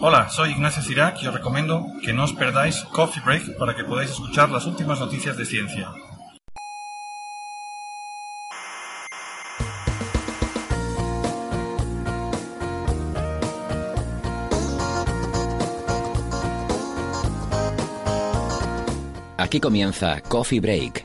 Hola, soy Ignacio Cirac y os recomiendo que no os perdáis Coffee Break para que podáis escuchar las últimas noticias de ciencia. Aquí comienza Coffee Break,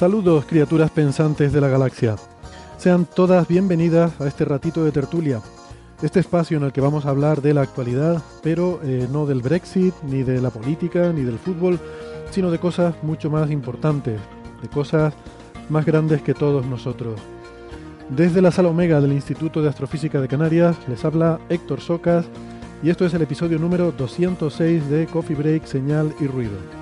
Saludos criaturas pensantes de la galaxia. Sean todas bienvenidas a este ratito de tertulia, este espacio en el que vamos a hablar de la actualidad, pero eh, no del Brexit, ni de la política, ni del fútbol, sino de cosas mucho más importantes, de cosas más grandes que todos nosotros. Desde la sala Omega del Instituto de Astrofísica de Canarias les habla Héctor Socas y esto es el episodio número 206 de Coffee Break, Señal y Ruido.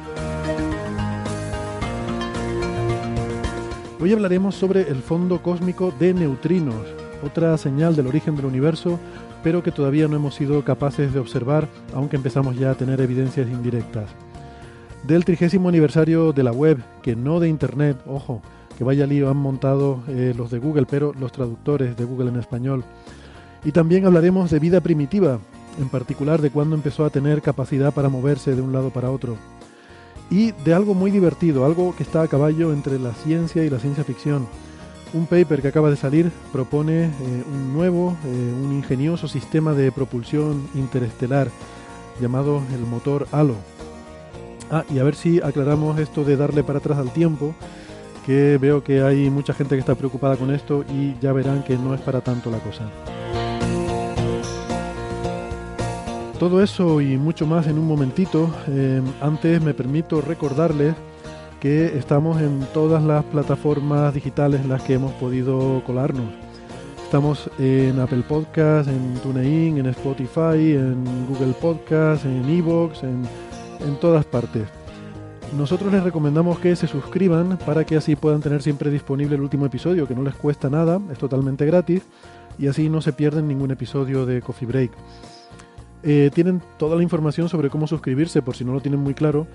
Hoy hablaremos sobre el fondo cósmico de neutrinos, otra señal del origen del universo, pero que todavía no hemos sido capaces de observar, aunque empezamos ya a tener evidencias indirectas. Del trigésimo aniversario de la web, que no de Internet, ojo, que vaya lío han montado eh, los de Google, pero los traductores de Google en español. Y también hablaremos de vida primitiva, en particular de cuándo empezó a tener capacidad para moverse de un lado para otro y de algo muy divertido, algo que está a caballo entre la ciencia y la ciencia ficción. Un paper que acaba de salir propone eh, un nuevo, eh, un ingenioso sistema de propulsión interestelar llamado el motor HALO. Ah, y a ver si aclaramos esto de darle para atrás al tiempo, que veo que hay mucha gente que está preocupada con esto y ya verán que no es para tanto la cosa. Todo eso y mucho más en un momentito. Eh, antes me permito recordarles que estamos en todas las plataformas digitales en las que hemos podido colarnos. Estamos en Apple Podcasts, en TuneIn, en Spotify, en Google Podcasts, en Evox, en todas partes. Nosotros les recomendamos que se suscriban para que así puedan tener siempre disponible el último episodio, que no les cuesta nada, es totalmente gratis y así no se pierden ningún episodio de Coffee Break. Eh, tienen toda la información sobre cómo suscribirse, por si no lo tienen muy claro.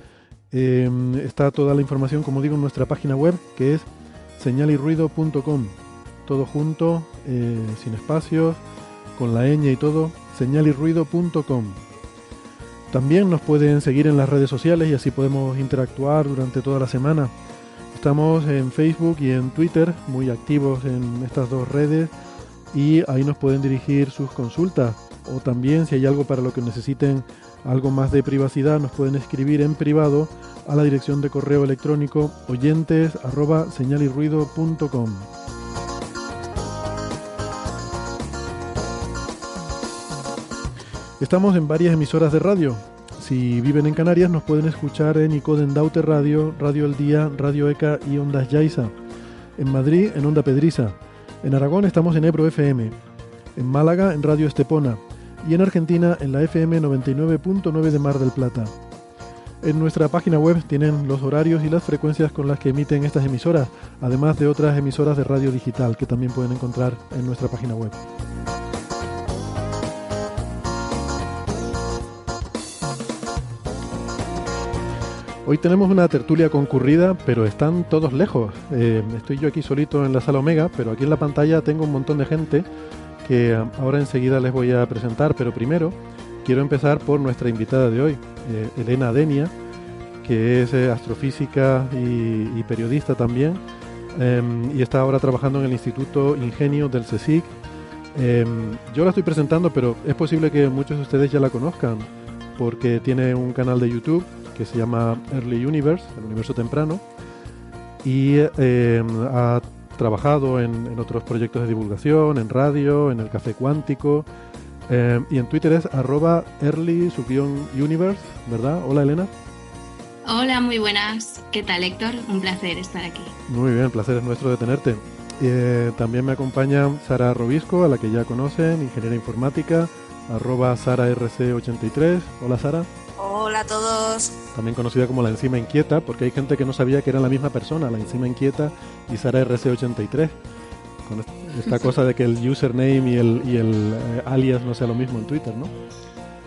Eh, está toda la información, como digo, en nuestra página web, que es señalirruido.com. Todo junto, eh, sin espacios, con la ñ y todo, señalirruido.com. También nos pueden seguir en las redes sociales y así podemos interactuar durante toda la semana. Estamos en Facebook y en Twitter, muy activos en estas dos redes, y ahí nos pueden dirigir sus consultas o también si hay algo para lo que necesiten algo más de privacidad nos pueden escribir en privado a la dirección de correo electrónico oyentes. Estamos en varias emisoras de radio. Si viven en Canarias nos pueden escuchar en Icoden Daute Radio, Radio El Día, Radio ECA y Ondas Yaiza. En Madrid en Onda Pedriza. En Aragón estamos en Ebro FM. En Málaga en Radio Estepona y en Argentina en la FM 99.9 de Mar del Plata. En nuestra página web tienen los horarios y las frecuencias con las que emiten estas emisoras, además de otras emisoras de radio digital que también pueden encontrar en nuestra página web. Hoy tenemos una tertulia concurrida, pero están todos lejos. Eh, estoy yo aquí solito en la sala Omega, pero aquí en la pantalla tengo un montón de gente que ahora enseguida les voy a presentar, pero primero quiero empezar por nuestra invitada de hoy, eh, Elena Denia, que es eh, astrofísica y, periodista también, em, y está ahora trabajando en el Instituto Ingenio del CSIC. Em, yo la estoy presentando, pero es posible que muchos de ustedes ya la conozcan, porque tiene un canal de YouTube que se llama Early Universe, el universo temprano, y em, ha trabajado en, en, otros proyectos de divulgación, en radio, en el Café Cuántico, em, y en Twitter es arroba early universe, ¿verdad? Hola Elena. Hola, muy buenas. ¿Qué tal Héctor? Un placer estar aquí. Muy bien, el placer es nuestro de tenerte. Eh, también me acompaña Sara Robisco, a la que ya conocen, ingeniera informática, arroba SaraRC83. Hola Sara. Hola a todos. También conocida como la enzima inquieta, porque hay gente que no sabía que eran la misma persona, la enzima inquieta y SaraRC83. Con esta cosa de que el username y el, y el eh, alias no sea lo mismo en Twitter, ¿no?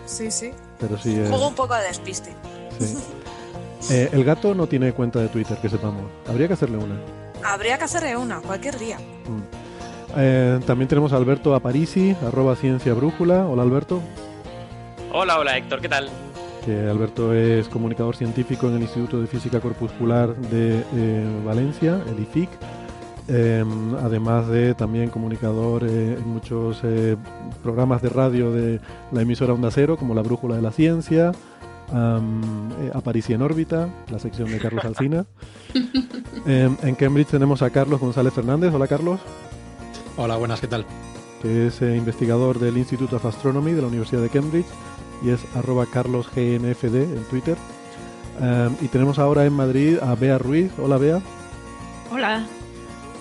Sí, sí. Pero sí. Eh, Juego un poco de despiste. Sí. el gato no tiene cuenta de Twitter, que sepamos. Habría que hacerle una. Habría que hacerle una, cualquier día. Mm. Eh, también tenemos a Alberto Aparici, arroba ciencia brújula. Hola Alberto. Hola, hola Héctor, ¿qué tal? Que Alberto es comunicador científico en el Instituto de Física Corpuscular de eh, Valencia, el IFIC. Em, además de también comunicador eh, en muchos programas de radio de la emisora Onda Cero, como La Brújula de la Ciencia, um, en órbita, la sección de Carlos Alcina. Em, en Cambridge tenemos a Carlos González Fernández. Hola Carlos. Hola, buenas, ¿qué tal? Que es eh, investigador del Institute of Astronomy de la Universidad de Cambridge y es arroba carlosgnfd en Twitter. Em, y tenemos ahora en Madrid a Bea Ruiz. Hola Bea. Hola.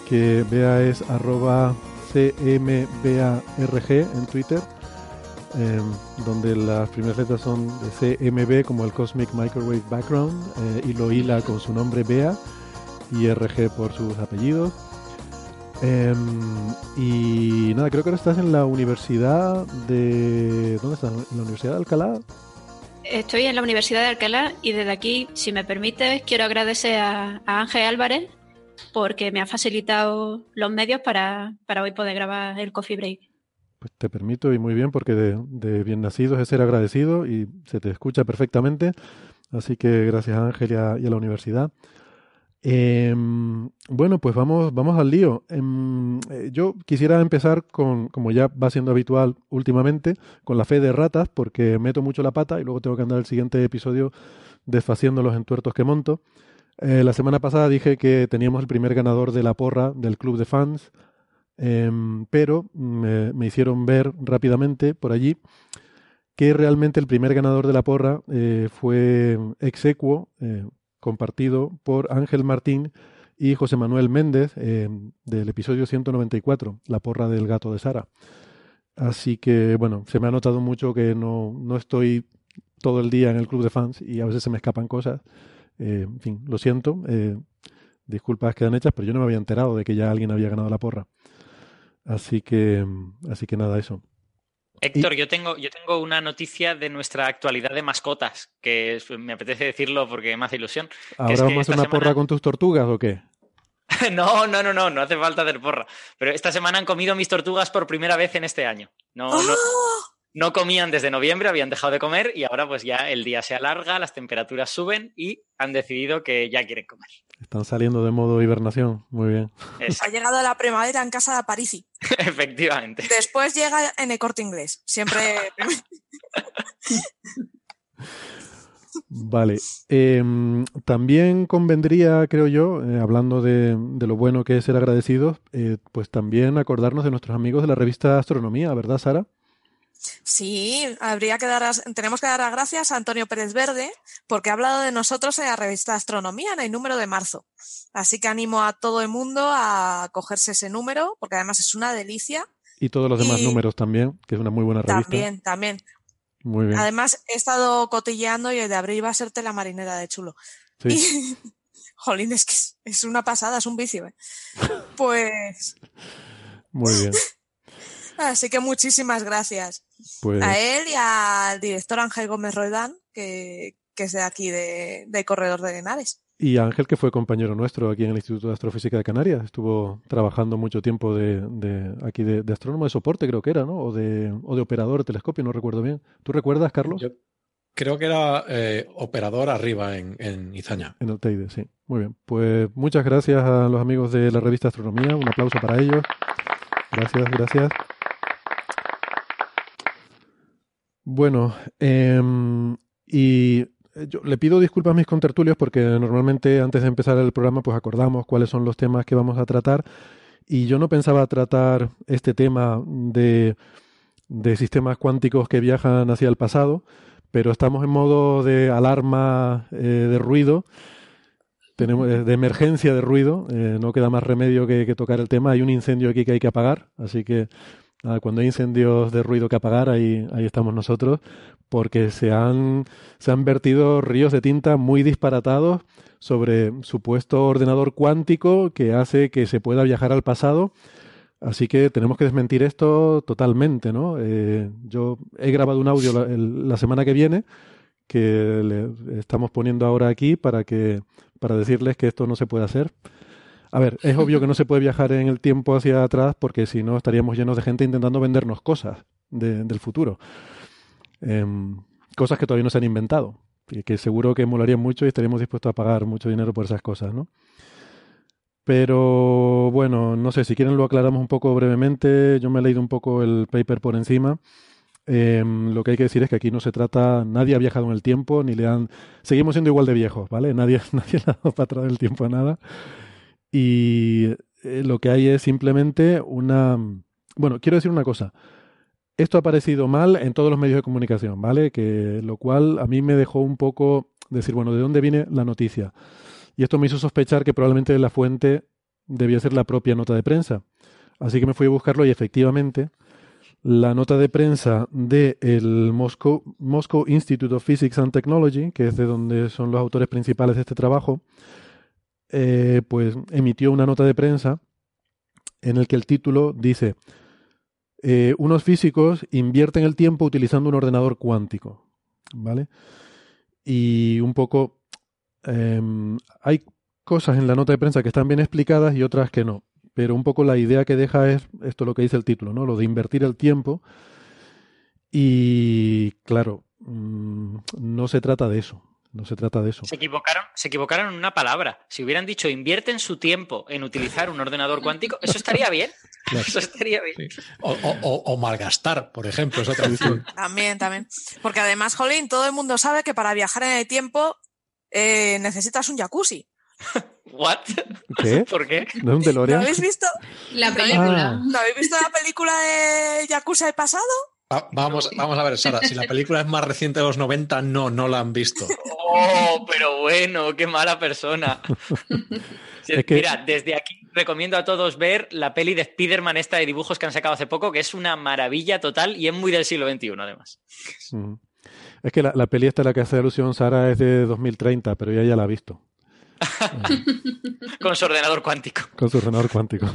Que Bea es arroba cmbarg en Twitter eh, donde las primeras letras son de CMB como el Cosmic Microwave Background eh, y lo hila con su nombre Bea y RG por sus apellidos. Em, y nada, creo que ahora estás en la Universidad de... ¿Dónde estás? ¿En la Universidad de Alcalá? Estoy en la Universidad de Alcalá y desde aquí, si me permite, quiero agradecer a, Ángel Álvarez porque me ha facilitado los medios para, para hoy poder grabar el Coffee Break. Pues te permito y muy bien porque de, bien nacidos es ser agradecido y se te escucha perfectamente. Así que gracias a Ángel y a, la universidad. Em, bueno, pues vamos, vamos al lío. Em, eh, yo quisiera empezar con, como ya va siendo habitual últimamente, con la fe de ratas, porque meto mucho la pata y luego tengo que andar el siguiente episodio desfaciendo los entuertos que monto. Eh, la semana pasada dije que teníamos el primer ganador de la porra del club de fans Em, pero me, hicieron ver rápidamente por allí que realmente el primer ganador de la porra eh, fue exequo, compartido por Ángel Martín y José Manuel Méndez del episodio 194, La porra del gato de Sara. Así que, bueno, se me ha notado mucho que no, no estoy todo el día en el club de fans y a veces se me escapan cosas. Eh, en fin, lo siento. disculpas quedan hechas, pero yo no me había enterado de que ya alguien había ganado la porra. Así que, así que nada, eso. Héctor, yo, tengo, yo tengo una noticia de nuestra actualidad de mascotas, que me apetece decirlo porque me hace ilusión. ¿Ahora vamos a hacer una porra con tus tortugas o qué? no, no, no, no, no hace falta hacer porra. Pero esta semana han comido mis tortugas por primera vez en este año. No, no, ¡Ah! No comían desde noviembre, habían dejado de comer y ahora pues ya el día se alarga, las temperaturas suben y han decidido que ya quieren comer. Están saliendo de modo hibernación, muy bien. Ha llegado la primavera en casa de Parisi. Efectivamente. Después llega en el corte inglés, siempre... Vale. Em, también convendría, creo yo, eh, hablando de, lo bueno que es ser agradecidos, eh, pues también acordarnos de nuestros amigos de la revista Astronomía, ¿verdad, Sara? Sí, habría que dar, tenemos que dar las gracias a Antonio Pérez Verde porque ha hablado de nosotros en la revista Astronomía en el número de marzo. Así que animo a todo el mundo a cogerse ese número porque además es una delicia. Y todos los demás números también, que es una muy buena revista. También, también. Muy bien. Además he estado cotilleando y el de abril va a ser la marinera de chulo. Sí. jolín, es que es una pasada, es un vicio. ¿eh? Pues... Muy bien. Así que muchísimas gracias pues a él y al director Ángel Gómez Roldán, que, es de aquí, de, Corredor de Henares. Y Ángel, que fue compañero nuestro aquí en el Instituto de Astrofísica de Canarias, estuvo trabajando mucho tiempo de, aquí de, astrónomo de soporte, creo que era, ¿no? O de, o de operador de telescopio, no recuerdo bien. ¿Tú recuerdas, Carlos? Yo creo que era eh, operador arriba en, en Izaña. En el Teide, sí. Muy bien. Pues muchas gracias a los amigos de la revista Astronomía. Un aplauso para ellos. Gracias, gracias. Bueno, em, y yo le pido disculpas a mis contertulios porque normalmente antes de empezar el programa pues acordamos cuáles son los temas que vamos a tratar y yo no pensaba tratar este tema de, de sistemas cuánticos que viajan hacia el pasado, pero estamos en modo de alarma eh, de ruido, tenemos de emergencia de ruido, eh, no queda más remedio que, que, tocar el tema. Hay un incendio aquí que hay que apagar, así que cuando hay incendios de ruido que apagar, ahí, estamos nosotros, porque se han, vertido ríos de tinta muy disparatados sobre supuesto ordenador cuántico que hace que se pueda viajar al pasado. Así que tenemos que desmentir esto totalmente, ¿no? Eh, yo he grabado un audio la, la, semana que viene que le estamos poniendo ahora aquí para que para decirles que esto no se puede hacer. A ver, es obvio que no se puede viajar en el tiempo hacia atrás porque si no estaríamos llenos de gente intentando vendernos cosas de, del futuro. Eh, cosas que todavía no se han inventado y que seguro que molarían mucho y estaríamos dispuestos a pagar mucho dinero por esas cosas, ¿no? Pero bueno, no sé, si quieren lo aclaramos un poco brevemente. Yo me he leído un poco el paper por encima. Eh, lo que hay que decir es que aquí no se trata, nadie ha viajado en el tiempo, ni le han... Seguimos siendo igual de viejos, ¿vale? Nadie, nadie le ha dado para atrás del tiempo a nada. Y eh, lo que hay es simplemente una... Bueno, quiero decir una cosa. Esto ha parecido mal en todos los medios de comunicación, ¿vale? Que lo cual a mí me dejó un poco decir, bueno, ¿de dónde viene la noticia? Y esto me hizo sospechar que probablemente la fuente debía ser la propia nota de prensa. Así que me fui a buscarlo y efectivamente la nota de prensa del de Moscow, Moscow Institute of Physics and Technology, que es de donde son los autores principales de este trabajo, eh, pues emitió una nota de prensa en el que el título dice eh, unos físicos invierten el tiempo utilizando un ordenador cuántico, ¿vale? Y un poco eh, hay cosas en la nota de prensa que están bien explicadas y otras que no, pero un poco la idea que deja es esto lo que dice el título, ¿no? Lo de invertir el tiempo y claro, mmm, no se trata de eso. No se trata de eso. Se equivocaron, se equivocaron en una palabra. Si hubieran dicho invierten su tiempo en utilizar un ordenador cuántico, eso estaría bien. Claro. Eso estaría bien. Sí. O, o, o, malgastar, por ejemplo, es otra opción. También, también. Porque además, Jolín, todo el mundo sabe que para viajar en el tiempo eh, necesitas un jacuzzi. ¿What? ¿Qué? ¿Por qué? ¿No es un DeLorean? ¿No habéis visto? La película. Ah. ¿No habéis visto la película de Yakuza del pasado? Va, vamos, vamos a ver, Sara, si la película es más reciente de los 90, no, no la han visto. Oh, pero bueno, qué mala persona. es que... Mira, desde aquí recomiendo a todos ver la peli de Spider-Man esta de dibujos que han sacado hace poco, que es una maravilla total y es muy del siglo XXI además. Mm. Es que la, la peli esta a la que hace alusión Sara es de 2030, pero ella ya la ha visto. Con su ordenador cuántico. Con su ordenador cuántico.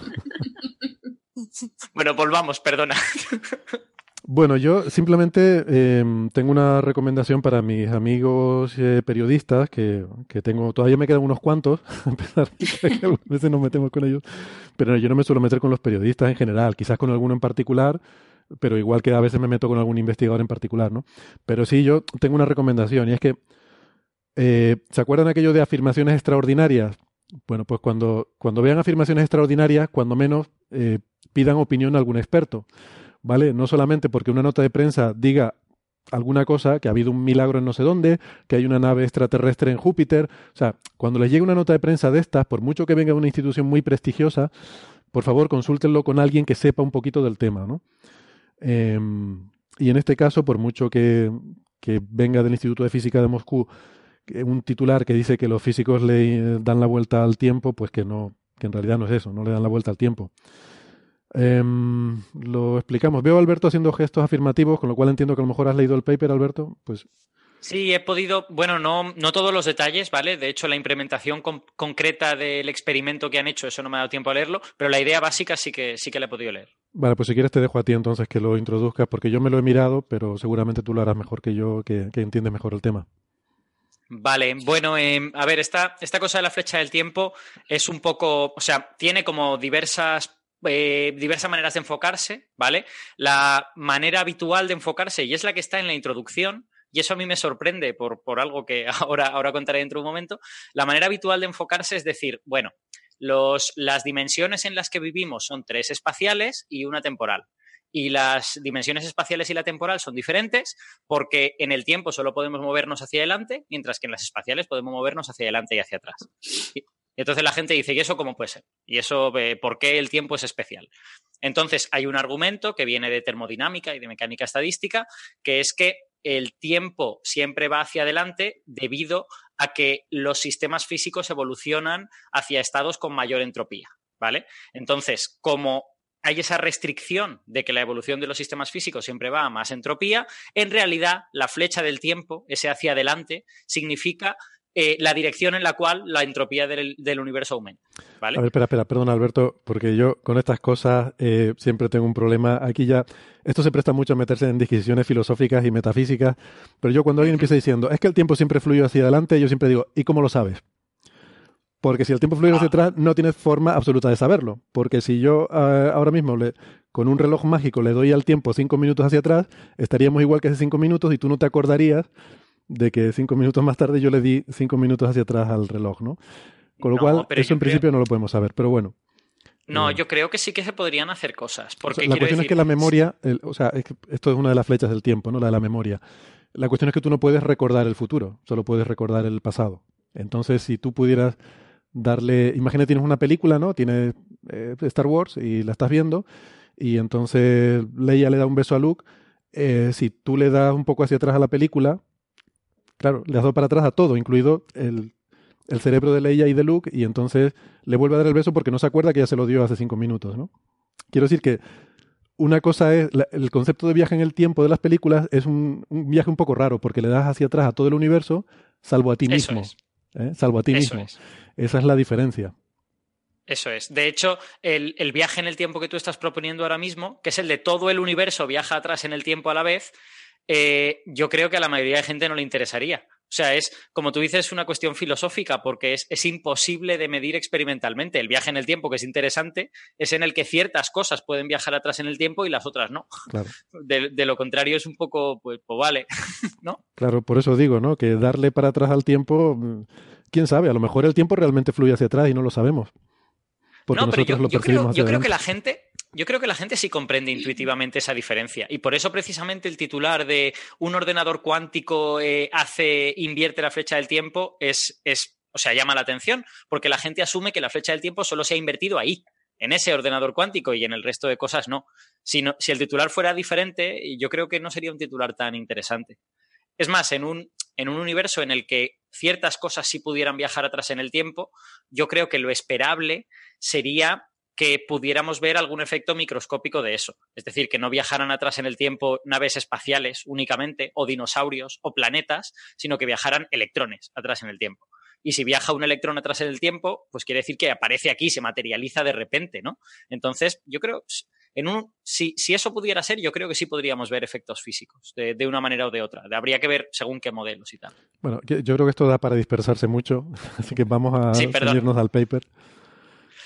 bueno, volvamos, perdona. Bueno, yo simplemente eh, tengo una recomendación para mis amigos eh, periodistas, que, que, tengo, todavía me quedan unos cuantos, a pesar de que algunas veces nos metemos con ellos, pero yo no me suelo meter con los periodistas en general, quizás con alguno en particular, pero igual que a veces me meto con algún investigador en particular, ¿no? Pero sí, yo tengo una recomendación, y es que, eh, ¿se acuerdan aquello de afirmaciones extraordinarias? Bueno, pues cuando, cuando vean afirmaciones extraordinarias, cuando menos eh, pidan opinión a algún experto. ¿Vale? No solamente porque una nota de prensa diga alguna cosa, que ha habido un milagro en no sé dónde, que hay una nave extraterrestre en Júpiter. O sea, cuando les llegue una nota de prensa de estas, por mucho que venga de una institución muy prestigiosa, por favor consúltenlo con alguien que sepa un poquito del tema, ¿no? Eh, y en este caso, por mucho que, que, venga del Instituto de Física de Moscú un titular que dice que los físicos le dan la vuelta al tiempo, pues que no, que en realidad no es eso, no le dan la vuelta al tiempo. Eh, lo explicamos. Veo a Alberto haciendo gestos afirmativos, con lo cual entiendo que a lo mejor has leído el paper, Alberto. Pues Sí, he podido, bueno, no, no todos los detalles, ¿vale? De hecho, la implementación con, concreta del experimento que han hecho, eso no me ha dado tiempo a leerlo, pero la idea básica sí que sí que la he podido leer. Vale, pues si quieres te dejo a ti entonces que lo introduzcas, porque yo me lo he mirado, pero seguramente tú lo harás mejor que yo, que, que entiendes mejor el tema. Vale, bueno, eh, a ver, esta, esta cosa de la flecha del tiempo es un poco, o sea, tiene como diversas eh, diversas maneras de enfocarse, ¿vale? La manera habitual de enfocarse, y es la que está en la introducción, y eso a mí me sorprende por, por algo que ahora, ahora contaré dentro de un momento, la manera habitual de enfocarse es decir, bueno, los, las dimensiones en las que vivimos son tres espaciales y una temporal. y las dimensiones espaciales y la temporal son diferentes porque en el tiempo solo podemos movernos hacia adelante, mientras que en las espaciales podemos movernos hacia adelante y hacia atrás. Entonces la gente dice, ¿y eso cómo puede ser? ¿Y eso eh, por qué el tiempo es especial? Entonces hay un argumento que viene de termodinámica y de mecánica estadística, que es que el tiempo siempre va hacia adelante debido a que los sistemas físicos evolucionan hacia estados con mayor entropía, ¿vale? Entonces, como hay esa restricción de que la evolución de los sistemas físicos siempre va a más entropía, en realidad la flecha del tiempo, ese hacia adelante, significa eh, la dirección en la cual la entropía del, universo aumenta. ¿vale? A ver, espera, espera, perdón Alberto, porque yo con estas cosas eh, siempre tengo un problema. Aquí ya, esto se presta mucho a meterse en disquisiciones filosóficas y metafísicas, pero yo cuando alguien empieza diciendo, es que el tiempo siempre fluye hacia adelante, yo siempre digo, ¿y cómo lo sabes? Porque si el tiempo fluye hacia ah. atrás, no tienes forma absoluta de saberlo. Porque si yo eh, ahora mismo le, con un reloj mágico le doy al tiempo cinco minutos hacia atrás, estaríamos igual que hace cinco minutos y tú no te acordarías de que cinco minutos más tarde yo le di cinco minutos hacia atrás al reloj, ¿no? Con lo cual, eso en principio no lo podemos saber, pero bueno. No, eh, yo creo que sí que se podrían hacer cosas. Porque la cuestión es que la memoria, o sea, esto es una de las flechas del tiempo, ¿no? La de la memoria. La cuestión es que tú no puedes recordar el futuro, solo puedes recordar el pasado. Entonces, si tú pudieras darle, imagínate tienes una película, ¿no? Tienes eh, Star Wars y la estás viendo y entonces Leia le da un beso a Luke. Eh, si tú le das un poco hacia atrás a la película, Claro, le ha dado para atrás a todo, incluido el, cerebro de Leia y de Luke, y entonces le vuelve a dar el beso porque no se acuerda que ya se lo dio hace cinco minutos, ¿no? Quiero decir que una cosa es, el concepto de viaje en el tiempo de las películas es un, viaje un poco raro, porque le das hacia atrás a todo el universo, salvo a ti mismo. ¿eh? Salvo a ti mismo. Esa es la diferencia. Eso es. De hecho, el, el, viaje en el tiempo que tú estás proponiendo ahora mismo, que es el de todo el universo viaja atrás en el tiempo a la vez, eh, yo creo que a la mayoría de gente no le interesaría. O sea, es, como tú dices, una cuestión filosófica, porque es, imposible de medir experimentalmente. El viaje en el tiempo, que es interesante, es en el que ciertas cosas pueden viajar atrás en el tiempo y las otras no. De, lo contrario es un poco, pues, pues vale, ¿no? Claro, por eso digo, ¿no? Que darle para atrás al tiempo, mm, quién sabe, a lo mejor el tiempo realmente fluye hacia atrás y no lo sabemos. Porque nosotros lo percibimos yo creo que la gente yo creo que la gente sí comprende intuitivamente esa diferencia y por eso precisamente el titular de un ordenador cuántico eh, hace invierte la flecha del tiempo es, es, o sea, llama la atención porque la gente asume que la flecha del tiempo solo se ha invertido ahí, en ese ordenador cuántico y en el resto de cosas no. Si, no, si el titular fuera diferente, yo creo que no sería un titular tan interesante. Es más, en un, en un universo en el que ciertas cosas sí pudieran viajar atrás en el tiempo, yo creo que lo esperable sería que pudiéramos ver algún efecto microscópico de eso. Es decir, que no viajaran atrás en el tiempo naves espaciales únicamente, o dinosaurios, o planetas, sino que viajaran electrones atrás en el tiempo. Y si viaja un electrón atrás en el tiempo, pues quiere decir que aparece aquí, se materializa de repente, ¿no? Entonces, yo creo, en un, si, si eso pudiera ser, yo creo que sí podríamos ver efectos físicos, de, una manera o de otra. Habría que ver según qué modelos y tal. Bueno, yo creo que esto da para dispersarse mucho, así que vamos a sí, al paper.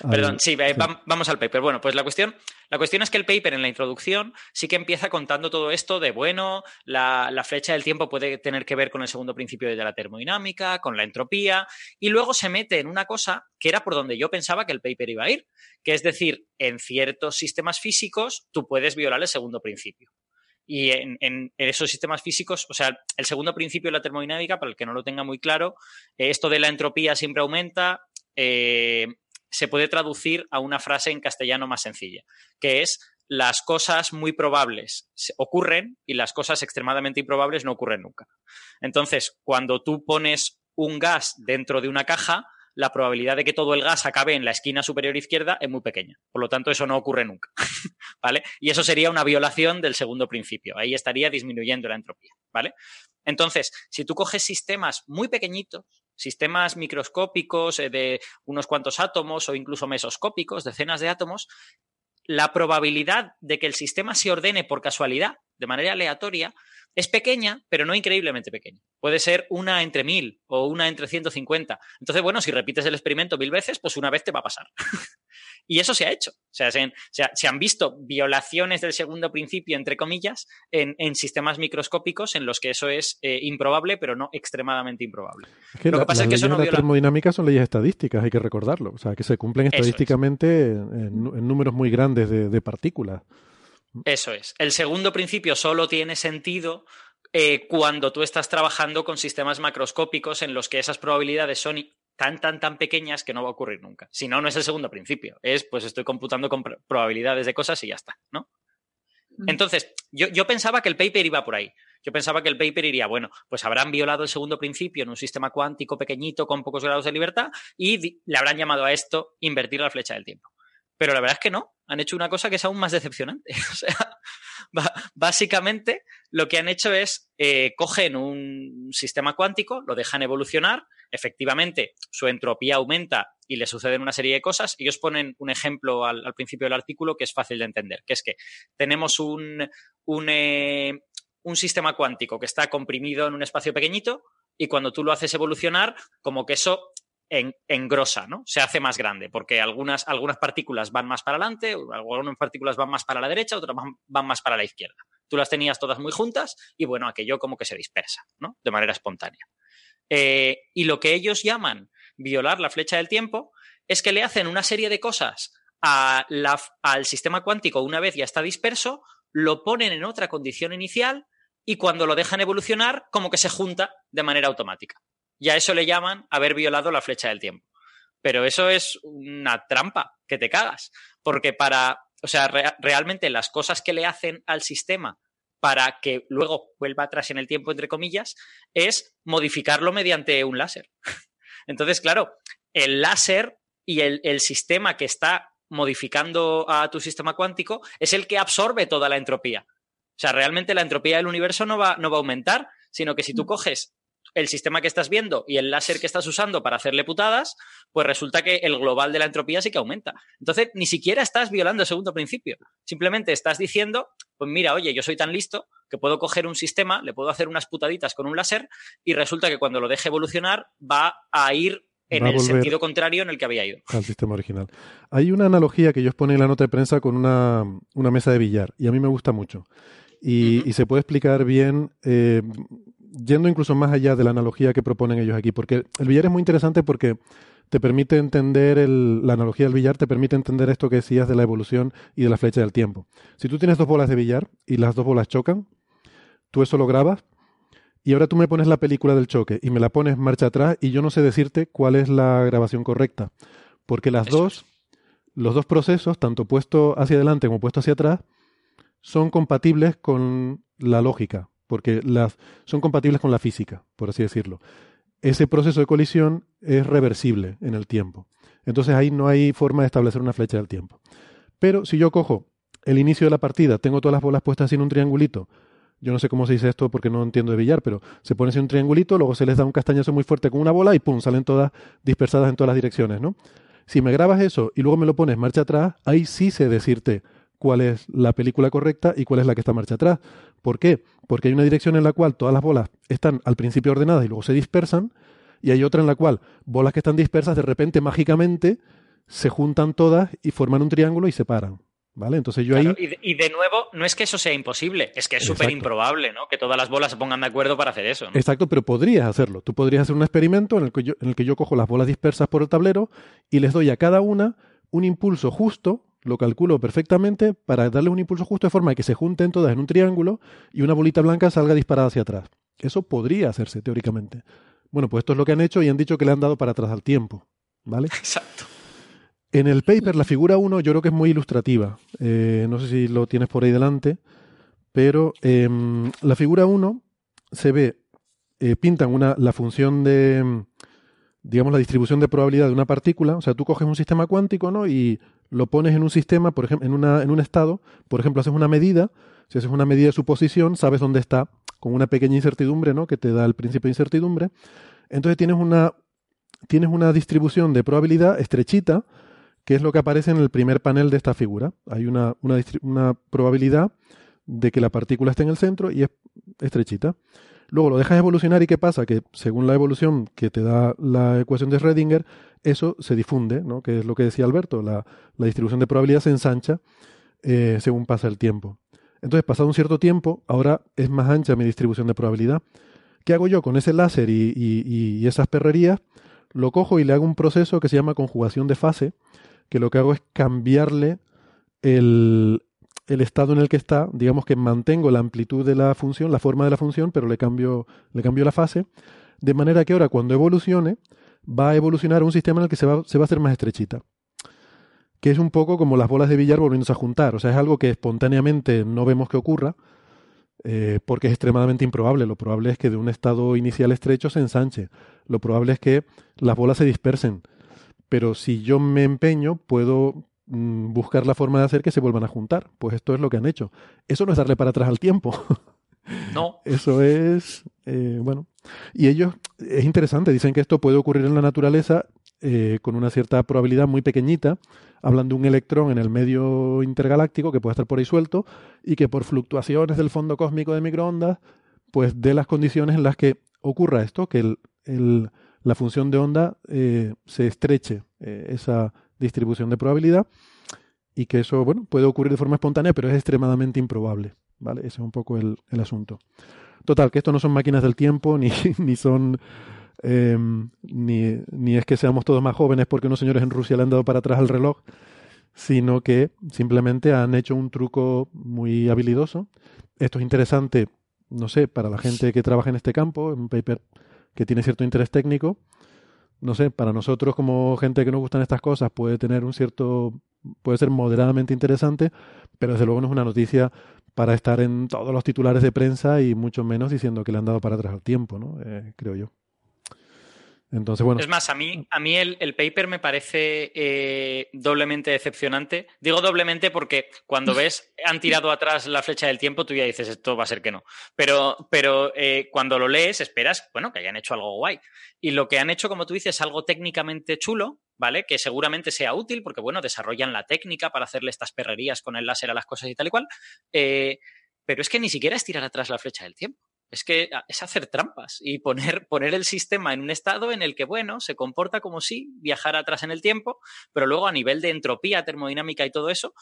Perdón, sí, vamos al paper. Bueno, pues la cuestión, la cuestión es que el paper en la introducción sí que empieza contando todo esto de, bueno, la, la, flecha del tiempo puede tener que ver con el segundo principio de la termodinámica, con la entropía, y luego se mete en una cosa que era por donde yo pensaba que el paper iba a ir, que es decir, en ciertos sistemas físicos tú puedes violar el segundo principio. Y en, en, esos sistemas físicos, o sea, el segundo principio de la termodinámica, para el que no lo tenga muy claro, eh, esto de la entropía siempre aumenta, eh, se puede traducir a una frase en castellano más sencilla, que es las cosas muy probables ocurren y las cosas extremadamente improbables no ocurren nunca. Entonces, cuando tú pones un gas dentro de una caja, la probabilidad de que todo el gas acabe en la esquina superior izquierda es muy pequeña. Por lo tanto, eso no ocurre nunca. ¿Vale? Y eso sería una violación del segundo principio. Ahí estaría disminuyendo la entropía. ¿Vale? Entonces, si tú coges sistemas muy pequeñitos, sistemas microscópicos eh, de unos cuantos átomos o incluso mesoscópicos, decenas de átomos, la probabilidad de que el sistema se ordene por casualidad, de manera aleatoria, es pequeña, pero no increíblemente pequeña. Puede ser una entre mil o una entre 150. Entonces, bueno, si repites el experimento mil veces, pues una vez te va a pasar. y eso se ha hecho. O sea, se, han visto violaciones del segundo principio, entre comillas, en, sistemas microscópicos en los que eso es eh, improbable, pero no extremadamente improbable. Lo que pasa es que eso no la termodinámica son leyes estadísticas, hay que recordarlo. O sea, que se cumplen estadísticamente en, números muy grandes de partículas. Eso es. El segundo principio solo tiene sentido eh, cuando tú estás trabajando con sistemas macroscópicos en los que esas probabilidades son tan, tan, tan pequeñas que no va a ocurrir nunca. Si no, no es el segundo principio. Es, pues estoy computando con probabilidades de cosas y ya está, ¿no? Entonces, yo, yo, pensaba que el paper iba por ahí. Yo pensaba que el paper iría, bueno, pues habrán violado el segundo principio en un sistema cuántico pequeñito con pocos grados de libertad y le habrán llamado a esto invertir la flecha del tiempo. Pero la verdad es que no, han hecho una cosa que es aún más decepcionante. o sea, básicamente lo que han hecho es eh, cogen un sistema cuántico, lo dejan evolucionar, efectivamente su entropía aumenta y le suceden una serie de cosas. Ellos ponen un ejemplo al, principio del artículo que es fácil de entender, que es que tenemos un, un, eh, un sistema cuántico que está comprimido en un espacio pequeñito y cuando tú lo haces evolucionar, como que eso en, engrosa, ¿no? Se hace más grande, porque algunas, algunas partículas van más para adelante, algunas partículas van más para la derecha, otras van, más para la izquierda. Tú las tenías todas muy juntas y bueno, aquello como que se dispersa, ¿no? De manera espontánea. Eh, y lo que ellos llaman violar la flecha del tiempo es que le hacen una serie de cosas al sistema cuántico una vez ya está disperso, lo ponen en otra condición inicial y cuando lo dejan evolucionar, como que se junta de manera automática. Y a eso le llaman haber violado la flecha del tiempo. Pero eso es una trampa que te cagas. Porque para, o sea, realmente las cosas que le hacen al sistema para que luego vuelva atrás en el tiempo, entre comillas, es modificarlo mediante un láser. Entonces, claro, el láser y el, el, sistema que está modificando a tu sistema cuántico es el que absorbe toda la entropía. O sea, realmente la entropía del universo no va, no va a aumentar, sino que si tú mm. coges el sistema que estás viendo y el láser que estás usando para hacerle putadas, pues resulta que el global de la entropía sí que aumenta. Entonces, ni siquiera estás violando el segundo principio. Simplemente estás diciendo, pues mira, oye, yo soy tan listo que puedo coger un sistema, le puedo hacer unas putaditas con un láser y resulta que cuando lo deje evolucionar va a ir en el sentido contrario en el que había ido. Al sistema original. Hay una analogía que ellos ponen en la nota de prensa con una, mesa de billar y a mí me gusta mucho. Y, se puede explicar bien eh, yendo incluso más allá de la analogía que proponen ellos aquí, porque el billar es muy interesante porque te permite entender, el, la analogía del billar te permite entender esto que decías de la evolución y de la flecha del tiempo. Si tú tienes dos bolas de billar y las dos bolas chocan, tú eso lo grabas y ahora tú me pones la película del choque y me la pones marcha atrás y yo no sé decirte cuál es la grabación correcta, porque las dos, los dos procesos, tanto puesto hacia adelante como puesto hacia atrás, son compatibles con la lógica, porque las, son compatibles con la física, por así decirlo. Ese proceso de colisión es reversible en el tiempo. Entonces ahí no hay forma de establecer una flecha del tiempo. Pero si yo cojo el inicio de la partida, tengo todas las bolas puestas en un triangulito, yo no sé cómo se dice esto porque no entiendo de billar, pero se pone así un triangulito, luego se les da un castañazo muy fuerte con una bola y pum, salen todas dispersadas en todas las direcciones, ¿no? Si me grabas eso y luego me lo pones marcha atrás, ahí sí sé decirte cuál es la película correcta y cuál es la que está marcha atrás. ¿Por qué? Porque hay una dirección en la cual todas las bolas están al principio ordenadas y luego se dispersan, y hay otra en la cual bolas que están dispersas de repente mágicamente se juntan todas y forman un triángulo y se paran. ¿Vale? Entonces yo ahí. Y de, nuevo, no es que eso sea imposible, es que es súper improbable, ¿no? Que todas las bolas se pongan de acuerdo para hacer eso. Exacto, pero podrías hacerlo. Tú podrías hacer un experimento en el, que yo, en el que yo cojo las bolas dispersas por el tablero y les doy a cada una un impulso justo lo calculo perfectamente para darle un impulso justo de forma que se junten todas en un triángulo y una bolita blanca salga disparada hacia atrás. Eso podría hacerse teóricamente. Bueno, pues esto es lo que han hecho y han dicho que le han dado para atrás al tiempo. ¿Vale? Exacto. En el paper, la figura 1 yo creo que es muy ilustrativa. Eh, no sé si lo tienes por ahí delante, pero em, la figura 1 se ve, eh, pintan una, la función de, digamos, la distribución de probabilidad de una partícula. O sea, tú coges un sistema cuántico, ¿no? Y lo pones en un sistema, por ejemplo, en, una, en un estado, por ejemplo, haces una medida, si haces una medida de su posición, sabes dónde está, con una pequeña incertidumbre, ¿no? Que te da el principio de incertidumbre. Entonces tienes una, tienes una distribución de probabilidad estrechita, que es lo que aparece en el primer panel de esta figura. Hay una, una, una probabilidad de que la partícula esté en el centro y es estrechita. Luego lo dejas evolucionar y ¿qué pasa? Que según la evolución que te da la ecuación de Schrödinger, eso se difunde, ¿no? que es lo que decía Alberto, la, distribución de probabilidad se ensancha eh, según pasa el tiempo. Entonces, pasado un cierto tiempo, ahora es más ancha mi distribución de probabilidad. ¿Qué hago yo con ese láser y, y esas perrerías? Lo cojo y le hago un proceso que se llama conjugación de fase, que lo que hago es cambiarle el, el estado en el que está, digamos que mantengo la amplitud de la función, la forma de la función, pero le cambio, le cambio la fase, de manera que ahora cuando evolucione, va a evolucionar un sistema en el que se va, se va a hacer más estrechita. Que es un poco como las bolas de billar volviéndose a juntar. O sea, es algo que espontáneamente no vemos que ocurra, eh, porque es extremadamente improbable. Lo probable es que de un estado inicial estrecho se ensanche. Lo probable es que las bolas se dispersen. Pero si yo me empeño, puedo mm, buscar la forma de hacer que se vuelvan a juntar. Pues esto es lo que han hecho. Eso no es darle para atrás al tiempo. No. Eso es, eh, bueno. Y ellos, es interesante, dicen que esto puede ocurrir en la naturaleza eh, con una cierta probabilidad muy pequeñita, hablan de un electrón en el medio intergaláctico que puede estar por ahí suelto y que por fluctuaciones del fondo cósmico de microondas, pues de las condiciones en las que ocurra esto, que el, el, la función de onda eh, se estreche esa distribución de probabilidad y que eso, bueno, puede ocurrir de forma espontánea, pero es extremadamente improbable. ¿Vale? Ese es un poco el, asunto. Total, que esto no son máquinas del tiempo, ni, ni son. Eh, ni, ni, es que seamos todos más jóvenes porque unos señores en Rusia le han dado para atrás el reloj, sino que simplemente han hecho un truco muy habilidoso. Esto es interesante, no sé, para la gente que trabaja en este campo, un paper que tiene cierto interés técnico. No sé, para nosotros como gente que nos gustan estas cosas puede tener un cierto, puede ser moderadamente interesante, pero desde luego no es una noticia para estar en todos los titulares de prensa y mucho menos diciendo que le han dado para atrás al tiempo, ¿no? Eh, creo yo. Entonces, bueno. Es más, a mí, a mí el, el paper me parece eh, doblemente decepcionante. Digo doblemente porque cuando ves han tirado atrás la flecha del tiempo, tú ya dices esto va a ser que no. Pero, pero eh, cuando lo lees, esperas, bueno, que hayan hecho algo guay. Y lo que han hecho, como tú dices, es algo técnicamente chulo, ¿vale? Que seguramente sea útil porque, bueno, desarrollan la técnica para hacerle estas perrerías con el láser a las cosas y tal y cual. Eh, pero es que ni siquiera es tirar atrás la flecha del tiempo. Es que es hacer trampas y poner, poner el sistema en un estado en el que, bueno, se comporta como si viajara atrás en el tiempo, pero luego a nivel de entropía, termodinámica y todo eso,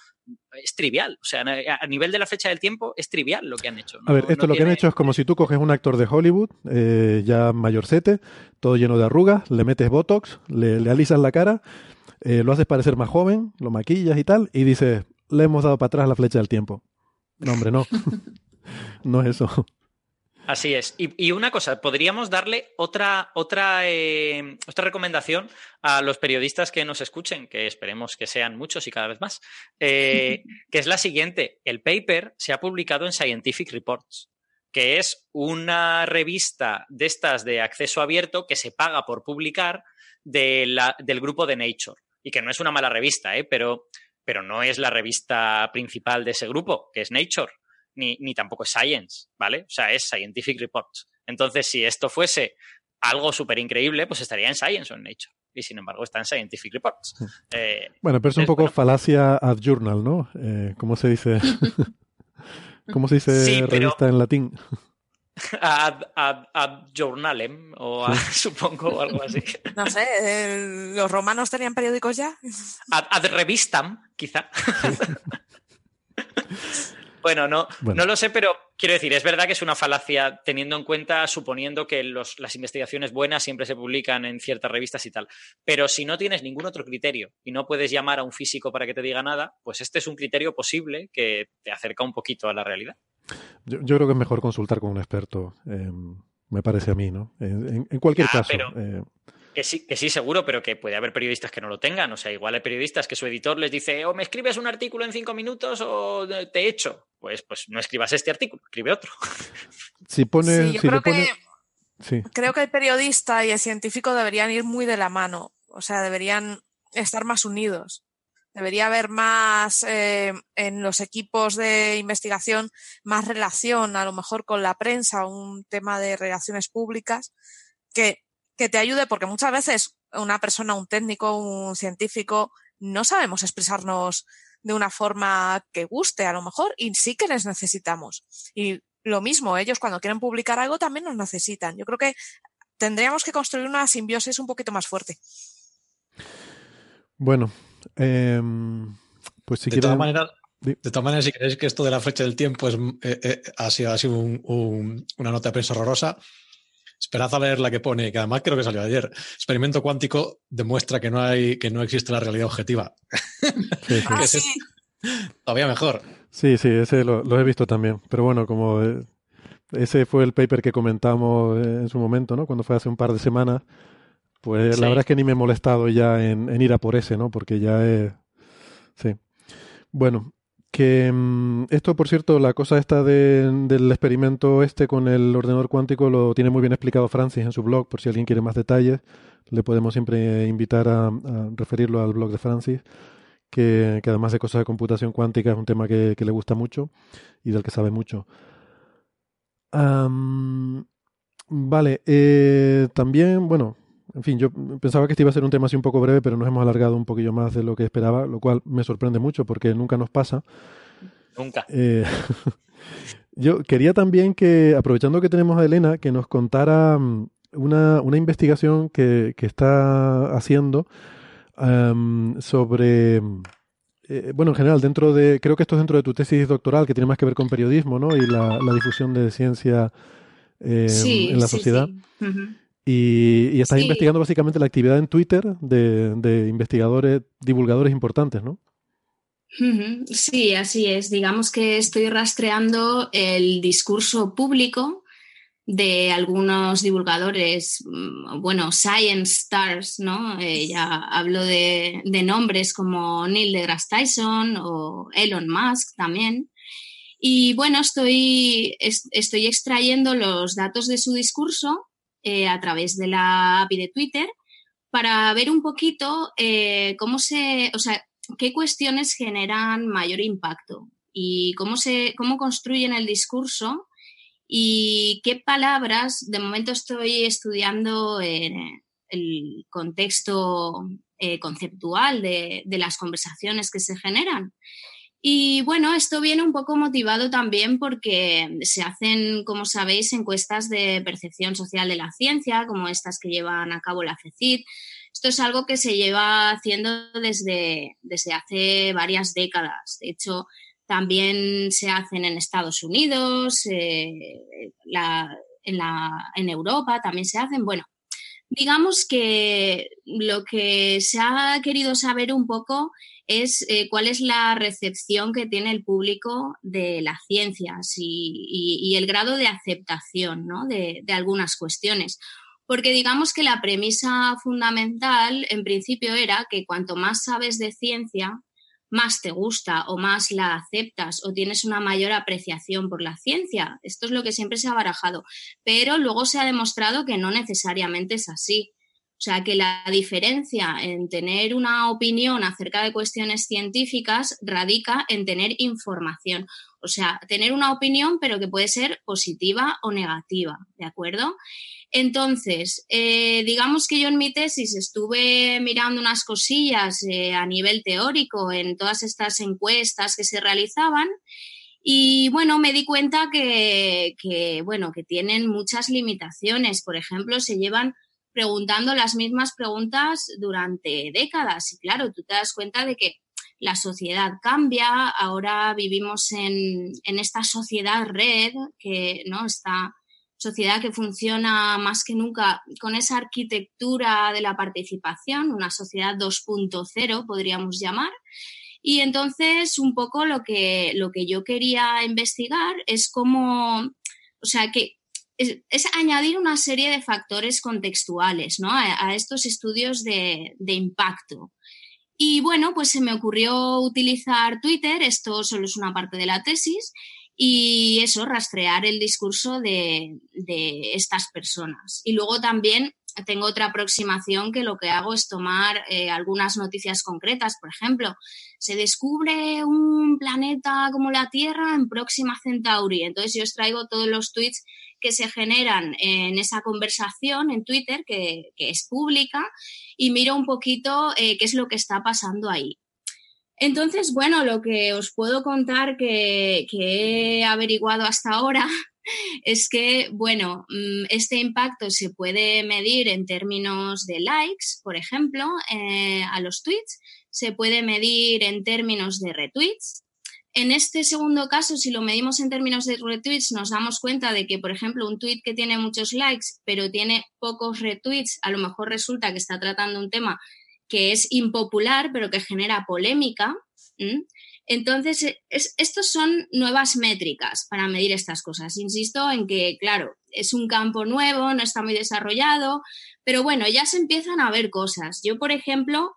es trivial. O sea, a nivel de la flecha del tiempo es trivial lo que han hecho. ¿no? A ver, esto no lo tiene... que han hecho es como si tú coges un actor de Hollywood, eh, ya mayorcete, todo lleno de arrugas, le metes Botox, le, le alisas la cara, eh, lo haces parecer más joven, lo maquillas y tal, y dices, le hemos dado para atrás la flecha del tiempo. No, hombre, no. no es eso. Así es. Y, y, una cosa, podríamos darle otra, otra, eh, otra recomendación a los periodistas que nos escuchen, que esperemos que sean muchos y cada vez más, eh, que es la siguiente. El paper se ha publicado en Scientific Reports, que es una revista de estas de acceso abierto que se paga por publicar de la, del grupo de Nature. Y que no es una mala revista, ¿eh? pero, pero no es la revista principal de ese grupo, que es Nature ni, ni tampoco es Science, ¿vale? O sea, es Scientific Reports. Entonces, si esto fuese algo súper increíble, pues estaría en Science o en Nature. Y sin embargo está en Scientific Reports. Eh, bueno, pero es un poco bueno, falacia ad journal, ¿no? Eh, ¿Cómo se dice? ¿Cómo se dice Sí, revista pero- en latín? ad, ad, ad journalem, o a- supongo, o algo así. No sé, eh, ¿los romanos tenían periódicos ya? Ad, ad revistam, quizá. Bueno, no, Bueno. no lo sé, pero quiero decir, es verdad que es una falacia teniendo en cuenta, suponiendo que los- las investigaciones buenas siempre se publican en ciertas revistas y tal. Pero si no tienes ningún otro criterio y no puedes llamar a un físico para que te diga nada, pues este es un criterio posible que te acerca un poquito a la realidad. Yo, yo creo que es mejor consultar con un experto, eh, me parece a mí, ¿no? En, cualquier caso. pero- eh, Que sí, que sí, seguro, pero que puede haber periodistas que no lo tengan. O sea, igual hay periodistas que su editor les dice, o me escribes un artículo en cinco minutos o te echo. Pues, pues no escribas este artículo, escribe otro. si pone, Sí, yo si creo pone, que sí, creo que el periodista y el científico deberían ir muy de la mano, o sea, deberían estar más unidos. Debería haber más eh, en los equipos de investigación, más relación, a lo mejor con la prensa, un tema de relaciones públicas, que, que te ayude, porque muchas veces una persona, un técnico, un científico, no sabemos expresarnos de una forma que guste, a lo mejor, y sí que les necesitamos. Y lo mismo, ellos cuando quieren publicar algo también nos necesitan. Yo creo que tendríamos que construir una simbiosis un poquito más fuerte. bueno, em, pues si de quieren, todas maneras, de todas maneras, si creéis que esto de la flecha del tiempo es, eh, eh, ha sido, ha sido un- un- una nota de prensa horrorosa, esperad a leer la que pone, que además creo que salió ayer. Experimento cuántico demuestra que no hay, que no existe la realidad objetiva. sí, sí. Ah, ¿Qué es sí, esto? Todavía mejor. Sí, sí, ese lo, he visto también. Pero bueno, como eh, ese fue el paper que comentamos eh, en su momento, ¿no? Cuando fue hace un par de semanas, pues la verdad es que ni me he molestado ya en, ir a por ese, ¿no? Porque ya es... Sí. Bueno, que mm, esto, por cierto, la cosa esta del experimento este con el ordenador cuántico lo tiene muy bien explicado Francis en su blog, por si alguien quiere más detalles, le podemos siempre invitar a, referirlo al blog de Francis, que, además de cosas de computación cuántica es un tema que, le gusta mucho y del que sabe mucho. vale, eh, también, bueno, en fin, yo pensaba que este iba a ser un tema así un poco breve, pero nos hemos alargado un poquillo más de lo que esperaba, lo cual me sorprende mucho porque nunca nos pasa. Nunca. Eh, yo quería también que, aprovechando que tenemos a Elena, que nos contara mm, una, una investigación que, que, está haciendo sobre... Eh, bueno, en general, dentro de, creo que esto es dentro de tu tesis doctoral, que tiene más que ver con periodismo, ¿no? Y la, difusión de ciencia em, en la sociedad. Sí, y, y estás investigando básicamente la actividad en Twitter de, investigadores, divulgadores importantes, ¿no? Sí, así es. Digamos que estoy rastreando el discurso público de algunos divulgadores, mm, bueno, Science Stars, ¿no? Eh, ya hablo de, nombres como Neil deGrasse Tyson o Elon Musk también. Y bueno, estoy, estoy extrayendo los datos de su discurso eh, a través de la API de Twitter para ver un poquito eh, cómo se, o sea, qué cuestiones generan mayor impacto y cómo se, cómo construyen el discurso y qué palabras, de momento estoy estudiando el contexto eh, conceptual de, las conversaciones que se generan. Y bueno, esto viene un poco motivado también porque se hacen, como sabéis, encuestas de percepción social de la ciencia, como estas que llevan a cabo la FECID. Esto es algo que se lleva haciendo desde, desde hace varias décadas. De hecho, también se hacen en Estados Unidos, eh, en, en Europa también se hacen. Bueno, digamos que lo que se ha querido saber un poco es eh, cuál es la recepción que tiene el público de las ciencias y, el grado de aceptación de, de, algunas cuestiones. Porque digamos que la premisa fundamental en principio era que cuanto más sabes de ciencia, más te gusta o más la aceptas o tienes una mayor apreciación por la ciencia. Esto es lo que siempre se ha barajado. Pero luego se ha demostrado que no necesariamente es así. O sea, que la diferencia en tener una opinión acerca de cuestiones científicas radica en tener información. O sea, tener una opinión, pero que puede ser positiva o negativa, ¿de acuerdo? Entonces, eh, digamos que yo en mi tesis estuve mirando unas cosillas eh, a nivel teórico en todas estas encuestas que se realizaban y bueno, me di cuenta que, que, bueno, que tienen muchas limitaciones. Por ejemplo, se llevan preguntando las mismas preguntas durante décadas. Y claro, tú te das cuenta de que la sociedad cambia, ahora vivimos en, esta sociedad red, que no esta sociedad que funciona más que nunca con esa arquitectura de la participación, una sociedad 2.0 podríamos llamar. Y entonces un poco lo que, lo que yo quería investigar es cómo, o sea, que es, añadir una serie de factores contextuales ¿no? a, estos estudios de, impacto. Y bueno, pues se me ocurrió utilizar Twitter, esto solo es una parte de la tesis, y eso, rastrear el discurso de, estas personas. Y luego también tengo otra aproximación que lo que hago es tomar eh, algunas noticias concretas. Por ejemplo, se descubre un planeta como la Tierra en Próxima Centauri. Entonces yo os traigo todos los tweets que se generan en esa conversación en Twitter, que, es pública, y miro un poquito eh, qué es lo que está pasando ahí. Entonces, bueno, lo que os puedo contar que, he averiguado hasta ahora es que, bueno, mm, este impacto se puede medir en términos de likes, por ejemplo, eh, a los tweets, se puede medir en términos de retweets, en este segundo caso, si lo medimos en términos de retweets, nos damos cuenta de que, por ejemplo, un tweet que tiene muchos likes, pero tiene pocos retweets, a lo mejor resulta que está tratando un tema que es impopular, pero que genera polémica. Entonces, e, estos son nuevas métricas para medir estas cosas. Insisto en que, claro, es un campo nuevo, no está muy desarrollado, pero bueno, ya se empiezan a ver cosas. Yo, por ejemplo,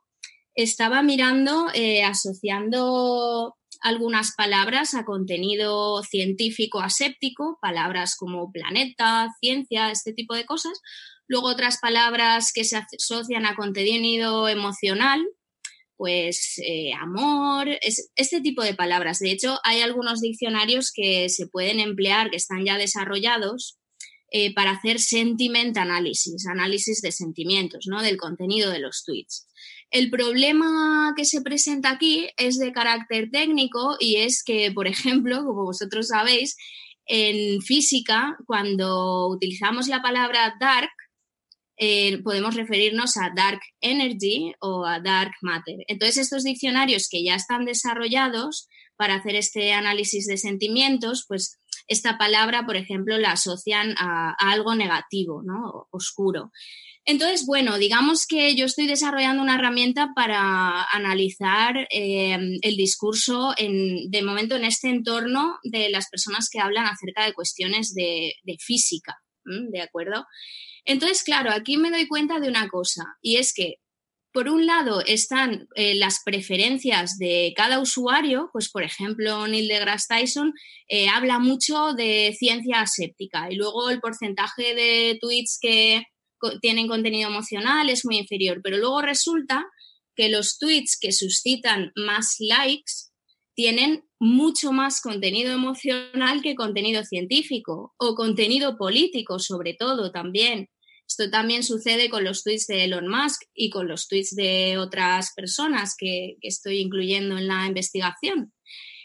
estaba mirando, eh, asociando algunas palabras a contenido científico aséptico, palabras como planeta, ciencia, este tipo de cosas. Luego otras palabras que se asocian a contenido emocional, pues eh, amor, este tipo de palabras. De hecho, hay algunos diccionarios que se pueden emplear, que están ya desarrollados, eh, para hacer sentiment análisis, análisis de sentimientos, ¿no? Del contenido de los tweets. El problema que se presenta aquí es de carácter técnico y es que, por ejemplo, como vosotros sabéis, en física, cuando utilizamos la palabra dark, eh, podemos referirnos a dark energy o a dark matter. Entonces, estos diccionarios que ya están desarrollados para hacer este análisis de sentimientos, pues esta palabra, por ejemplo, la asocian a, algo negativo, ¿no? Oscuro. Entonces, bueno, digamos que yo estoy desarrollando una herramienta para analizar eh, el discurso de momento en este entorno de las personas que hablan acerca de cuestiones de, física, ¿de acuerdo? Entonces, claro, aquí me doy cuenta de una cosa, y es que, por un lado, están eh, las preferencias de cada usuario, pues, por ejemplo, Neil deGrasse Tyson eh, habla mucho de ciencia aséptica, y luego el porcentaje de tweets que tienen contenido emocional es muy inferior, pero luego resulta que los tweets que suscitan más likes tienen mucho más contenido emocional que contenido científico o contenido político sobre todo también. Esto también sucede con los tweets de Elon Musk y con los tweets de otras personas que, estoy incluyendo en la investigación.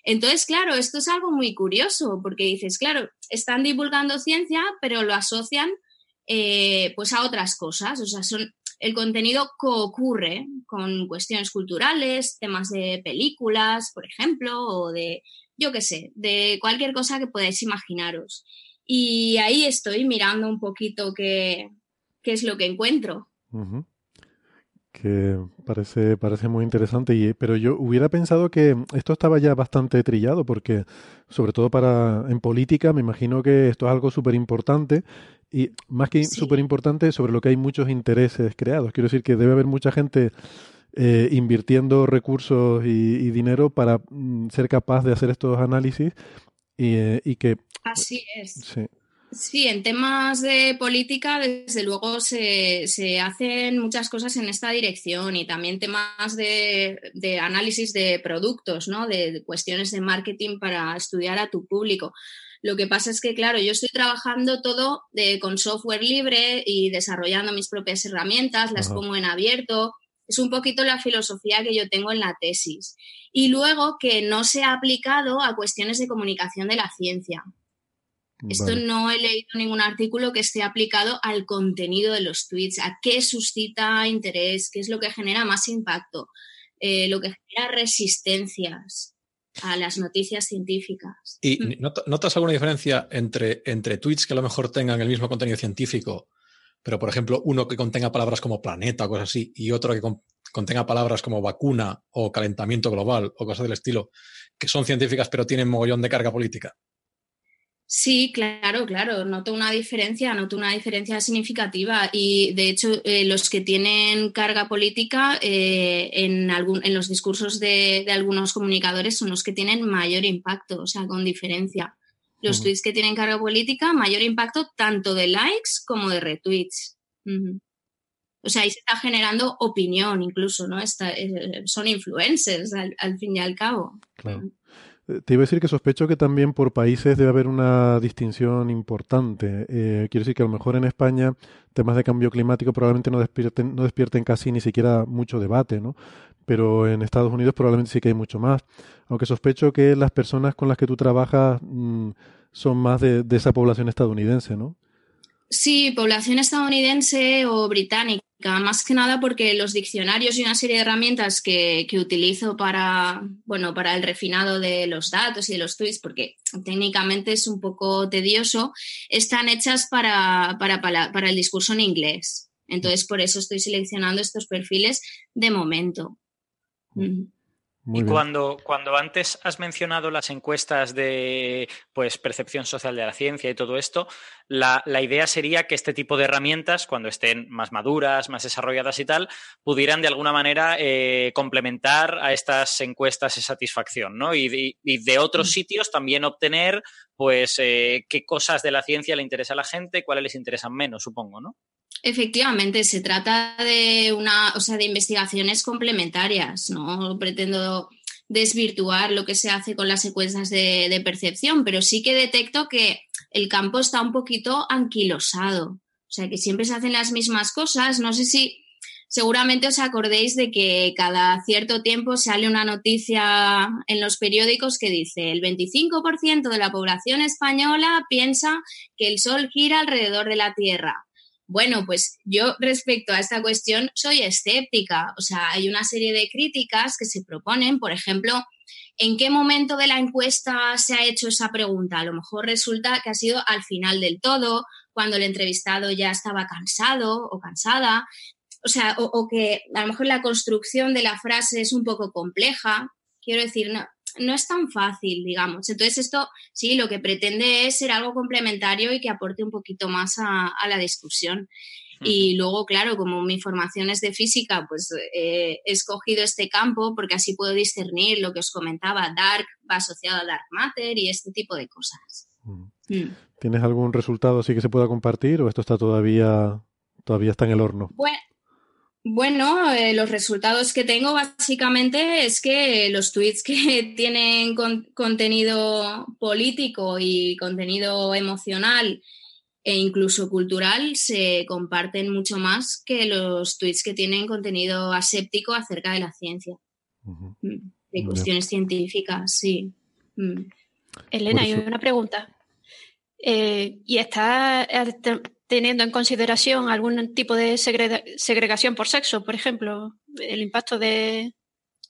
Entonces, claro, esto es algo muy curioso porque dices, claro, están divulgando ciencia, pero lo asocian eh, pues a otras cosas. O sea, son, el contenido coocurre con cuestiones culturales, temas de películas, por ejemplo, o de, yo qué sé, de cualquier cosa que podáis imaginaros. Y ahí estoy mirando un poquito qué, qué es lo que encuentro. Que parece, parece muy interesante, y, pero yo hubiera pensado que esto estaba ya bastante trillado, porque sobre todo para en política me imagino que esto es algo súper importante, y más que súper importante, sobre lo que hay muchos intereses creados. Quiero decir que debe haber mucha gente eh, invirtiendo recursos y, dinero para mm, ser capaz de hacer estos análisis y, eh, y que... Así es. Sí. Sí, en temas de política, desde luego se, hacen muchas cosas en esta dirección y también temas de, análisis de productos, ¿no? De, cuestiones de marketing para estudiar a tu público. Lo que pasa es que, claro, yo estoy trabajando todo con software libre y desarrollando mis propias herramientas, las pongo en abierto. Es un poquito la filosofía que yo tengo en la tesis. Y luego que no se ha aplicado a cuestiones de comunicación de la ciencia. Esto no he leído ningún artículo que esté aplicado al contenido de los tweets, a qué suscita interés, qué es lo que genera más impacto, eh, lo que genera resistencias a las noticias científicas. ¿Y mm. notas alguna diferencia entre, entre tweets que a lo mejor tengan el mismo contenido científico, pero por ejemplo uno que contenga palabras como planeta o cosas así, y otro que contenga palabras como vacuna o calentamiento global o cosas del estilo, que son científicas pero tienen mogollón de carga política? Sí, claro, claro, noto una diferencia, noto una diferencia significativa y de hecho eh, los que tienen carga política eh, en, algún, en los discursos de, algunos comunicadores son los que tienen mayor impacto, o sea, con diferencia. Los tweets que tienen carga política, mayor impacto tanto de likes como de retweets. O sea, ahí se está generando opinión incluso, ¿no? Eh, son influencers al, fin y al cabo. Claro. Te iba a decir que sospecho que también por países debe haber una distinción importante. Eh, quiero decir que a lo mejor en España temas de cambio climático probablemente no despierten, no despierten casi ni siquiera mucho debate, ¿no? Pero en Estados Unidos probablemente sí que hay mucho más. Aunque sospecho que las personas con las que tú trabajas mm, son más de, de esa población estadounidense, ¿no? Sí, población estadounidense o británica, más que nada porque los diccionarios y una serie de herramientas que, utilizo para, bueno, para el refinado de los datos y de los tweets, porque técnicamente es un poco tedioso, están hechas para, para, el discurso en inglés. Entonces, por eso estoy seleccionando estos perfiles de momento. Y cuando, cuando antes has mencionado las encuestas de pues, percepción social de la ciencia y todo esto, la, idea sería que este tipo de herramientas, cuando estén más maduras, más desarrolladas y tal, pudieran de alguna manera eh, complementar a estas encuestas de satisfacción, ¿no? Y, de otros mm. sitios también obtener, pues, eh, qué cosas de la ciencia le interesa a la gente, cuáles les interesan menos, supongo, ¿no? Efectivamente, se trata de una, o sea, de investigaciones complementarias. No pretendo desvirtuar lo que se hace con las secuencias de, percepción, pero sí que detecto que el campo está un poquito anquilosado. O sea, que siempre se hacen las mismas cosas. No sé si seguramente os acordéis de que cada cierto tiempo sale una noticia en los periódicos que dice el 25% de la población española piensa que el Sol gira alrededor de la Tierra. Bueno, pues yo respecto a esta cuestión soy escéptica. O sea, hay una serie de críticas que se proponen, por ejemplo, ¿en qué momento de la encuesta se ha hecho esa pregunta? A lo mejor resulta que ha sido al final del todo, cuando el entrevistado ya estaba cansado o cansada. O sea, o, que a lo mejor la construcción de la frase es un poco compleja. Quiero decir, no, no es tan fácil, digamos. Entonces, esto sí, lo que pretende es ser algo complementario y que aporte un poquito más a, la discusión. Y luego, claro, como mi formación es de física, pues eh, he escogido este campo porque así puedo discernir lo que os comentaba, dark va asociado a dark matter y este tipo de cosas. Mm. ¿Tienes algún resultado así que se pueda compartir o esto está todavía, todavía está en el horno? Bueno, bueno, eh, los resultados que tengo básicamente es que los tweets que tienen contenido político y contenido emocional e incluso cultural se comparten mucho más que los tweets que tienen contenido aséptico acerca de la ciencia, mm, de cuestiones científicas, sí. Mm. Elena, hay una pregunta. Eh, ¿Y está teniendo en consideración algún tipo de segregación por sexo, por ejemplo, el impacto de...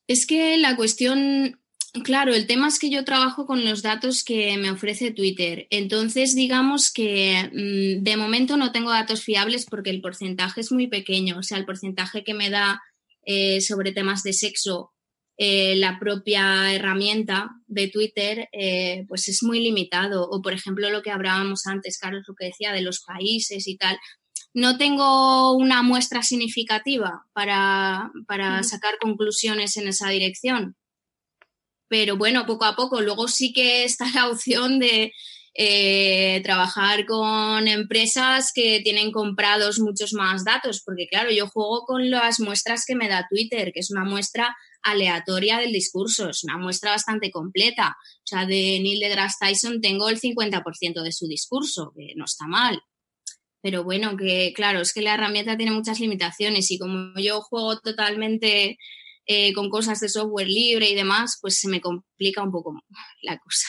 Es que la cuestión, claro, el tema es que yo trabajo con los datos que me ofrece Twitter. Entonces, digamos que mm, de momento no tengo datos fiables porque el porcentaje es muy pequeño. O sea, el porcentaje que me da eh, sobre temas de sexo eh, la propia herramienta de Twitter eh, pues es muy limitado. O, por ejemplo, lo que hablábamos antes, Carlos, lo que decía de los países y tal. No tengo una muestra significativa para, sacar conclusiones en esa dirección. Pero bueno, poco a poco. Luego sí que está la opción de eh, trabajar con empresas que tienen comprados muchos más datos, porque claro, yo juego con las muestras que me da Twitter, que es una muestra aleatoria del discurso, es una muestra bastante completa. O sea, de Neil deGrasse Tyson tengo el 50% de su discurso, que no está mal. Pero bueno, que claro, es que la herramienta tiene muchas limitaciones y como yo juego totalmente eh, con cosas de software libre y demás, pues se me complica un poco la cosa.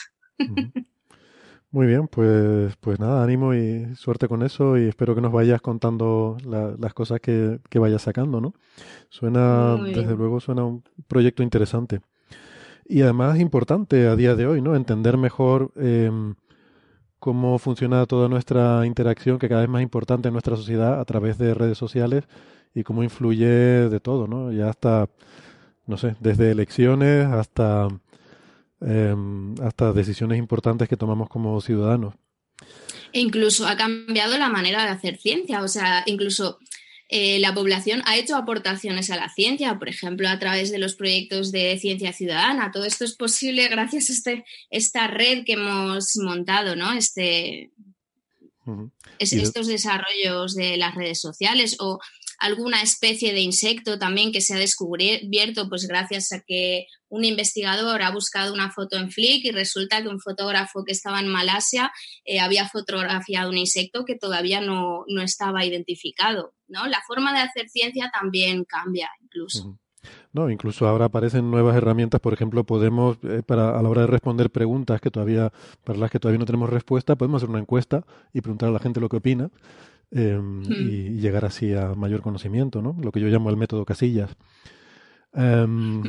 Muy bien, pues, pues nada, ánimo y suerte con eso y espero que nos vayas contando las cosas que, que, vayas sacando, ¿no? Suena, desde luego, suena un proyecto interesante. Y además importante a día de hoy, ¿no? Entender mejor em, cómo funciona toda nuestra interacción, que cada vez más importante en nuestra sociedad a través de redes sociales y cómo influye de todo, ¿no? Ya hasta, no sé, desde elecciones hasta Em, hasta decisiones importantes que tomamos como ciudadanos. E incluso ha cambiado la manera de hacer ciencia, o sea, incluso eh, la población ha hecho aportaciones a la ciencia, por ejemplo, a través de los proyectos de ciencia ciudadana. Todo esto es posible gracias a este, esta red que hemos montado, ¿no? Este, estos desarrollos de las redes sociales o alguna especie de insecto también que se ha descubierto pues gracias a que un investigador ha buscado una foto en Flick y resulta que un fotógrafo que estaba en Malasia eh, había fotografiado un insecto que todavía no, estaba identificado. ¿no? La forma de hacer ciencia también cambia incluso. No, incluso ahora aparecen nuevas herramientas, por ejemplo, podemos, eh, para, a la hora de responder preguntas que todavía, para las que todavía no tenemos respuesta, podemos hacer una encuesta y preguntar a la gente lo que opina Em, y llegar así a mayor conocimiento, ¿no? Lo que yo llamo el método Casillas. Em,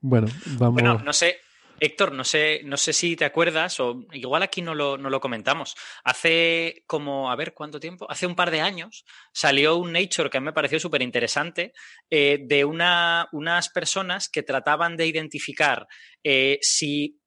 bueno, vamos. Bueno, no sé, Héctor, no sé, no sé si te acuerdas, o igual aquí no lo, no lo, comentamos. Hace como, a ver, ¿cuánto tiempo? Hace un par de años salió un Nature que me pareció súper interesante eh, de una, unas personas que trataban de identificar eh, si,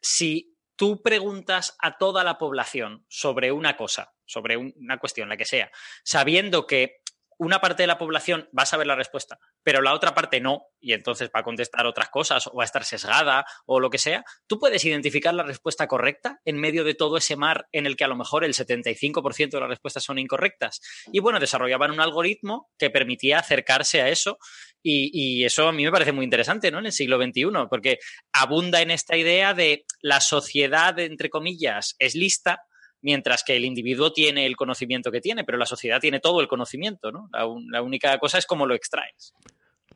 si tú preguntas a toda la población sobre una cosa, sobre una cuestión, la que sea, sabiendo que una parte de la población va a saber la respuesta, pero la otra parte no, y entonces va a contestar otras cosas o va a estar sesgada o lo que sea, tú puedes identificar la respuesta correcta en medio de todo ese mar en el que a lo mejor el 75% de las respuestas son incorrectas. Y bueno, desarrollaban un algoritmo que permitía acercarse a eso y, y, eso a mí me parece muy interesante, ¿no? En el siglo XXI, porque abunda en esta idea de la sociedad, entre comillas, es lista, mientras que el individuo tiene el conocimiento que tiene, pero la sociedad tiene todo el conocimiento, ¿no? La, única cosa es cómo lo extraes.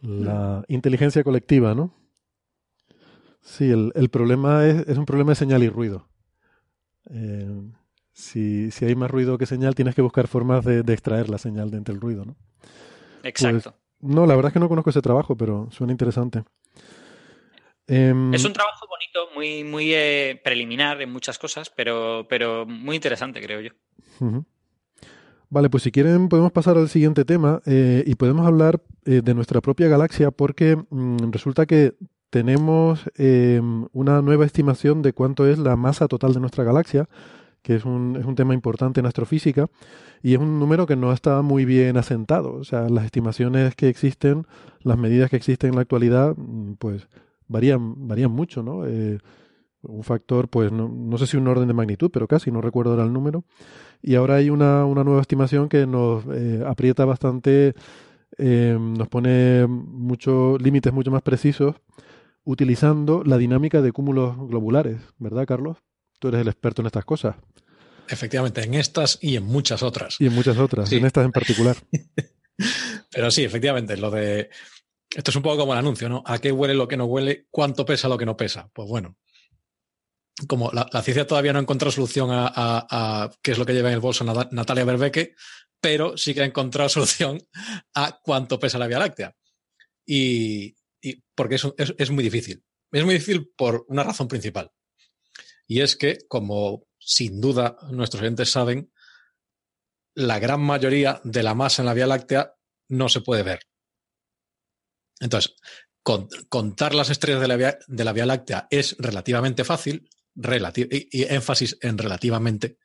La inteligencia colectiva, ¿no? Sí, el, problema es, es, un problema de señal y ruido. Eh, si, hay más ruido que señal, tienes que buscar formas de, extraer la señal de entre el ruido, ¿no? Exacto. Pues, no, la verdad es que no conozco ese trabajo, pero suena interesante. Em, es un trabajo bonito, muy, muy eh, preliminar en muchas cosas, pero, pero muy interesante, creo yo. Vale, pues si quieren podemos pasar al siguiente tema eh, y podemos hablar eh, de nuestra propia galaxia porque mm, resulta que tenemos em, una nueva estimación de cuánto es la masa total de nuestra galaxia, que es un, es un tema importante en astrofísica y es un número que no está muy bien asentado. O sea, las estimaciones que existen, las medidas que existen en la actualidad, mm, pues varían, varían mucho, ¿no? Eh, un factor, pues no, no, sé si un orden de magnitud, pero casi, no recuerdo ahora el número. Y ahora hay una, una nueva estimación que nos eh, aprieta bastante, eh, nos pone muchos límites mucho más precisos utilizando la dinámica de cúmulos globulares, ¿verdad, Carlos? Tú eres el experto en estas cosas. Efectivamente, en estas y en muchas otras. Y en muchas otras, en estas en particular. Pero sí, efectivamente, lo de esto es un poco como el anuncio, ¿no? ¿A qué huele lo que no huele? ¿Cuánto pesa lo que no pesa? Pues bueno, como la, ciencia todavía no ha encontrado solución a, qué es lo que lleva en el bolso Natalia Berbeque, pero sí que ha encontrado solución a cuánto pesa la Vía Láctea. Y, porque es, es, muy difícil. Es muy difícil por una razón principal. Y es que, como sin duda nuestros oyentes saben, la gran mayoría de la masa en la Vía Láctea no se puede ver. Entonces, contar las estrellas de la, vía, de la Vía Láctea es relativamente fácil, y, énfasis en relativamente,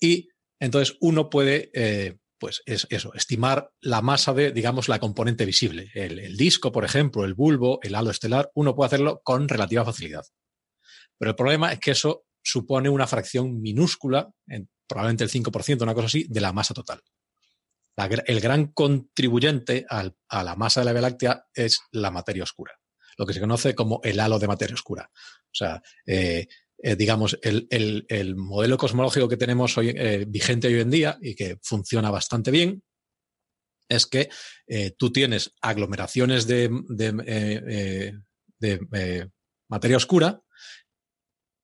y entonces uno puede, eh, pues es eso, estimar la masa de, digamos, la componente visible. El, disco, por ejemplo, el bulbo, el halo estelar, uno puede hacerlo con relativa facilidad. Pero el problema es que eso supone una fracción minúscula, probablemente el 5%, una cosa así, de la masa total el gran contribuyente a la masa de la Vía Láctea es la materia oscura, lo que se conoce como el halo de materia oscura. O sea, eh, eh, digamos, el, modelo cosmológico que tenemos hoy eh, vigente hoy en día y que funciona bastante bien es que tú tienes aglomeraciones de, de materia oscura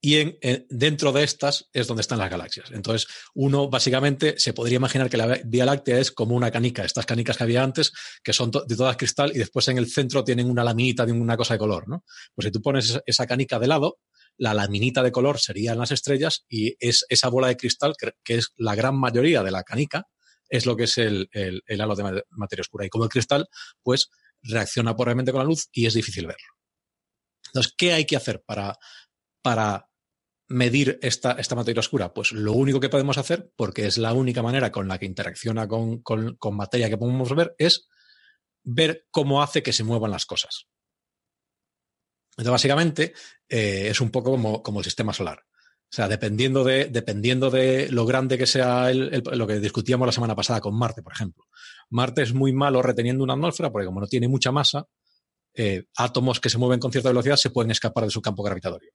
y en, dentro de estas es donde están las galaxias. Entonces, uno básicamente se podría imaginar que la Vía Láctea es como una canica, estas canicas que había antes, que son de todas cristal y después en el centro tienen una laminita de una cosa de color, ¿no? Pues si tú pones esa canica de lado, la laminita de color serían las estrellas y es esa bola de cristal, que, es la gran mayoría de la canica, es lo que es el, el, halo de materia oscura. Y como el cristal, pues reacciona probablemente con la luz y es difícil verlo. Entonces, ¿qué hay que hacer para, para medir esta, esta, materia oscura? Pues lo único que podemos hacer, porque es la única manera con la que interacciona con, materia que podemos ver, es ver cómo hace que se muevan las cosas. Entonces, básicamente, eh, es un poco como, como, el sistema solar. O sea, dependiendo de, dependiendo de lo grande que sea lo que discutíamos la semana pasada con Marte, por ejemplo. Marte es muy malo reteniendo una atmósfera porque como no tiene mucha masa, eh, átomos que se mueven con cierta velocidad se pueden escapar de su campo gravitatorio.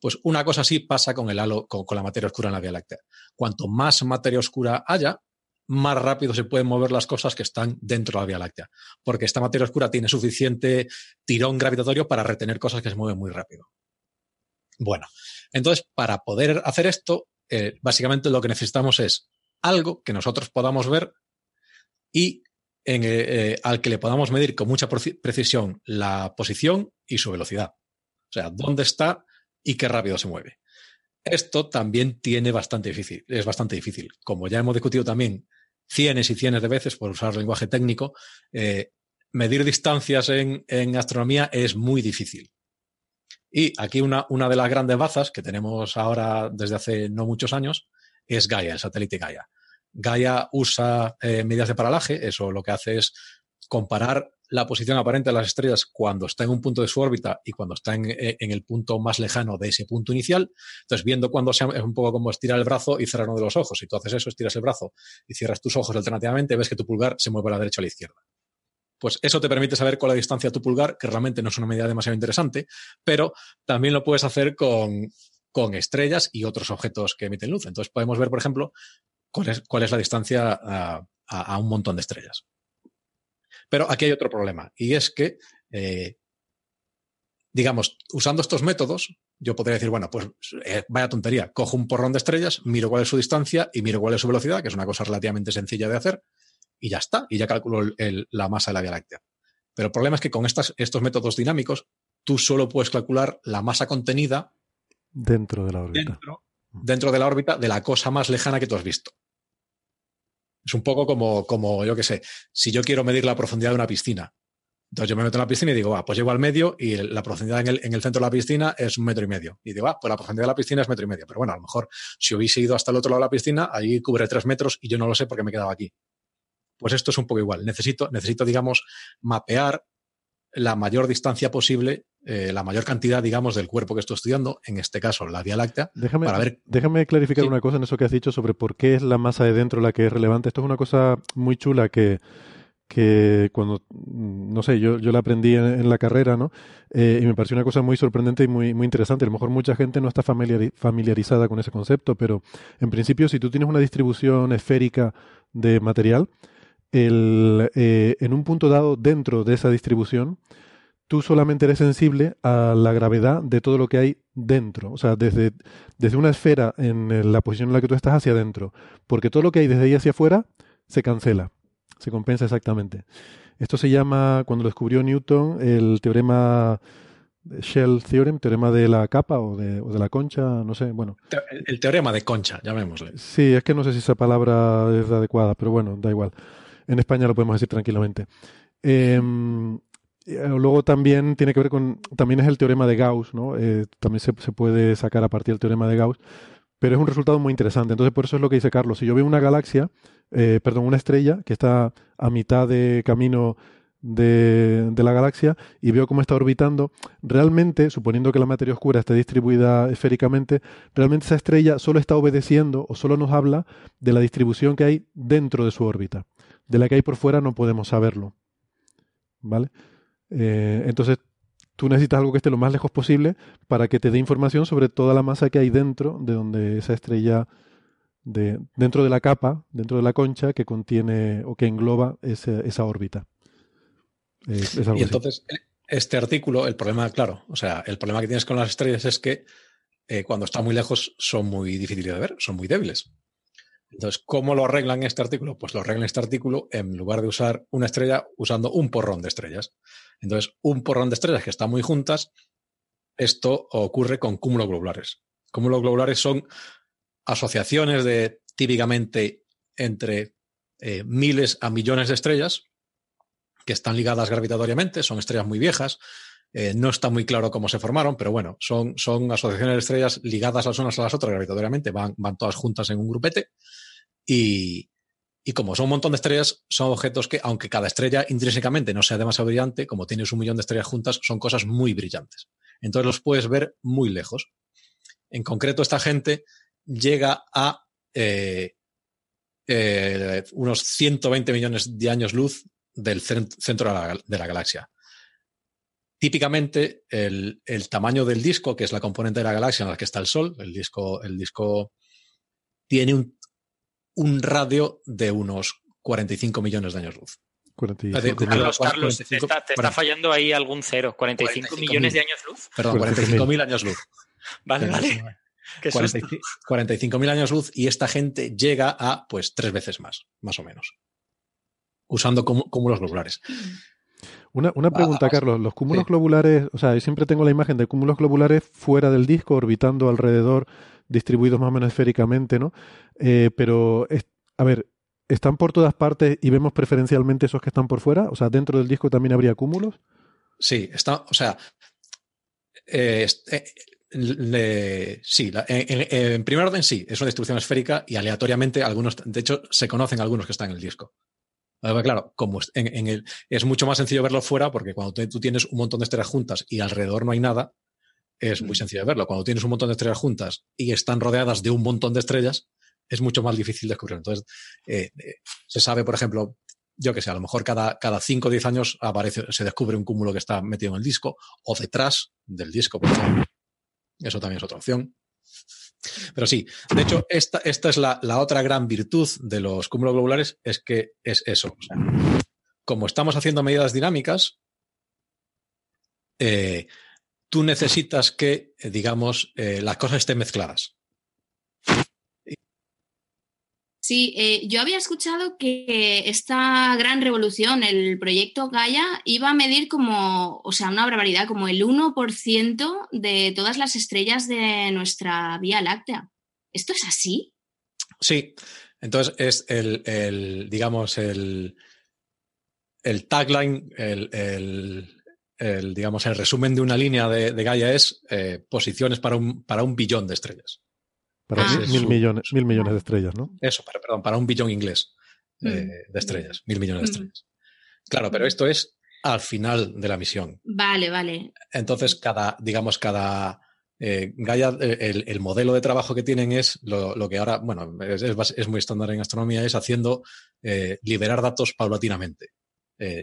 Pues una cosa así pasa con el halo, con, la materia oscura en la Vía Láctea. Cuanto más materia oscura haya, más rápido se pueden mover las cosas que están dentro de la Vía Láctea, porque esta materia oscura tiene suficiente tirón gravitatorio para retener cosas que se mueven muy rápido. Bueno, entonces, para poder hacer esto, eh, básicamente lo que necesitamos es algo que nosotros podamos ver y eh, eh, al que le podamos medir con mucha precisión la posición y su velocidad. O sea, dónde está y qué rápido se mueve. Esto también tiene bastante difícil, es bastante difícil. Como ya hemos discutido también cienes y cienes de veces, por usar lenguaje técnico, eh, medir distancias en, astronomía es muy difícil. Y aquí una, una de las grandes bazas que tenemos ahora desde hace no muchos años es Gaia, el satélite Gaia. Gaia usa eh, medidas de paralaje, eso lo que hace es comparar la posición aparente de las estrellas cuando está en un punto de su órbita y cuando está en, eh, el punto más lejano de ese punto inicial. Entonces, viendo cuando sea, es un poco como estirar el brazo y cerrar uno de los ojos. Si tú haces eso, estiras el brazo y cierras tus ojos alternativamente, ves que tu pulgar se mueve a la derecha o a la izquierda. Pues eso te permite saber cuál es la distancia a tu pulgar, que realmente no es una medida demasiado interesante, pero también lo puedes hacer con, con estrellas y otros objetos que emiten luz. Entonces podemos ver, por ejemplo, cuál es, cuál es la distancia a un montón de estrellas. Pero aquí hay otro problema, y es que, eh, digamos, usando estos métodos, yo podría decir, bueno, pues eh, vaya tontería, cojo un porrón de estrellas, miro cuál es su distancia y miro cuál es su velocidad, que es una cosa relativamente sencilla de hacer, y ya está, y ya calculo la masa de la Vía Láctea. Pero el problema es que con estos métodos dinámicos, tú solo puedes calcular la masa contenida dentro de la órbita. dentro de la órbita de la cosa más lejana que tú has visto. Es un poco como, como yo qué sé, si yo quiero medir la profundidad de una piscina. Entonces yo me meto en la piscina y digo, va, pues llego al medio y la profundidad en el, en el, centro de la piscina es un metro y medio. Y digo, va, pues la profundidad de la piscina es metro y medio. Pero bueno, a lo mejor si hubiese ido hasta el otro lado de la piscina, ahí cubre tres metros y yo no lo sé porque me he quedado aquí. Pues esto es un poco igual. Necesito, necesito digamos, mapear la mayor distancia posible, eh, la mayor cantidad, digamos, del cuerpo que estoy estudiando, en este caso la Vía Láctea, déjame, para ver... Déjame clarificar una cosa en eso que has dicho sobre por qué es la masa de dentro la que es relevante. Esto es una cosa muy chula que, que cuando, no sé, yo, yo la aprendí en, la carrera, ¿no? Eh, y me pareció una cosa muy sorprendente y muy, muy interesante. A lo mejor mucha gente no está familiarizada con ese concepto, pero en principio si tú tienes una distribución esférica de material, el, eh, en un punto dado dentro de esa distribución, tú solamente eres sensible a la gravedad de todo lo que hay dentro, o sea, desde, desde una esfera en la posición en la que tú estás hacia adentro, porque todo lo que hay desde ahí hacia afuera se cancela, se compensa exactamente. Esto se llama, cuando lo descubrió Newton, el teorema Shell Theorem, teorema de la capa o de, o de la concha, no sé, bueno. El teorema de concha, llamémosle. Sí, es que no sé si esa palabra es adecuada, pero bueno, da igual. En España lo podemos decir tranquilamente. Em, eh, luego también tiene que ver con, también es el teorema de Gauss, ¿no? Eh, también se, puede sacar a partir del teorema de Gauss, pero es un resultado muy interesante. Entonces, por eso es lo que dice Carlos. Si yo veo una galaxia, eh, perdón, una estrella que está a mitad de camino de, de, la galaxia y veo cómo está orbitando, realmente, suponiendo que la materia oscura esté distribuida esféricamente, realmente esa estrella solo está obedeciendo o solo nos habla de la distribución que hay dentro de su órbita de la que hay por fuera no podemos saberlo. ¿Vale? Eh, entonces, tú necesitas algo que esté lo más lejos posible para que te dé información sobre toda la masa que hay dentro de donde esa estrella, de, dentro de la capa, dentro de la concha que contiene o que engloba esa órbita. y entonces, este artículo, el problema, claro, o sea, el problema que tienes con las estrellas es que eh, cuando están muy lejos son muy difíciles de ver, son muy débiles. Entonces, ¿cómo lo arreglan este artículo? Pues lo arreglan este artículo en lugar de usar una estrella, usando un porrón de estrellas. Entonces, un porrón de estrellas que están muy juntas, esto ocurre con cúmulos globulares. Cúmulos globulares son asociaciones de típicamente entre eh, miles a millones de estrellas que están ligadas gravitatoriamente, son estrellas muy viejas, eh, no está muy claro cómo se formaron, pero bueno, son, asociaciones de estrellas ligadas las unas a las otras gravitatoriamente, van, todas juntas en un grupete. Y, y como son un montón de estrellas, son objetos que, aunque cada estrella intrínsecamente no sea demasiado brillante, como tienes un millón de estrellas juntas, son cosas muy brillantes. Entonces los puedes ver muy lejos. En concreto, esta gente llega a eh, eh, unos 120 millones de años luz del centro de la galaxia. Típicamente, el, tamaño del disco, que es la componente de la galaxia en la que está el Sol, el disco, el disco tiene un, un radio de unos 45 millones de años luz. Carlos, Carlos, te, está, fallando ahí algún cero. 45, millones de años luz. Perdón, 45.000 años luz. vale, vale. 45.000 años luz y esta gente llega a pues tres veces más, más o menos, usando cúmulos globulares. Una, una pregunta, Carlos. Los cúmulos globulares, o sea, yo siempre tengo la imagen de cúmulos globulares fuera del disco, orbitando alrededor, distribuidos más o menos esféricamente, ¿no? Eh, pero, a ver, ¿están por todas partes y vemos preferencialmente esos que están por fuera? O sea, ¿dentro del disco también habría cúmulos? Sí, está, o sea, eh, eh, sí, en, primer orden sí, es una distribución esférica y aleatoriamente algunos, de hecho, se conocen algunos que están en el disco. Claro, como en, el, es mucho más sencillo verlo fuera porque cuando tú tienes un montón de estrellas juntas y alrededor no hay nada, es muy mm. sencillo de verlo. Cuando tienes un montón de estrellas juntas y están rodeadas de un montón de estrellas, es mucho más difícil descubrirlo. Entonces, eh, eh, se sabe, por ejemplo, yo que sé, a lo mejor cada, cada 5 o 10 años aparece, se descubre un cúmulo que está metido en el disco o detrás del disco. Por ejemplo. Eso también es otra opción. Pero sí, de hecho, esta, esta es la, otra gran virtud de los cúmulos globulares, es que es eso. como estamos haciendo medidas dinámicas, eh, tú necesitas que, eh, digamos, eh, las cosas estén mezcladas. Sí, eh, yo había escuchado que esta gran revolución, el proyecto Gaia, iba a medir como, o sea, una barbaridad, como el 1% de todas las estrellas de nuestra Vía Láctea. ¿Esto es así? Sí, entonces es el, digamos, el, el tagline, el, digamos, el resumen de una línea de, Gaia es eh, posiciones para un, para un billón de estrellas. Para ah. mil, millones, mil millones de estrellas, ¿no? Eso, para, perdón, para un billón inglés eh, mm. de estrellas, mil millones de mm. estrellas. Claro, pero esto es al final de la misión. Vale, vale. Entonces, cada, digamos, cada eh, Gaia, eh, el, modelo de trabajo que tienen es lo, que ahora, bueno, es, muy estándar en astronomía, es haciendo liberar datos paulatinamente.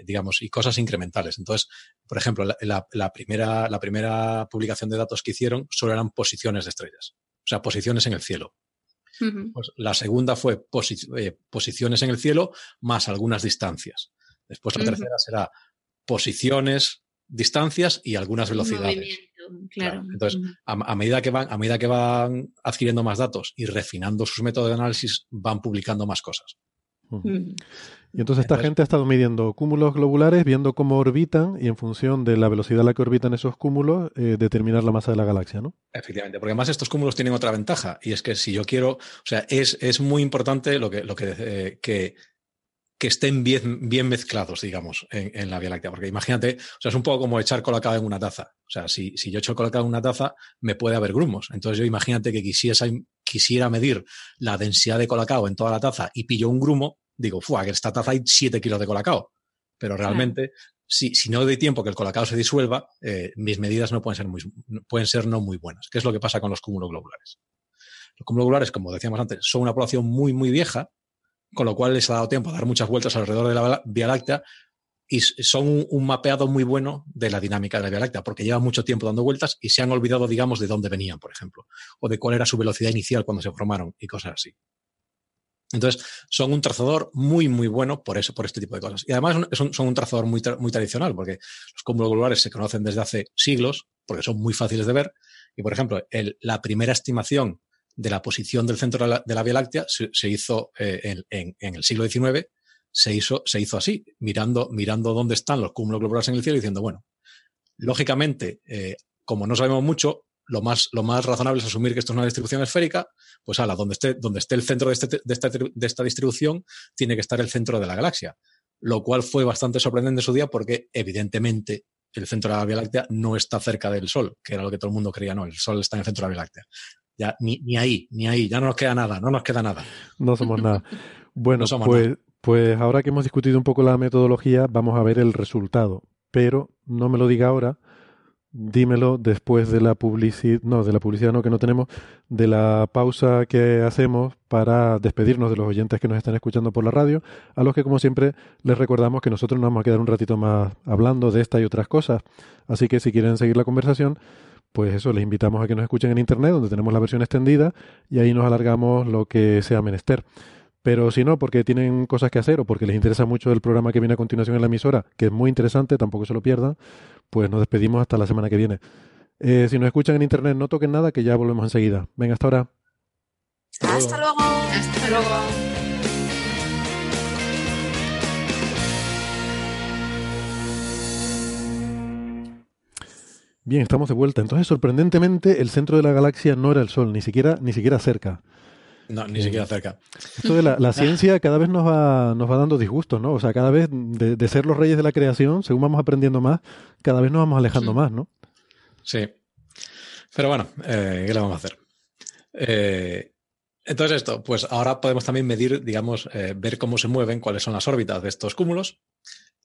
digamos, y cosas incrementales. Entonces, por ejemplo, la, primera, la primera publicación de datos que hicieron solo eran posiciones de estrellas o sea, posiciones en el cielo. pues la segunda fue eh, posiciones en el cielo más algunas distancias. Después la tercera será posiciones, distancias y algunas velocidades. Claro. Entonces, a, medida que van, a medida que van adquiriendo más datos y refinando sus métodos de análisis, van publicando más cosas. Y entonces esta gente ha estado midiendo cúmulos globulares, viendo cómo orbitan y en función de la velocidad a la que orbitan esos cúmulos, eh, determinar la masa de la galaxia, ¿no? Efectivamente, porque además estos cúmulos tienen otra ventaja y es que si yo quiero, o sea, es, es muy importante lo que, lo que, eh, que, que, estén bien, bien mezclados, digamos, en, en, la Vía Láctea. Porque imagínate, o sea, es un poco como echar colacao en una taza. O sea, si, si yo echo colacao en una taza, me puede haber grumos. Entonces yo imagínate que quisiera, quisiera medir la densidad de colacao en toda la taza y pillo un grumo, digo, ¡fua! Que esta taza hay 7 kilos de colacao. Pero realmente, si, si, no doy tiempo que el colacao se disuelva, eh, mis medidas no pueden ser, muy, pueden ser no muy buenas. ¿Qué es lo que pasa con los cúmulos globulares? Los cúmulos globulares, como decíamos antes, son una población muy, muy vieja, con lo cual les ha dado tiempo a dar muchas vueltas alrededor de la Vía Láctea y son un, mapeado muy bueno de la dinámica de la Vía Láctea, porque llevan mucho tiempo dando vueltas y se han olvidado, digamos, de dónde venían, por ejemplo, o de cuál era su velocidad inicial cuando se formaron y cosas así. Entonces, son un trazador muy, muy bueno por eso, por este tipo de cosas. Y además son, un trazador muy, muy tradicional, porque los cúmulos globulares se conocen desde hace siglos, porque son muy fáciles de ver. Y, por ejemplo, la primera estimación de la posición del centro de la, Vía Láctea se, hizo eh, en, el siglo XIX, se hizo, así, mirando, mirando dónde están los cúmulos globulares en el cielo y diciendo, bueno, lógicamente, eh, como no sabemos mucho, lo más, lo más razonable es asumir que esto es una distribución esférica, pues ala, donde esté, esté el centro de, este, esta, de esta distribución, tiene que estar el centro de la galaxia. Lo cual fue bastante sorprendente en su día porque, evidentemente, el centro de la Vía Láctea no está cerca del Sol, que era lo que todo el mundo creía, no, el Sol está en el centro de la Vía Láctea. Ya, ni, ni ahí, ni ahí, ya no nos queda nada, no nos queda nada. No somos nada. Bueno, pues, pues ahora que hemos discutido un poco la metodología, vamos a ver el resultado. Pero no me lo diga ahora, dímelo después de la publicidad, no, de la publicidad no que no tenemos, de la pausa que hacemos para despedirnos de los oyentes que nos están escuchando por la radio, a los que como siempre les recordamos que nosotros nos vamos a quedar un ratito más hablando de esta y otras cosas. Así que si quieren seguir la conversación, pues eso, les invitamos a que nos escuchen en internet, donde tenemos la versión extendida, y ahí nos alargamos lo que sea menester. Pero si no, porque tienen cosas que hacer o porque les interesa mucho el programa que viene a continuación en la emisora, que es muy interesante, tampoco se lo pierdan, pues nos despedimos hasta la semana que viene. Eh, si nos escuchan en internet, no toquen nada, que ya volvemos enseguida. Venga, hasta ahora. Hasta luego. Hasta luego. Bien, estamos de vuelta. Entonces, sorprendentemente, el centro de la galaxia no era el Sol, ni siquiera, ni siquiera cerca. No, ni siquiera cerca. Esto de la, ciencia cada vez nos va, nos va dando disgustos, ¿no? O sea, cada vez de, ser los reyes de la creación, según vamos aprendiendo más, cada vez nos vamos alejando más, ¿no? Sí. Pero bueno, eh, ¿qué le vamos a hacer? Eh, entonces esto, pues ahora podemos también medir, digamos, eh, ver cómo se mueven, cuáles son las órbitas de estos cúmulos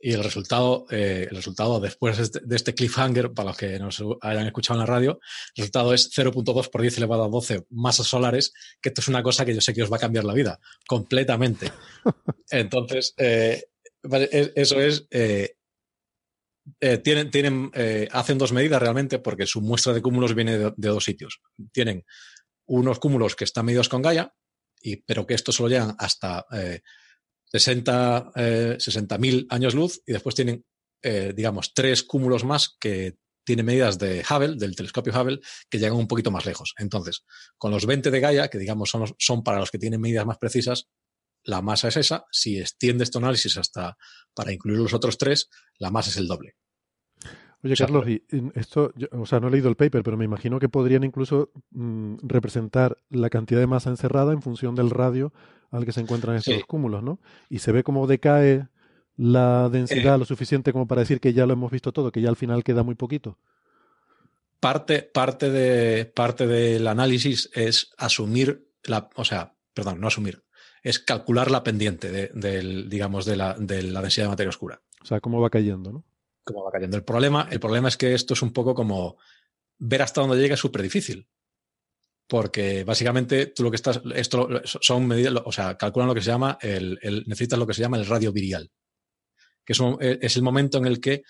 y el resultado, eh, el resultado después este, de este cliffhanger, para los que nos hayan escuchado en la radio, el resultado es 0.2 por 10 elevado a 12 masas solares, que esto es una cosa que yo sé que os va a cambiar la vida, completamente. Entonces, eh, eso es... Eh, tienen, tienen, hacen dos medidas realmente porque su muestra de cúmulos viene de, dos sitios. Tienen unos cúmulos que están medidos con Gaia, y, pero que estos solo llegan hasta 60 eh, mil años luz y después tienen, eh, digamos, tres cúmulos más que tienen medidas de Hubble, del telescopio Hubble, que llegan un poquito más lejos. Entonces, con los 20 de Gaia, que digamos son, son para los que tienen medidas más precisas, la masa es esa. Si extiendes tu análisis hasta para incluir los otros tres, la masa es el doble. Oye, Carlos, y esto, o sea, no he leído el paper, pero me imagino que podrían incluso mm, representar la cantidad de masa encerrada en función del radio al que se encuentran estos cúmulos, ¿no? Y se ve cómo decae la densidad eh. lo suficiente como para decir que ya lo hemos visto todo, que ya al final queda muy poquito. Parte, parte, de, parte del análisis es asumir la, o sea, perdón, no asumir, es calcular la pendiente de, del, digamos, de la, de la densidad de materia oscura. O sea, cómo va cayendo, ¿no? cómo va cayendo. El problema, el problema es que esto es un poco como ver hasta dónde llega es súper difícil. Porque básicamente tú lo que estás, esto son medidas, o sea, calculan lo que se llama, el, necesitas lo que se llama el radio virial, que es, e, es, el momento en el que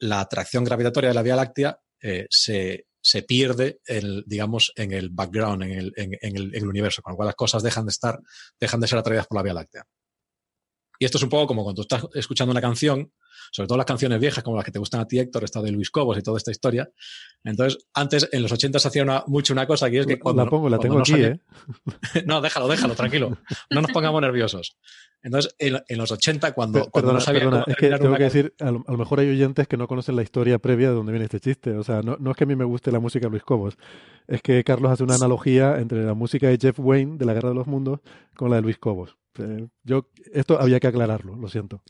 la atracción gravitatoria de la Vía Láctea eh, se, se, pierde, digamos, en el background, en el, en, el, universo, con lo cual las cosas dejan de estar, dejan de ser atraídas por la Vía Láctea. Y esto es un poco como cuando estás escuchando una canción, sobre todo las canciones viejas como las que te gustan a ti, Héctor, esta de Luis Cobos y toda esta historia. Entonces, antes, en los 80 se hacía mucho una cosa que es que cuando... La pongo, la tengo aquí, ¿eh? no, déjalo, déjalo, tranquilo. No nos pongamos nerviosos. Entonces, en, los 80, cuando, perdona, no sabía es que tengo que decir, a lo, mejor hay oyentes que no conocen la historia previa de dónde viene este chiste. O sea, no, no es que a mí me guste la música de Luis Cobos, es que Carlos hace una analogía entre la música de Jeff Wayne de la Guerra de los Mundos con la de Luis Cobos. Eh, yo, esto había que aclararlo, lo siento.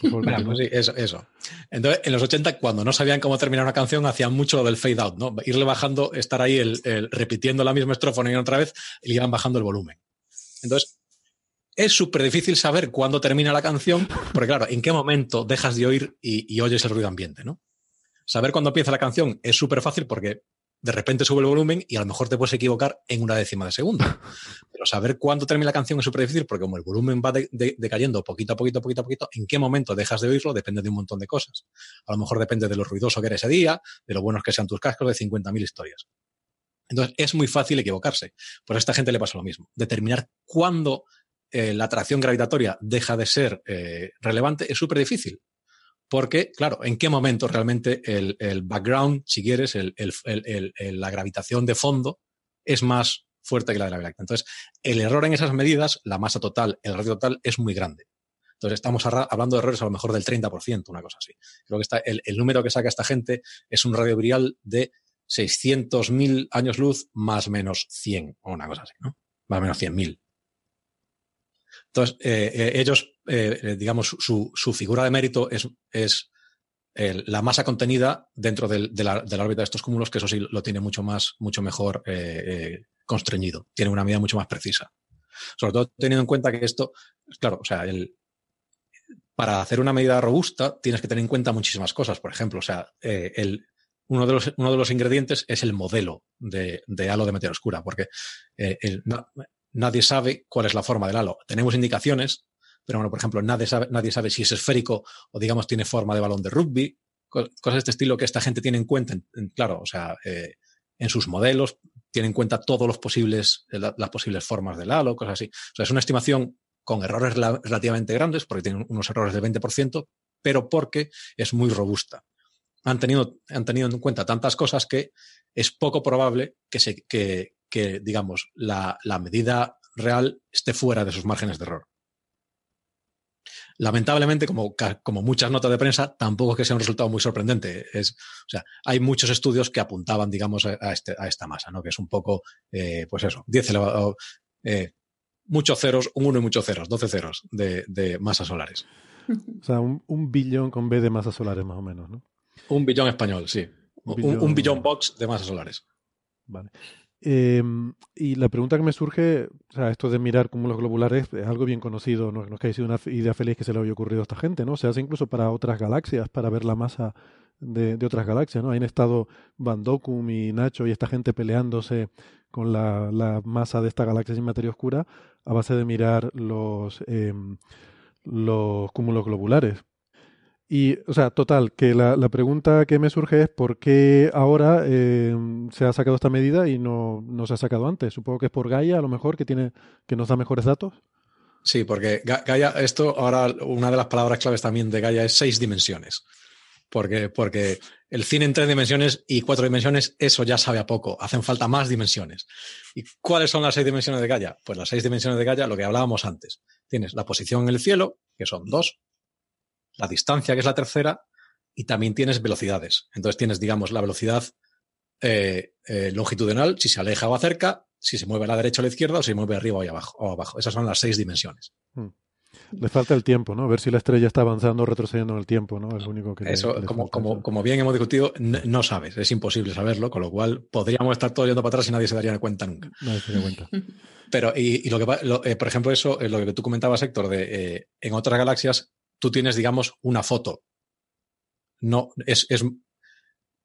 Pues sí, eso, eso. Entonces, en los 80, cuando no sabían cómo terminar una canción, hacían mucho lo del fade out, ¿no? Irle bajando, estar ahí el, repitiendo la misma estrofa y otra vez, y iban bajando el volumen. Entonces, es súper difícil saber cuándo termina la canción, porque claro, en qué momento dejas de oír y, y oyes el ruido ambiente, ¿no? Saber cuándo empieza la canción es súper fácil porque de repente sube el volumen y a lo mejor te puedes equivocar en una décima de segundo. Pero saber cuándo termina la canción es súper difícil porque como el volumen va decayendo poquito a poquito, poquito a poquito, en qué momento dejas de oírlo depende de un montón de cosas. A lo mejor depende de lo ruidoso que eres ese día, de lo buenos que sean tus cascos, de 50.000 historias. Entonces es muy fácil equivocarse. Pues a esta gente le pasa lo mismo. Determinar cuándo eh, la atracción gravitatoria deja de ser eh, relevante es súper difícil. Porque, claro, ¿en qué momento realmente el, background, si quieres, la gravitación de fondo es más fuerte que la de la Vía Entonces, el error en esas medidas, la masa total, el radio total, es muy grande. Entonces, estamos hablando de errores a lo mejor del 30%, una cosa así. Creo que está, el, número que saca esta gente es un radio virial de 600.000 años luz más menos 100, o una cosa así, ¿no? Más o menos 100.000. Entonces, eh, eh, ellos, eh, digamos, su, su, figura de mérito es, es la masa contenida dentro de, la, órbita de estos cúmulos, que eso sí lo tiene mucho más, mucho mejor constreñido, tiene una medida mucho más precisa. Sobre todo teniendo en cuenta que esto, claro, o sea, el, para hacer una medida robusta tienes que tener en cuenta muchísimas cosas. Por ejemplo, o sea, el, uno, de los, uno de los ingredientes es el modelo de, de halo de materia oscura, porque nadie sabe cuál es la forma del halo. Tenemos indicaciones, pero bueno, por ejemplo, nadie sabe, nadie sabe si es esférico o digamos tiene forma de balón de rugby, cosas de este estilo que esta gente tiene en cuenta, claro, o sea, eh, en sus modelos, tiene en cuenta todos los posibles, eh, las posibles formas del halo, cosas así. O sea, es una estimación con errores relativamente grandes, porque tiene unos errores del 20%, pero porque es muy robusta. Han tenido, han tenido en cuenta tantas cosas que es poco probable que, se, que, que, digamos, la, medida real esté fuera de sus márgenes de error. lamentablemente, como, como muchas notas de prensa, tampoco es que sea un resultado muy sorprendente. Es, o sea, hay muchos estudios que apuntaban, digamos, a, este, a esta masa, ¿no? Que es un poco, eh, pues eso, 10 elevado, eh, muchos ceros, un 1 y muchos ceros, 12 ceros de, de masas solares. O sea, un, un, billón con B de masas solares, más o menos, ¿no? Un billón español, sí. Un billón, box de masas solares. Vale. Eh, y la pregunta que me surge, o sea, esto de mirar cúmulos globulares es algo bien conocido, no, no es que haya sido una idea feliz que se le haya ocurrido a esta gente, ¿no? Se hace incluso para otras galaxias, para ver la masa de, de otras galaxias, ¿no? Ahí han estado Van y Nacho y esta gente peleándose con la, la masa de esta galaxia sin materia oscura a base de mirar los, eh, los cúmulos globulares. Y, o sea, total, que la, la, pregunta que me surge es por qué ahora eh, se ha sacado esta medida y no, no, se ha sacado antes. Supongo que es por Gaia, a lo mejor, que, tiene, que nos da mejores datos. Sí, porque Gaia, esto ahora, una de las palabras claves también de Gaia es seis dimensiones. Porque, porque el cine en tres dimensiones y cuatro dimensiones, eso ya sabe a poco. Hacen falta más dimensiones. ¿Y cuáles son las seis dimensiones de Gaia? Pues las seis dimensiones de Gaia, lo que hablábamos antes. Tienes la posición en el cielo, que son dos, la distancia, que es la tercera, y también tienes velocidades. Entonces tienes, digamos, la velocidad eh, eh, longitudinal, si se aleja o acerca, si se mueve a la derecha o a la izquierda, o si se mueve arriba o abajo. O abajo. Esas son las seis dimensiones. Hmm. Le falta el tiempo, ¿no? Ver si la estrella está avanzando o retrocediendo en el tiempo, ¿no? Es lo único que. Eso, como, como, como, bien hemos discutido, no, sabes, es imposible saberlo, con lo cual podríamos estar todos yendo para atrás y nadie se daría cuenta nunca. Nadie se daría cuenta. Pero, y, y lo que, lo, eh, por ejemplo, eso, lo que tú comentabas, Héctor, de eh, en otras galaxias tú tienes, digamos, una foto. No, es, es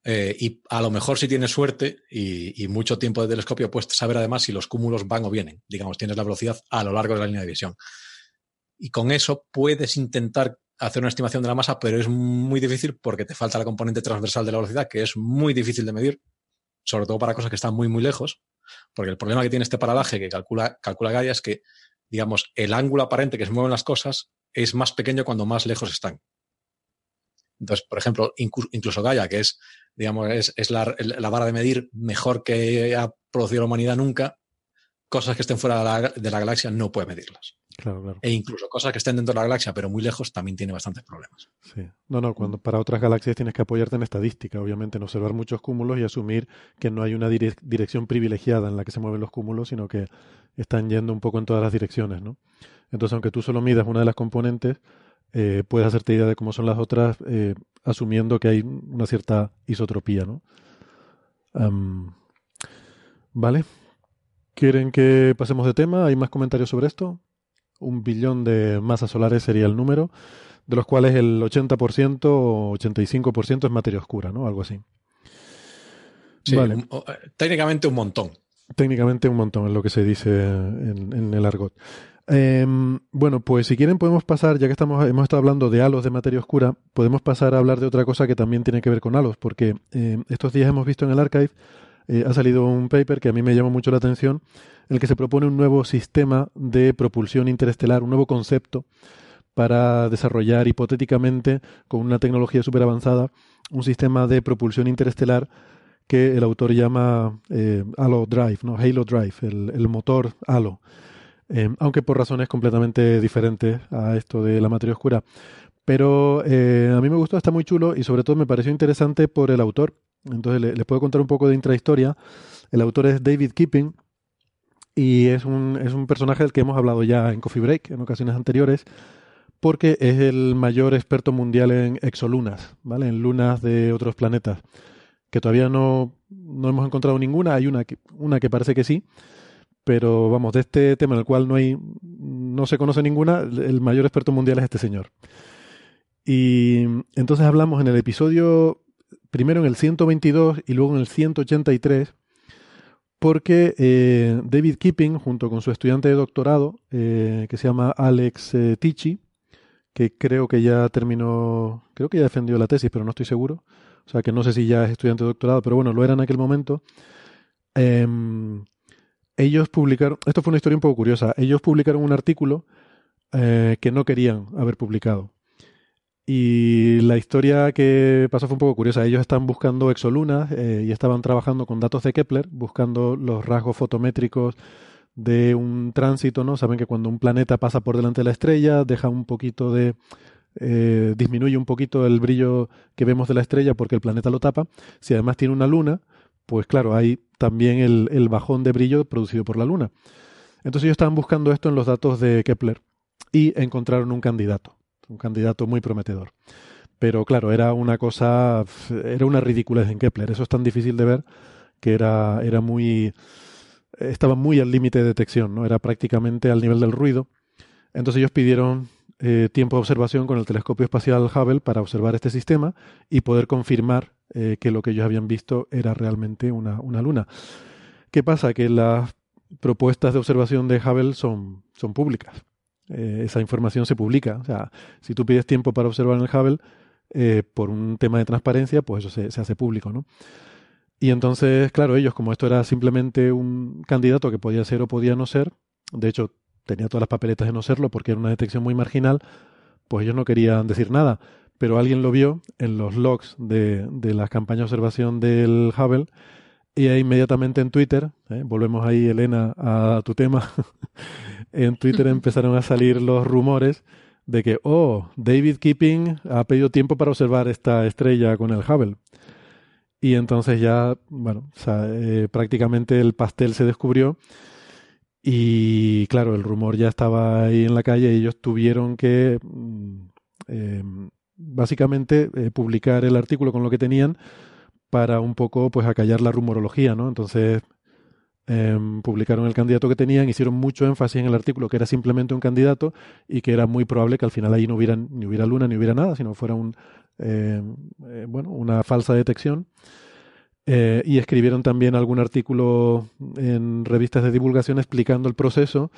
eh, y a lo mejor si tienes suerte y, mucho tiempo de telescopio, puedes saber además si los cúmulos van o vienen. Digamos, tienes la velocidad a lo largo de la línea de visión. Y con eso puedes intentar hacer una estimación de la masa, pero es muy difícil porque te falta la componente transversal de la velocidad, que es muy difícil de medir, sobre todo para cosas que están muy, muy lejos. Porque el problema que tiene este paralaje que calcula, calcula Gaia es que, digamos, el ángulo aparente que se mueven las cosas es más pequeño cuando más lejos están. Entonces, por ejemplo, incluso Gaia, que es, digamos, es, es la, la, vara de medir mejor que ha producido la humanidad nunca, cosas que estén fuera de la, de la galaxia no puede medirlas. Claro, claro. E incluso cosas que estén dentro de la galaxia, pero muy lejos, también tiene bastantes problemas. Sí. No, no, cuando para otras galaxias tienes que apoyarte en estadística, obviamente, en observar muchos cúmulos y asumir que no hay una dire dirección privilegiada en la que se mueven los cúmulos, sino que están yendo un poco en todas las direcciones, ¿no? Entonces, aunque tú solo midas una de las componentes, eh, puedes hacerte idea de cómo son las otras, eh, asumiendo que hay una cierta isotropía, ¿no? Um, ¿Vale? ¿Quieren que pasemos de tema? ¿Hay más comentarios sobre esto? Un billón de masas solares sería el número, de los cuales el 80% o 85% es materia oscura, ¿no? Algo así. Sí, vale. un, eh, técnicamente un montón. Técnicamente un montón es lo que se dice en, en el argot. Eh, bueno, pues si quieren podemos pasar, ya que estamos, hemos estado hablando de halos de materia oscura, podemos pasar a hablar de otra cosa que también tiene que ver con halos, porque eh, estos días hemos visto en el archive, eh, ha salido un paper que a mí me llamó mucho la atención, en el que se propone un nuevo sistema de propulsión interestelar, un nuevo concepto para desarrollar hipotéticamente con una tecnología súper avanzada un sistema de propulsión interestelar que el autor llama eh, Halo Drive, ¿no? Halo Drive, el motor Halo. Eh, aunque por razones completamente diferentes a esto de la materia oscura. Pero eh, a mí me gustó, está muy chulo y sobre todo me pareció interesante por el autor. Entonces les le puedo contar un poco de intrahistoria. El autor es David Keeping y es un, es un personaje del que hemos hablado ya en Coffee Break en ocasiones anteriores porque es el mayor experto mundial en exolunas, ¿vale? En lunas de otros planetas, que todavía no, no hemos encontrado ninguna, hay una que, una que parece que sí, pero vamos, de este tema en el cual no hay, no se conoce ninguna, el mayor experto mundial es este señor. Y entonces hablamos en el episodio, primero en el 122 y luego en el 183, porque eh, David Keeping, junto con su estudiante de doctorado, eh, que se llama Alex eh, Tichy, que creo que ya terminó, creo que ya defendió la tesis, pero no estoy seguro. O sea que no sé si ya es estudiante de doctorado, pero bueno, lo era en aquel momento. Ellos publicaron, esto fue una historia un poco curiosa, ellos publicaron un artículo eh, que no querían haber publicado. Y la historia que pasó fue un poco curiosa. Ellos estaban buscando exolunas eh, y estaban trabajando con datos de Kepler, buscando los rasgos fotométricos de un tránsito, ¿no? Saben que cuando un planeta pasa por delante de la estrella, deja un poquito de... Eh, disminuye un poquito el brillo que vemos de la estrella porque el planeta lo tapa. Si además tiene una luna, pues claro, hay también el, bajón de brillo producido por la luna. Entonces ellos estaban buscando esto en los datos de Kepler y encontraron un candidato, un candidato muy prometedor. Pero claro, era una cosa, era una ridiculez en Kepler. Eso es tan difícil de ver que era, era muy, estaba muy al límite de detección, ¿no? Era prácticamente al nivel del ruido. Entonces ellos pidieron eh, tiempo de observación con el telescopio espacial Hubble para observar este sistema y poder confirmar eh, que lo que ellos habían visto era realmente una, una luna. ¿Qué pasa? Que las propuestas de observación de Hubble son, son públicas. Eh, esa información se publica. O sea, si tú pides tiempo para observar en el Hubble, eh, por un tema de transparencia, pues eso se, hace público, ¿no? Y entonces, claro, ellos, como esto era simplemente un candidato que podía ser o podía no ser, de hecho, tenía todas las papeletas de no serlo porque era una detección muy marginal, pues ellos no querían decir nada. Pero alguien lo vio en los logs de, de las campañas de observación del Hubble y ahí inmediatamente en Twitter, ¿eh? volvemos ahí, Elena, a tu tema, en Twitter empezaron a salir los rumores de que, oh, David Keeping ha pedido tiempo para observar esta estrella con el Hubble. Y entonces ya, bueno, eh, prácticamente el pastel se descubrió y claro, el rumor ya estaba ahí en la calle y ellos tuvieron que mm, em, básicamente eh, publicar el artículo con lo que tenían para un poco pues acallar la rumorología, ¿no? Entonces em, publicaron el candidato que tenían, hicieron mucho énfasis en el artículo que era simplemente un candidato y que era muy probable que al final ahí no hubiera ni hubiera luna ni hubiera nada, sino fuera un em, eh, bueno una falsa detección. Eh, y escribieron también algún artículo en revistas de divulgación explicando el proceso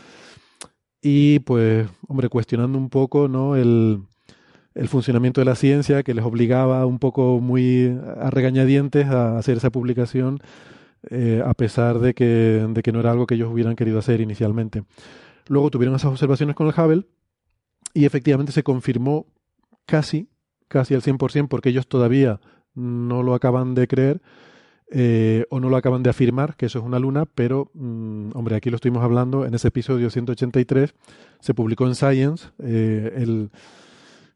y pues hombre cuestionando un poco no el el funcionamiento de la ciencia que les obligaba un poco muy a regañadientes a hacer esa publicación eh, a pesar de que, de que no era algo que ellos hubieran querido hacer inicialmente. Luego tuvieron esas observaciones con el Hubble y efectivamente se confirmó casi, casi al 100% porque ellos todavía no lo acaban de creer eh, o no lo acaban de afirmar, que eso es una luna, pero, mm, hombre, aquí lo estuvimos hablando en ese episodio 183, se publicó en Science eh, el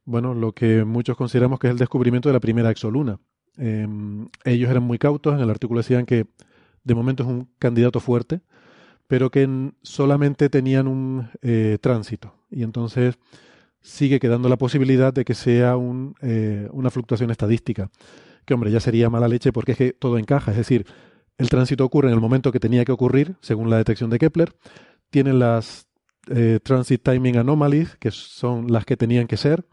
bueno, lo que muchos consideramos que es el descubrimiento de la primera exoluna. Em, ellos eran muy cautos, en el artículo decían que de momento es un candidato fuerte, pero que solamente tenían un eh, tránsito. Y entonces sigue quedando la posibilidad de que sea un, eh, una fluctuación estadística. Que hombre, ya sería mala leche porque es que todo encaja. Es decir, el tránsito ocurre en el momento que tenía que ocurrir, según la detección de Kepler. Tienen las eh, Transit Timing Anomalies, que son las que tenían que ser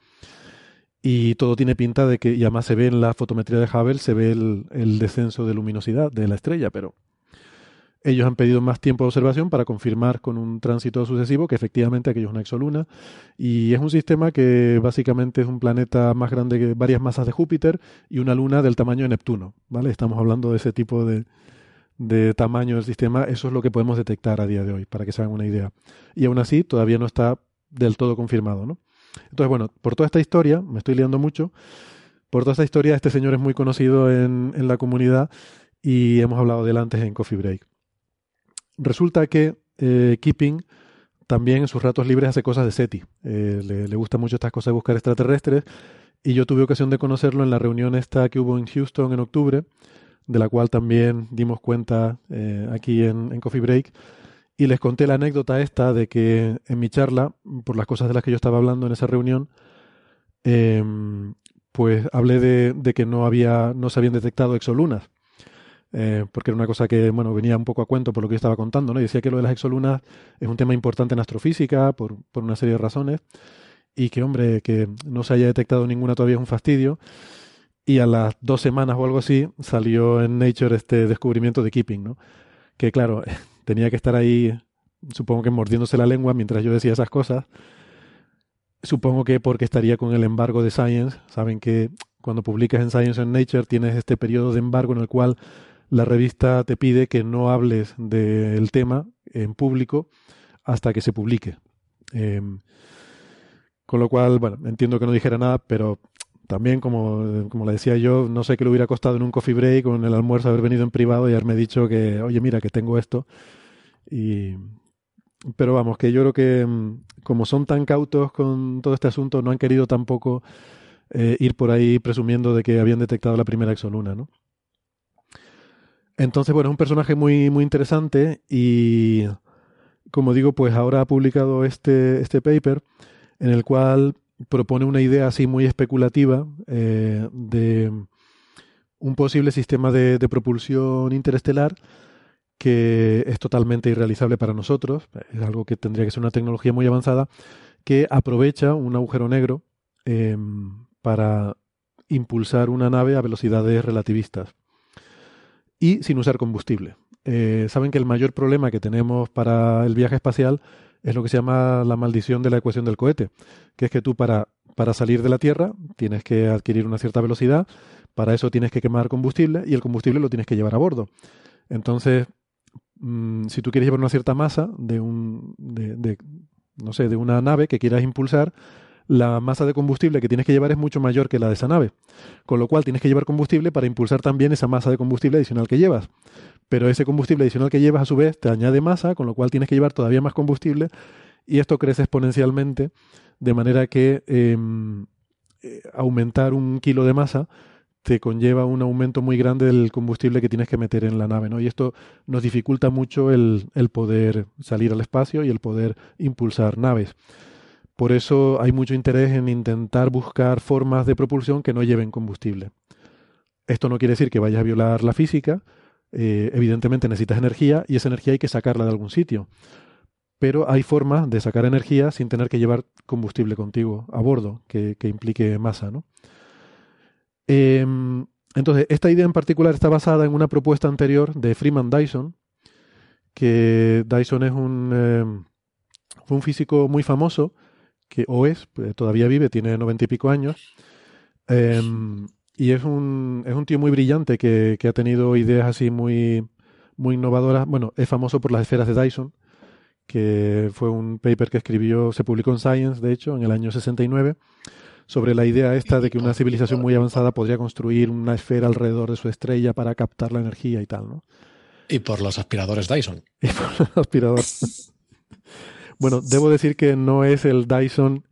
y todo tiene pinta de que, y además se ve en la fotometría de Hubble, se ve el, descenso de luminosidad de la estrella, pero ellos han pedido más tiempo de observación para confirmar con un tránsito sucesivo que efectivamente aquello es una exoluna y es un sistema que básicamente es un planeta más grande que varias masas de Júpiter y una luna del tamaño de Neptuno, ¿vale? Estamos hablando de ese tipo de, de tamaño del sistema, eso es lo que podemos detectar a día de hoy, para que se hagan una idea. Y aún así todavía no está del todo confirmado, ¿no? Entonces, bueno, por toda esta historia, me estoy liando mucho, por toda esta historia, este señor es muy conocido en, la comunidad y hemos hablado de él antes en Coffee Break. Resulta que eh, Keeping también en sus ratos libres hace cosas de SETI. Eh, le, le gustan mucho estas cosas de buscar extraterrestres y yo tuve ocasión de conocerlo en la reunión esta que hubo en Houston en octubre, de la cual también dimos cuenta eh, aquí en, en Coffee Break. Y les conté la anécdota esta de que en mi charla, por las cosas de las que yo estaba hablando en esa reunión, em, pues hablé de, que no había, no se habían detectado exolunas. Eh, porque era una cosa que, bueno, venía un poco a cuento por lo que yo estaba contando, ¿no? Y decía que lo de las exolunas es un tema importante en astrofísica por, por una serie de razones y que, hombre, que no se haya detectado ninguna todavía es un fastidio. Y a las dos semanas o algo así salió en Nature este descubrimiento de Keeping, ¿no? Que claro, tenía que estar ahí, supongo que mordiéndose la lengua mientras yo decía esas cosas. Supongo que porque estaría con el embargo de Science. Saben que cuando publicas en Science and Nature tienes este periodo de embargo en el cual la revista te pide que no hables del tema en público hasta que se publique. Em, con lo cual, bueno, entiendo que no dijera nada, pero también, como, como le decía yo, no sé qué le hubiera costado en un coffee break o en el almuerzo haber venido en privado y haberme dicho que, oye, mira, que tengo esto. Y, pero vamos, que yo creo que mm, como son tan cautos con todo este asunto, no han querido tampoco eh, ir por ahí presumiendo de que habían detectado la primera exoluna. Entonces, bueno, es un personaje muy, muy interesante y, como digo, pues ahora ha publicado este, este paper en el cual propone una idea así muy especulativa eh, de un posible sistema de, propulsión interestelar que es totalmente irrealizable para nosotros, es algo que tendría que ser una tecnología muy avanzada, que aprovecha un agujero negro em, para impulsar una nave a velocidades relativistas y sin usar combustible. Eh, saben que el mayor problema que tenemos para el viaje espacial es lo que se llama la maldición de la ecuación del cohete, que es que tú para, para salir de la Tierra tienes que adquirir una cierta velocidad, para eso tienes que quemar combustible y el combustible lo tienes que llevar a bordo. Entonces, mm, si tú quieres llevar una cierta masa de un, de, no sé, de una nave que quieras impulsar, la masa de combustible que tienes que llevar es mucho mayor que la de esa nave. Con lo cual tienes que llevar combustible para impulsar también esa masa de combustible adicional que llevas. Pero ese combustible adicional que llevas a su vez te añade masa, con lo cual tienes que llevar todavía más combustible y esto crece exponencialmente de manera que em, eh, aumentar un kilo de masa te conlleva un aumento muy grande del combustible que tienes que meter en la nave, ¿no? Y esto nos dificulta mucho el, el poder salir al espacio y el poder impulsar naves. Por eso hay mucho interés en intentar buscar formas de propulsión que no lleven combustible. Esto no quiere decir que vayas a violar la física, eh, evidentemente necesitas energía y esa energía hay que sacarla de algún sitio. Pero hay formas de sacar energía sin tener que llevar combustible contigo a bordo, que, implique masa. ¿no? Em, entonces, esta idea en particular está basada en una propuesta anterior de Freeman Dyson, que Dyson es un, em, un físico muy famoso que o es, pues, todavía vive, tiene noventa y pico años, em, y es un, es un tío muy brillante que, que, ha tenido ideas así muy, muy innovadoras. Bueno, es famoso por las esferas de Dyson, que fue un paper que escribió, se publicó en Science, de hecho, en el año 69, sobre la idea esta de que una civilización muy avanzada podría construir una esfera alrededor de su estrella para captar la energía y tal, ¿no? Y por los aspiradores Dyson. Y por los aspiradores. Bueno, debo decir que no es el Dyson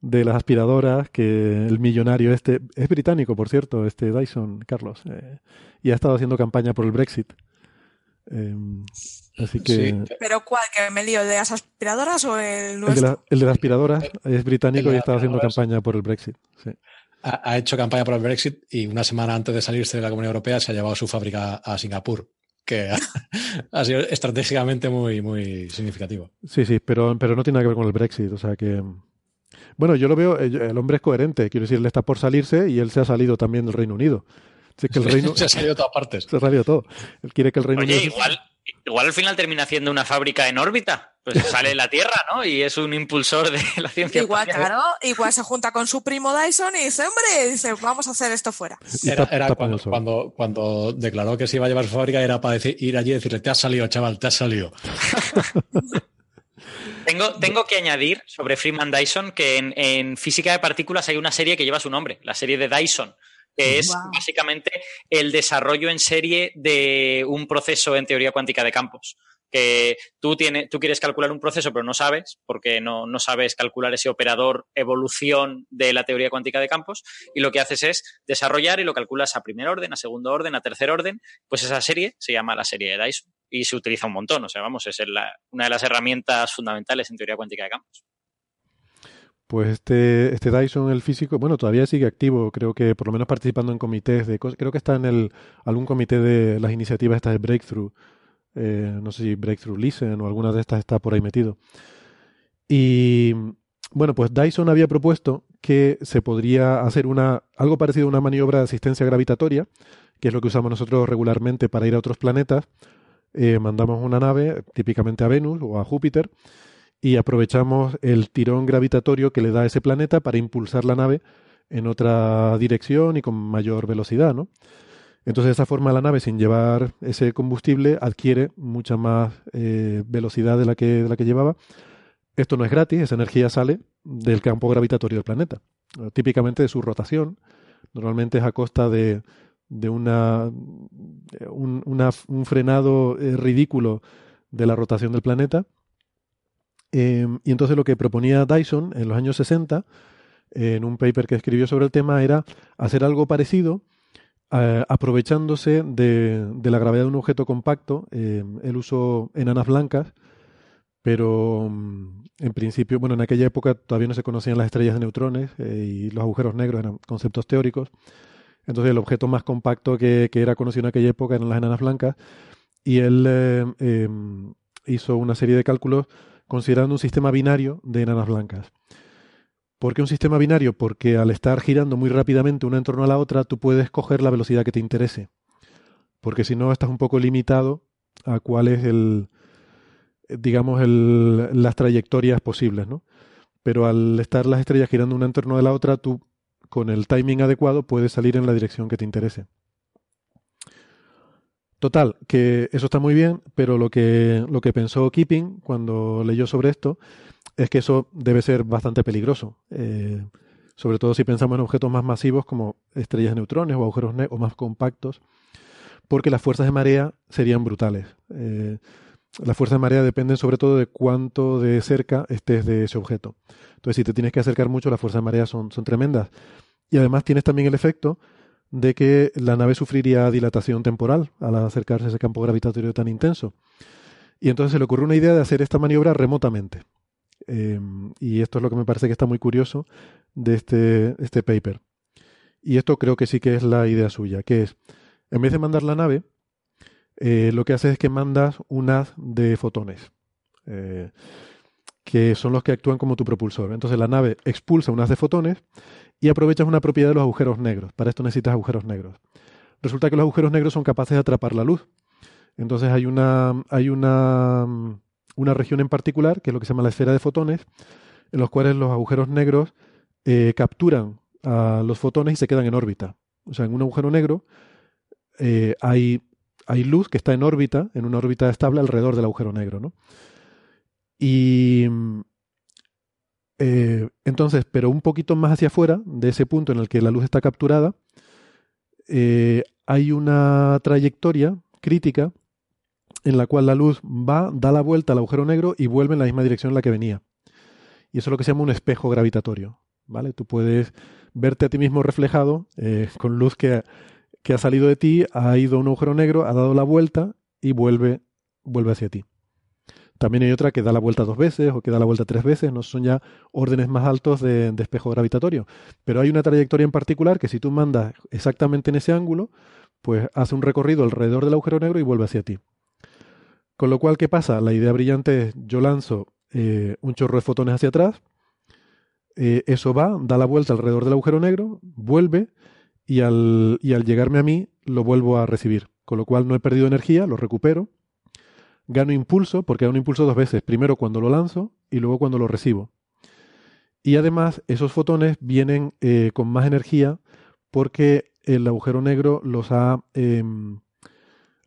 de las aspiradoras, que el millonario este, es británico, por cierto, este Dyson, Carlos, eh, y ha estado haciendo campaña por el Brexit. Em, así que... ¿Pero cuál? ¿Que me lío? ¿El de las aspiradoras o el nuestro? El de, el de las aspiradoras es británico y ha estado haciendo campaña por el Brexit. Ha, ha, hecho campaña por el Brexit y una semana antes de salirse de la Comunidad Europea se ha llevado su fábrica a Singapur que ha, sido estratégicamente muy, muy significativo. Sí, sí, pero, pero no tiene nada que ver con el Brexit. O sea que. Bueno, yo lo veo, eh, el hombre es coherente. Quiero decir, él está por salirse y él se ha salido también del Reino Unido. Que el Reino, se ha salido de todas partes. Se ha salido todo. Él quiere que el Reino Oye, Unido. Igual, igual al final termina haciendo una fábrica en órbita. Pues sale de la Tierra, ¿no? Y es un impulsor de la ciencia. Igual, claro, igual se junta con su primo Dyson y dice, hombre, dice, vamos a hacer esto fuera. Era, cuando, cuando, declaró que se iba a llevar su fábrica, era para decir, ir allí y decirle, te has salido, chaval, te has salido. tengo, tengo que añadir sobre Freeman Dyson que en, en física de partículas hay una serie que lleva su nombre, la serie de Dyson que es básicamente el desarrollo en serie de un proceso en teoría cuántica de campos que tú, tienes, tú quieres calcular un proceso pero no sabes, porque no, no, sabes calcular ese operador evolución de la teoría cuántica de campos, y lo que haces es desarrollar y lo calculas a primer orden, a segundo orden, a tercer orden, pues esa serie se llama la serie de Dyson y se utiliza un montón, o sea, vamos, es una de las herramientas fundamentales en teoría cuántica de campos. Pues este, este Dyson, el físico, bueno, todavía sigue activo, creo que por lo menos participando en comités de cosas, creo que está en el, algún comité de las iniciativas estas de Breakthrough, eh, no sé si Breakthrough Listen o alguna de estas está por ahí metido. Y bueno, pues Dyson había propuesto que se podría hacer una, algo parecido a una maniobra de asistencia gravitatoria, que es lo que usamos nosotros regularmente para ir a otros planetas. Eh, mandamos una nave, típicamente a Venus o a Júpiter, y aprovechamos el tirón gravitatorio que le da ese planeta para impulsar la nave en otra dirección y con mayor velocidad, ¿no? Entonces, de esa forma, la nave, sin llevar ese combustible, adquiere mucha más eh, velocidad de la, que, de la que llevaba. Esto no es gratis, esa energía sale del campo gravitatorio del planeta, típicamente de su rotación. Normalmente es a costa de, de una, un, un, frenado eh, ridículo de la rotación del planeta. Em, y entonces lo que proponía Dyson en los años 60, en un paper que escribió sobre el tema, era hacer algo parecido, eh, aprovechándose de, la gravedad de un objeto compacto. Em, él usó enanas blancas, pero mm, en principio, bueno, en aquella época todavía no se conocían las estrellas de neutrones eh, y los agujeros negros eran conceptos teóricos. Entonces el objeto más compacto que, que, era conocido en aquella época eran las enanas blancas y él eh, em, hizo una serie de cálculos considerando un sistema binario de enanas blancas. ¿Por qué un sistema binario? Porque al estar girando muy rápidamente una en torno a la otra, tú puedes coger la velocidad que te interese. Porque si no, estás un poco limitado a cuál es el, digamos, el, las trayectorias posibles, ¿no? Pero al estar las estrellas girando una en torno a la otra, tú, con el timing adecuado, puedes salir en la dirección que te interese. Total, que eso está muy bien, pero lo que, lo que pensó Keeping cuando leyó sobre esto es que eso debe ser bastante peligroso. Eh, sobre todo si pensamos en objetos más masivos como estrellas de neutrones o agujeros o más compactos, porque las fuerzas de marea serían brutales. Eh, las fuerzas de marea dependen sobre todo de cuánto de cerca estés de ese objeto. Entonces, si te tienes que acercar mucho, las fuerzas de marea son, son tremendas. Y además tienes también el efecto de que la nave sufriría dilatación temporal al acercarse a ese campo gravitatorio tan intenso. Y entonces se le ocurrió una idea de hacer esta maniobra remotamente. Em, y esto es lo que me parece que está muy curioso de este, este paper. Y esto creo que sí que es la idea suya, que es, en vez de mandar la nave, eh, lo que hace es que mandas un haz de fotones, eh, que son los que actúan como tu propulsor. Entonces la nave expulsa un haz de fotones y aprovechas una propiedad de los agujeros negros. Para esto necesitas agujeros negros. Resulta que los agujeros negros son capaces de atrapar la luz. Entonces hay una, hay una, una región en particular, que es lo que se llama la esfera de fotones, en los cuales los agujeros negros eh, capturan a los fotones y se quedan en órbita. O sea, en un agujero negro eh, hay, hay luz que está en órbita, en una órbita estable alrededor del agujero negro. ¿no? Y eh, entonces, pero un poquito más hacia afuera de ese punto en el que la luz está capturada, eh, hay una trayectoria crítica en la cual la luz va, da la vuelta al agujero negro y vuelve en la misma dirección en la que venía. Y eso es lo que se llama un espejo gravitatorio. ¿vale? Tú puedes verte a ti mismo reflejado eh, con luz que, que, ha salido de ti, ha ido a un agujero negro, ha dado la vuelta y vuelve, vuelve hacia ti. También hay otra que da la vuelta dos veces o que da la vuelta tres veces, no son ya órdenes más altos de, espejo gravitatorio. Pero hay una trayectoria en particular que si tú mandas exactamente en ese ángulo, pues hace un recorrido alrededor del agujero negro y vuelve hacia ti. Con lo cual, ¿qué pasa? La idea brillante es, yo lanzo eh, un chorro de fotones hacia atrás, eh, eso va, da la vuelta alrededor del agujero negro, vuelve y al, y al llegarme a mí lo vuelvo a recibir. Con lo cual no he perdido energía, lo recupero gano impulso, porque gano impulso dos veces, primero cuando lo lanzo y luego cuando lo recibo. Y además esos fotones vienen eh, con más energía porque el agujero negro los ha, em,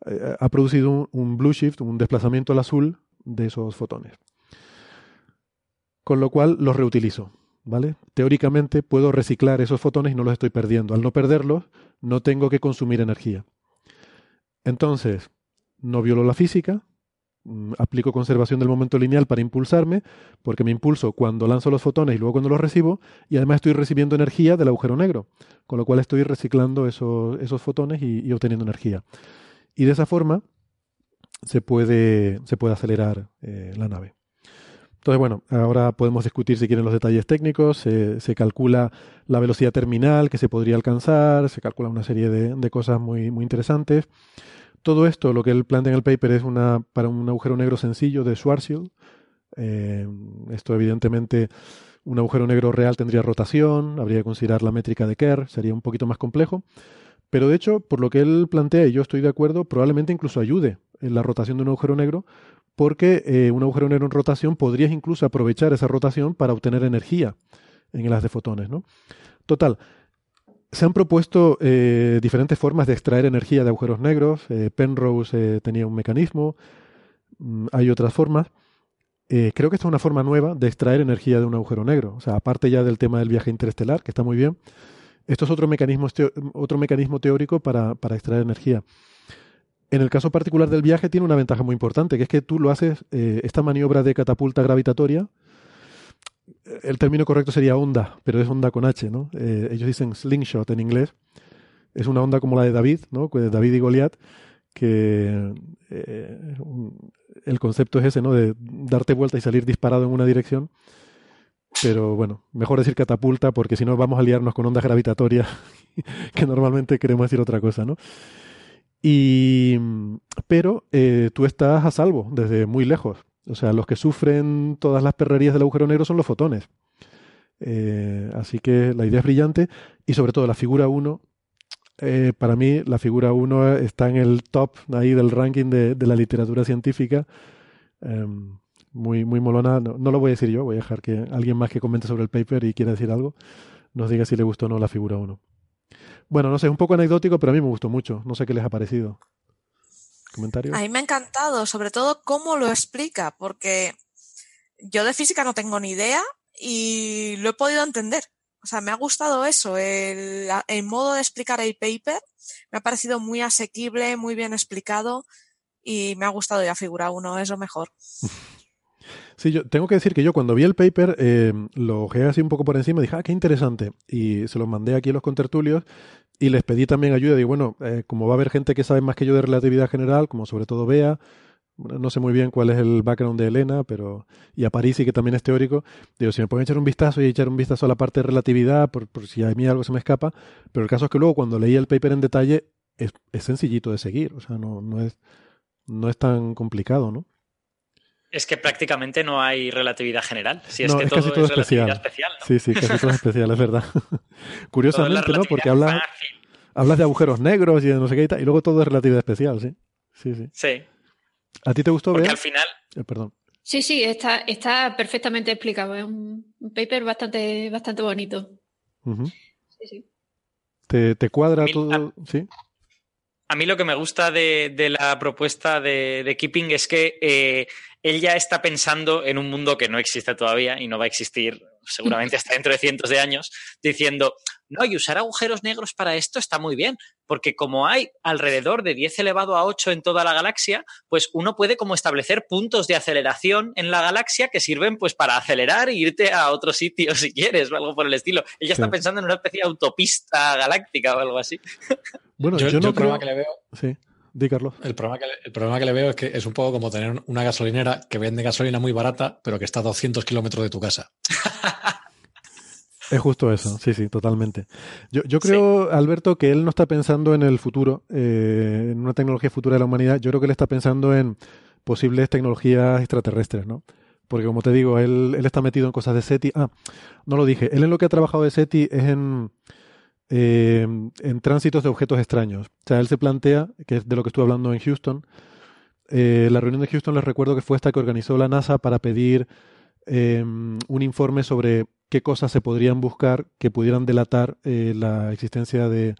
eh, ha producido un, blue shift, un desplazamiento al azul de esos fotones. Con lo cual los reutilizo. ¿Vale? Teóricamente puedo reciclar esos fotones y no los estoy perdiendo. Al no perderlos, no tengo que consumir energía. Entonces, no violo la física, aplico conservación del momento lineal para impulsarme, porque me impulso cuando lanzo los fotones y luego cuando los recibo, y además estoy recibiendo energía del agujero negro, con lo cual estoy reciclando esos, esos fotones y, obteniendo energía. Y de esa forma se puede, se puede acelerar eh, la nave. Entonces, bueno, ahora podemos discutir si quieren los detalles técnicos, se calcula la velocidad terminal que se podría alcanzar, se calcula una serie de, de cosas muy, muy interesantes. Todo esto, lo que él plantea en el paper, es una, para un agujero negro sencillo de Schwarzschild. Eh, esto, evidentemente, un agujero negro real tendría rotación, habría que considerar la métrica de Kerr, sería un poquito más complejo. Pero de hecho, por lo que él plantea, y yo estoy de acuerdo, probablemente incluso ayude en la rotación de un agujero negro, porque eh, un agujero negro en rotación podrías incluso aprovechar esa rotación para obtener energía en el haz de fotones. ¿no? Total, se han propuesto eh, diferentes formas de extraer energía de agujeros negros. Eh, Penrose eh, tenía un mecanismo, mm, hay otras formas. creo que esta es una forma nueva de extraer energía de un agujero negro. O sea, aparte ya del tema del viaje interestelar, que está muy bien, esto es otro mecanismo, otro mecanismo teórico para, para extraer energía. En el caso particular del viaje tiene una ventaja muy importante, que es que tú lo haces, esta maniobra de catapulta gravitatoria, el término correcto sería onda, pero es onda con H, ¿no? Eh, ellos dicen slingshot en inglés. Es una onda como la de David, ¿no? David y Goliat, que eh, el concepto es ese, ¿no? De darte vuelta y salir disparado en una dirección. Pero bueno, mejor decir catapulta porque si no vamos a liarnos con ondas gravitatorias que normalmente queremos decir otra cosa, ¿no? Y, pero eh, tú estás a salvo desde muy lejos. O sea, los que sufren todas las perrerías del agujero negro son los fotones. Eh, así que la idea es brillante y sobre todo la figura 1, eh, para mí la figura 1 está en el top ahí del ranking de, la literatura científica. Em, muy, muy molona. No, no, lo voy a decir yo, voy a dejar que alguien más que comente sobre el paper y quiera decir algo nos diga si le gustó o no la figura 1. Bueno, no sé, es un poco anecdótico, pero a mí me gustó mucho. No sé qué les ha parecido. A mí me ha encantado, sobre todo cómo lo explica, porque yo de física no tengo ni idea y lo he podido entender. O sea, me ha gustado eso, el, modo de explicar el paper. Me ha parecido muy asequible, muy bien explicado y me ha gustado ya figura uno, es lo mejor. Sí, yo tengo que decir que yo cuando vi el paper eh, lo ojeé así un poco por encima y dije, ah, qué interesante. Y se lo mandé aquí a los contertulios y les pedí también ayuda. Digo, bueno, eh, como va a haber gente que sabe más que yo de relatividad general, como sobre todo Bea, no sé muy bien cuál es el background de Elena, pero y a París y que también es teórico. Digo, si me pueden echar un vistazo y echar un vistazo a la parte de relatividad, por, si a mí algo se me escapa. Pero el caso es que luego cuando leí el paper en detalle, es, es sencillito de seguir. O sea, no, no, es, no es tan complicado, ¿no? Es que prácticamente no hay relatividad general. Si es que todo, es relatividad especial. Sí, sí, casi todo es especial, es verdad. Curiosamente, ¿no? Porque hablas, hablas de agujeros negros y de no sé qué y, tal, y luego todo es relatividad especial, ¿sí? Sí, sí. Sí. ¿A ti te gustó Porque ver? al final. Eh, perdón. Sí, sí, está, está perfectamente explicado. Es un, paper bastante, bastante bonito. Sí, sí. ¿Te, te cuadra todo? Sí. A mí lo que me gusta de, la propuesta de, Keeping es que eh, él ya está pensando en un mundo que no existe todavía y no va a existir seguramente hasta dentro de cientos de años, diciendo, no, y usar agujeros negros para esto está muy bien, porque como hay alrededor de 10 elevado a 8 en toda la galaxia, pues uno puede como establecer puntos de aceleración en la galaxia que sirven pues para acelerar e irte a otro sitio si quieres o algo por el estilo. Ella está pensando en una especie de autopista galáctica o algo así. Bueno, yo, no creo... que le veo... Sí. Di, Carlos. El problema, que, el problema que le veo es que es un poco como tener una gasolinera que vende gasolina muy barata, pero que está a 200 kilómetros de tu casa. Es justo eso, sí, sí, totalmente. Yo, yo creo, Alberto, que él no está pensando en el futuro, eh, en una tecnología futura de la humanidad. Yo creo que él está pensando en posibles tecnologías extraterrestres, ¿no? Porque como te digo, él, él está metido en cosas de SETI. Ah, no lo dije. Él en lo que ha trabajado de SETI es en, eh, en tránsitos de objetos extraños. O sea, él se plantea, que es de lo que estuve hablando en Houston, eh, la reunión de Houston les recuerdo que fue esta que organizó la NASA para pedir em, un informe sobre qué cosas se podrían buscar que pudieran delatar eh, la existencia de,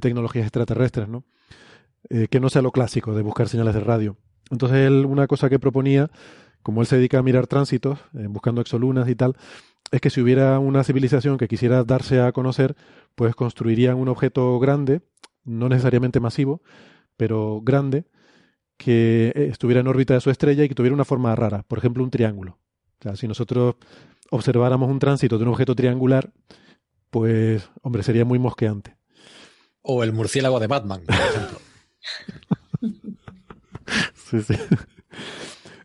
tecnologías extraterrestres, ¿no? que no sea lo clásico de buscar señales de radio. Entonces él, una cosa que proponía, como él se dedica a mirar tránsitos, buscando exolunas y tal, es que si hubiera una civilización que quisiera darse a conocer, pues construirían un objeto grande, no necesariamente masivo, pero grande, que estuviera en órbita de su estrella y que tuviera una forma rara, por ejemplo, un triángulo. O sea, si nosotros observáramos un tránsito de un objeto triangular, pues, hombre, sería muy mosqueante. O el murciélago de Batman, por ejemplo. sí, sí.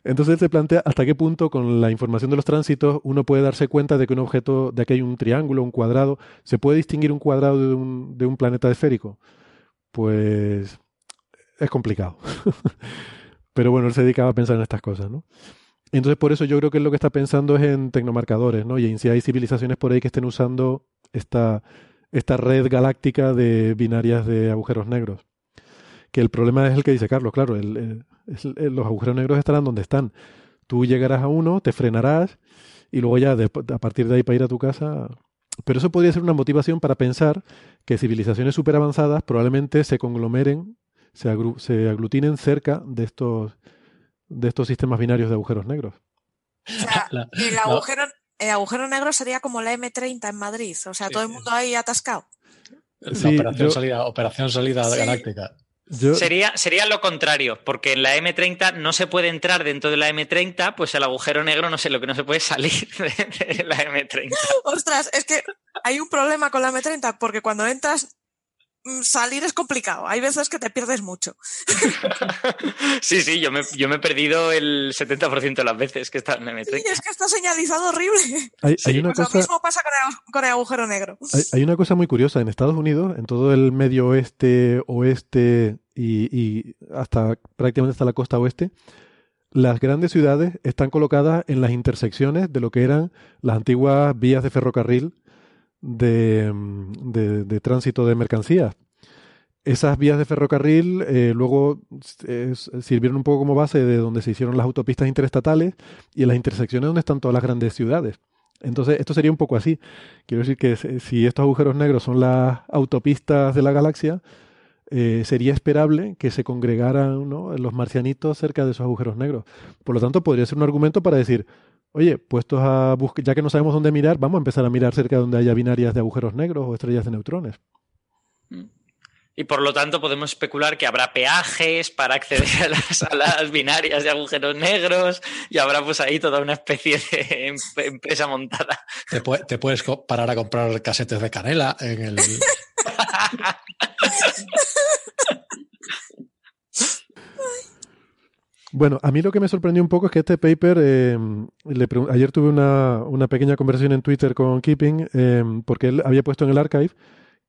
Entonces él se plantea hasta qué punto con la información de los tránsitos uno puede darse cuenta de que un objeto, de que hay un triángulo, un cuadrado, ¿se puede distinguir un cuadrado de un, de un planeta esférico? Pues es complicado. Pero bueno, él se dedicaba a pensar en estas cosas, ¿no? Entonces por eso yo creo que lo que está pensando es en tecnomarcadores, ¿no? Y en si hay civilizaciones por ahí que estén usando esta, red galáctica de binarias de agujeros negros. Que el problema es el que dice Carlos, claro, el, los agujeros negros estarán donde están. Tú llegarás a uno, te frenarás y luego ya a partir de ahí para ir a tu casa. Pero eso podría ser una motivación para pensar que civilizaciones súper avanzadas probablemente se conglomeren, se, se, aglutinen cerca de estos, de estos sistemas binarios de agujeros negros. O sea, el, agujero, el agujero negro sería como la M30 en Madrid, o sea, todo el mundo ahí atascado. La operación, salida, operación salida galáctica. Sería, sería lo contrario, porque en la M30 no se puede entrar dentro de la M30, pues el agujero negro no sé lo que no se puede salir de, la M30. Ostras, es que hay un problema con la M30, porque cuando entras salir es complicado. Hay veces que te pierdes mucho. sí, sí, yo me, yo me he perdido el 70% de las veces que está en la M30. Sí, es que está señalizado horrible. Hay, una cosa... Lo mismo pasa con el, agujero negro. Hay, una cosa muy curiosa. En Estados Unidos, en todo el medio oeste, oeste y, hasta prácticamente hasta la costa oeste, las grandes ciudades están colocadas en las intersecciones de lo que eran las antiguas vías de ferrocarril de, de, tránsito de mercancías. Esas vías de ferrocarril eh, luego sirvieron un poco como base de donde se hicieron las autopistas interestatales y en las intersecciones donde están todas las grandes ciudades. Entonces, esto sería un poco así. Quiero decir que si estos agujeros negros son las autopistas de la galaxia, eh, sería esperable que se congregaran los marcianitos cerca de esos agujeros negros. Por lo tanto, podría ser un argumento para decir, oye, puestos a buscar, ya que no sabemos dónde mirar, vamos a empezar a mirar cerca de donde haya binarias de agujeros negros o estrellas de neutrones. Mm. Y por lo tanto podemos especular que habrá peajes para acceder a las, binarias de agujeros negros y habrá pues ahí toda una especie de em, empresa montada. Te, te puedes parar a comprar casetes de canela en el... Bueno, a mí lo que me sorprendió un poco es que este paper, eh, ayer tuve una, pequeña conversación en Twitter con Keeping, eh, porque él había puesto en el archive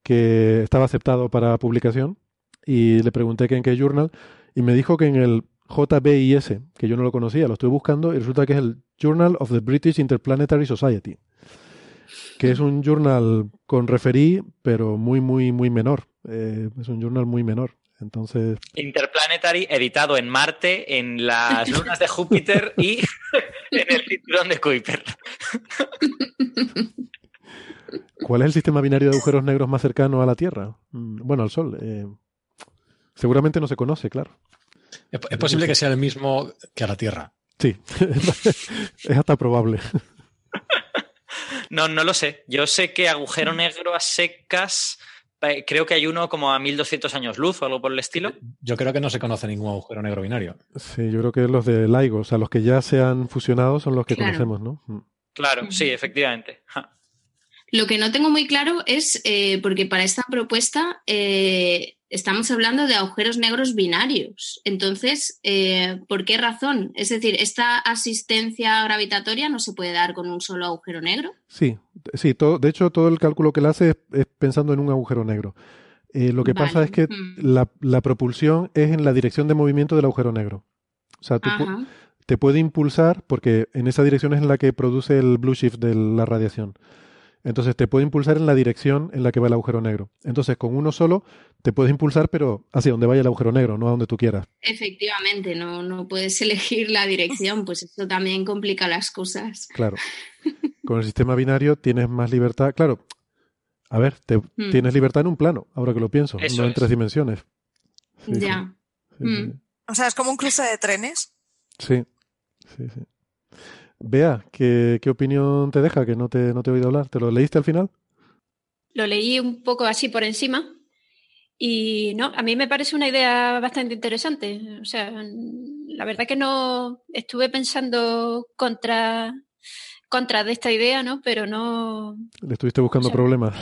que estaba aceptado para publicación y le pregunté que en qué journal y me dijo que en el JBIS, que yo no lo conocía, lo estuve buscando y resulta que es el Journal of the British Interplanetary Society, que es un journal con referí, pero muy, muy, muy menor. Eh, es un journal muy menor. Entonces. Interplanetary, editado en Marte, en las lunas de Júpiter y en el cinturón de Kuiper. ¿Cuál es el sistema binario de agujeros negros más cercano a la Tierra? Mm, bueno, al Sol. Eh, seguramente no se conoce, claro. Es, posible que sea el mismo que a la Tierra. Sí, es hasta probable. No, no lo sé. Yo sé que agujero negro a secas eh, creo que hay uno como a 1200 años luz o algo por el estilo. Yo creo que no se conoce ningún agujero negro binario. Sí, yo creo que los de LIGO, o sea, los que ya se han fusionado son los que conocemos, ¿no? Mm. Claro, sí, efectivamente. Lo que no tengo muy claro es, eh, porque para esta propuesta eh, estamos hablando de agujeros negros binarios. Entonces, eh, ¿por qué razón? Es decir, ¿esta asistencia gravitatoria no se puede dar con un solo agujero negro? Sí, sí. Todo, de hecho, todo el cálculo que él hace es, pensando en un agujero negro. lo que pasa es que mm. la, propulsión es en la dirección de movimiento del agujero negro. O sea, te puede impulsar, porque en esa dirección es en la que produce el blue shift de la radiación. Entonces te puede impulsar en la dirección en la que va el agujero negro. Entonces con uno solo te puedes impulsar, pero hacia donde vaya el agujero negro, no a donde tú quieras. Efectivamente, no, no puedes elegir la dirección, pues eso también complica las cosas. Claro. Con el sistema binario tienes más libertad. Claro, a ver, te, hmm. tienes libertad en un plano, ahora que lo pienso, no en tres dimensiones. ya. Hmm. O sea, es como un cruce de trenes. Sí, sí, sí. Vea, ¿qué, opinión te deja? Que no te, no te he oído hablar. ¿Te lo leíste al final? Lo leí un poco así por encima. Y no, a mí me parece una idea bastante interesante. O sea, la verdad que no estuve pensando contra, contra de esta idea, ¿no? Pero no. Le estuviste buscando problemas.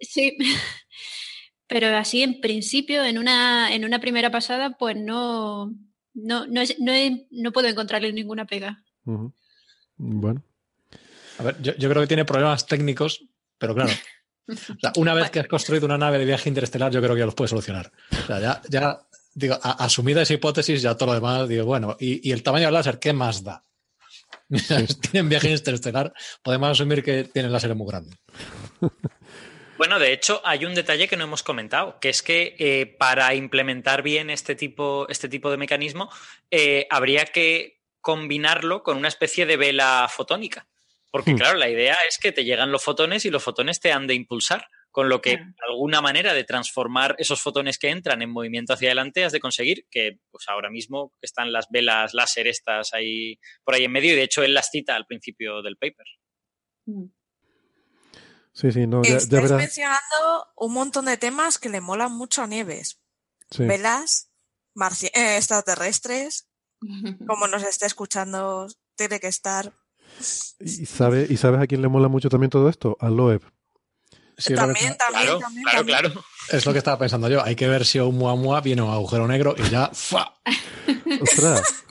Sí. Pero así en principio, en una, en una primera pasada, pues no, no, no, no, no puedo encontrarle ninguna pega. Bueno. A ver, yo, creo que tiene problemas técnicos, pero claro. una vez que has construido una nave de viaje interestelar, yo creo que ya los puedes solucionar. O sea, ya, ya digo, asumida esa hipótesis, ya todo lo demás, digo, bueno, y, el tamaño del láser, ¿qué más da? tienen viaje interestelar, podemos asumir que tienen láser muy grande. Bueno, de hecho, hay un detalle que no hemos comentado, que es que eh, para implementar bien este tipo, este tipo de mecanismo, eh, habría que combinarlo con una especie de vela fotónica. Porque, hmm. claro, la idea es que te llegan los fotones y los fotones te han de impulsar. Con lo que alguna manera de transformar esos fotones que entran en movimiento hacia adelante has de conseguir que, pues ahora mismo están las velas láser estas ahí por ahí en medio, y de hecho él las cita al principio del paper. Hmm. Sí, sí, no, ya, Estás mencionando un montón de temas que le molan mucho a Nieves. velas, eh, extraterrestres, como nos esté escuchando, tiene que estar. ¿Y, sabe, ¿Y sabes a quién le mola mucho también todo esto? A Loeb. también, también, claro, claro, Es lo que estaba pensando yo. Hay que ver si un Muamua viene un agujero negro y ya. Ostras.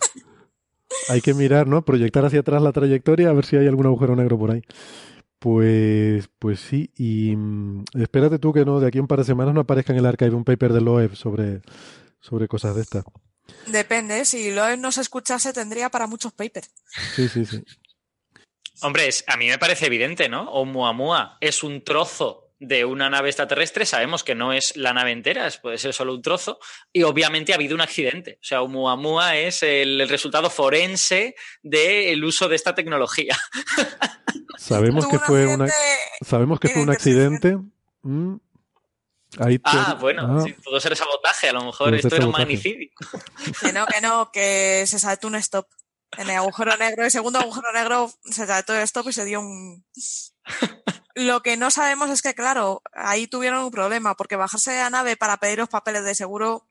Hay que mirar, ¿no? Proyectar hacia atrás la trayectoria a ver si hay algún agujero negro por ahí. Pues, pues sí, y mm, espérate tú que no, de aquí a un par de semanas no aparezca en el archive un paper de Loeb sobre, sobre cosas de estas. Depende, si Loeb no se escuchase tendría para muchos papers. Sí, sí, sí. Hombre, a mí me parece evidente, ¿no? Oumuamua es un trozo de una nave extraterrestre, sabemos que no es la nave entera, puede ser solo un trozo, y obviamente ha habido un accidente. O sea, Oumuamua es el, resultado forense del uso de esta tecnología. Sabemos que fue una, sabemos que fue un accidente. Mm. Ah, bueno, ah. pudo ser sabotaje, a lo mejor esto era un magnicidio. Que no, que no, que se saltó un stop. En el agujero negro, el segundo agujero negro se saltó el stop y se dio un. Lo que no sabemos es que, claro, ahí tuvieron un problema, porque bajarse de la nave para pedir los papeles de seguro.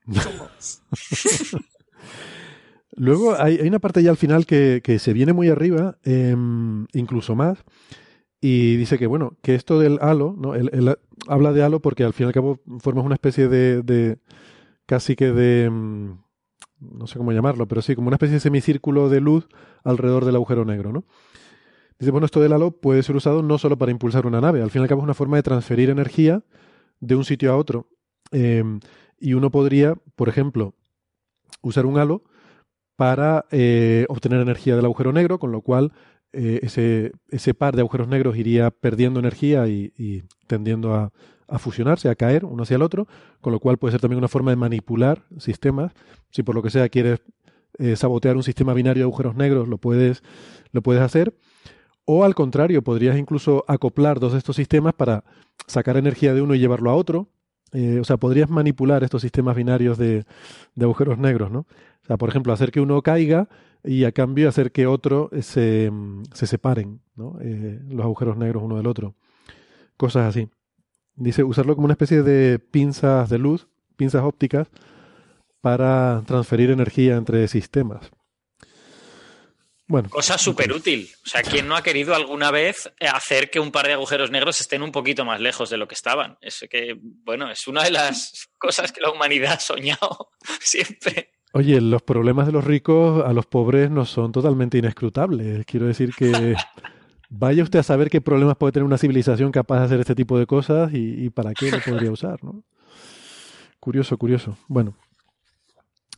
Luego hay, una parte ya al final que, se viene muy arriba, em, incluso más, y dice que, bueno, que esto del halo, ¿no? Él, habla de halo porque al fin y al cabo formas una especie de, de casi que de, em, no sé cómo llamarlo, pero sí, como una especie de semicírculo de luz alrededor del agujero negro, ¿no? Dice, bueno, esto del halo puede ser usado no solo para impulsar una nave, al fin y al cabo es una forma de transferir energía de un sitio a otro. Em, y uno podría, por ejemplo, usar un halo para eh, obtener energía del agujero negro, con lo cual eh, ese, ese, par de agujeros negros iría perdiendo energía y, tendiendo a, fusionarse, a caer uno hacia el otro, con lo cual puede ser también una forma de manipular sistemas. Si por lo que sea quieres eh, sabotear un sistema binario de agujeros negros, lo puedes, lo puedes hacer. O al contrario, podrías incluso acoplar dos de estos sistemas para sacar energía de uno y llevarlo a otro. o sea, podrías manipular estos sistemas binarios de, de agujeros negros, ¿no? O sea, por ejemplo, hacer que uno caiga y a cambio hacer que otro se, se separen, ¿no? Eh, los agujeros negros uno del otro. Cosas así. Dice usarlo como una especie de pinzas de luz, pinzas ópticas, para transferir energía entre sistemas. Bueno. Cosa súper útil. O sea, ¿quién no ha querido alguna vez hacer que un par de agujeros negros estén un poquito más lejos de lo que estaban? Es que, bueno, es una de las cosas que la humanidad ha soñado siempre. Oye, los problemas de los ricos a los pobres no son totalmente inescrutables. Quiero decir que vaya usted a saber qué problemas puede tener una civilización capaz de hacer este tipo de cosas y, para qué lo podría usar, ¿no? Curioso, curioso. Bueno,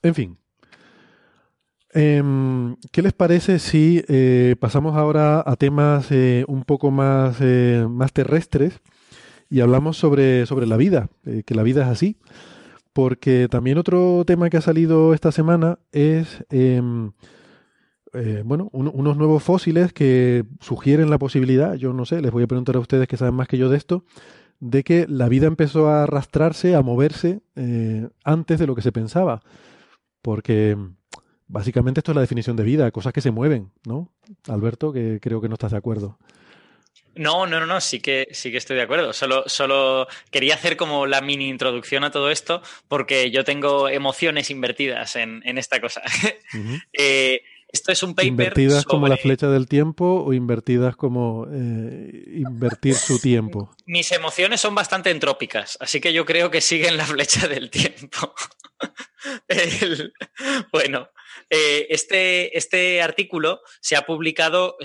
en fin. Em, ¿Qué les parece si eh, pasamos ahora a temas eh, un poco más, eh, más terrestres y hablamos sobre, sobre la vida, que la vida es así? Porque también otro tema que ha salido esta semana es, em, eh, bueno, unos nuevos fósiles que sugieren la posibilidad, yo no sé, les voy a preguntar a ustedes que saben más que yo de esto, de que la vida empezó a arrastrarse, a moverse eh, antes de lo que se pensaba, porque básicamente esto es la definición de vida, cosas que se mueven, ¿no? Alberto, que creo que no estás de acuerdo. No, no, no, no, sí que, sí que estoy de acuerdo. Solo, solo quería hacer como la mini introducción a todo esto porque yo tengo emociones invertidas en, esta cosa. Eh, esto es un paper. ¿Invertidas como la flecha del tiempo o invertidas como eh, invertir su tiempo? Mis emociones son bastante entrópicas, así que yo creo que siguen la flecha del tiempo. bueno, eh, este, este artículo se ha publicado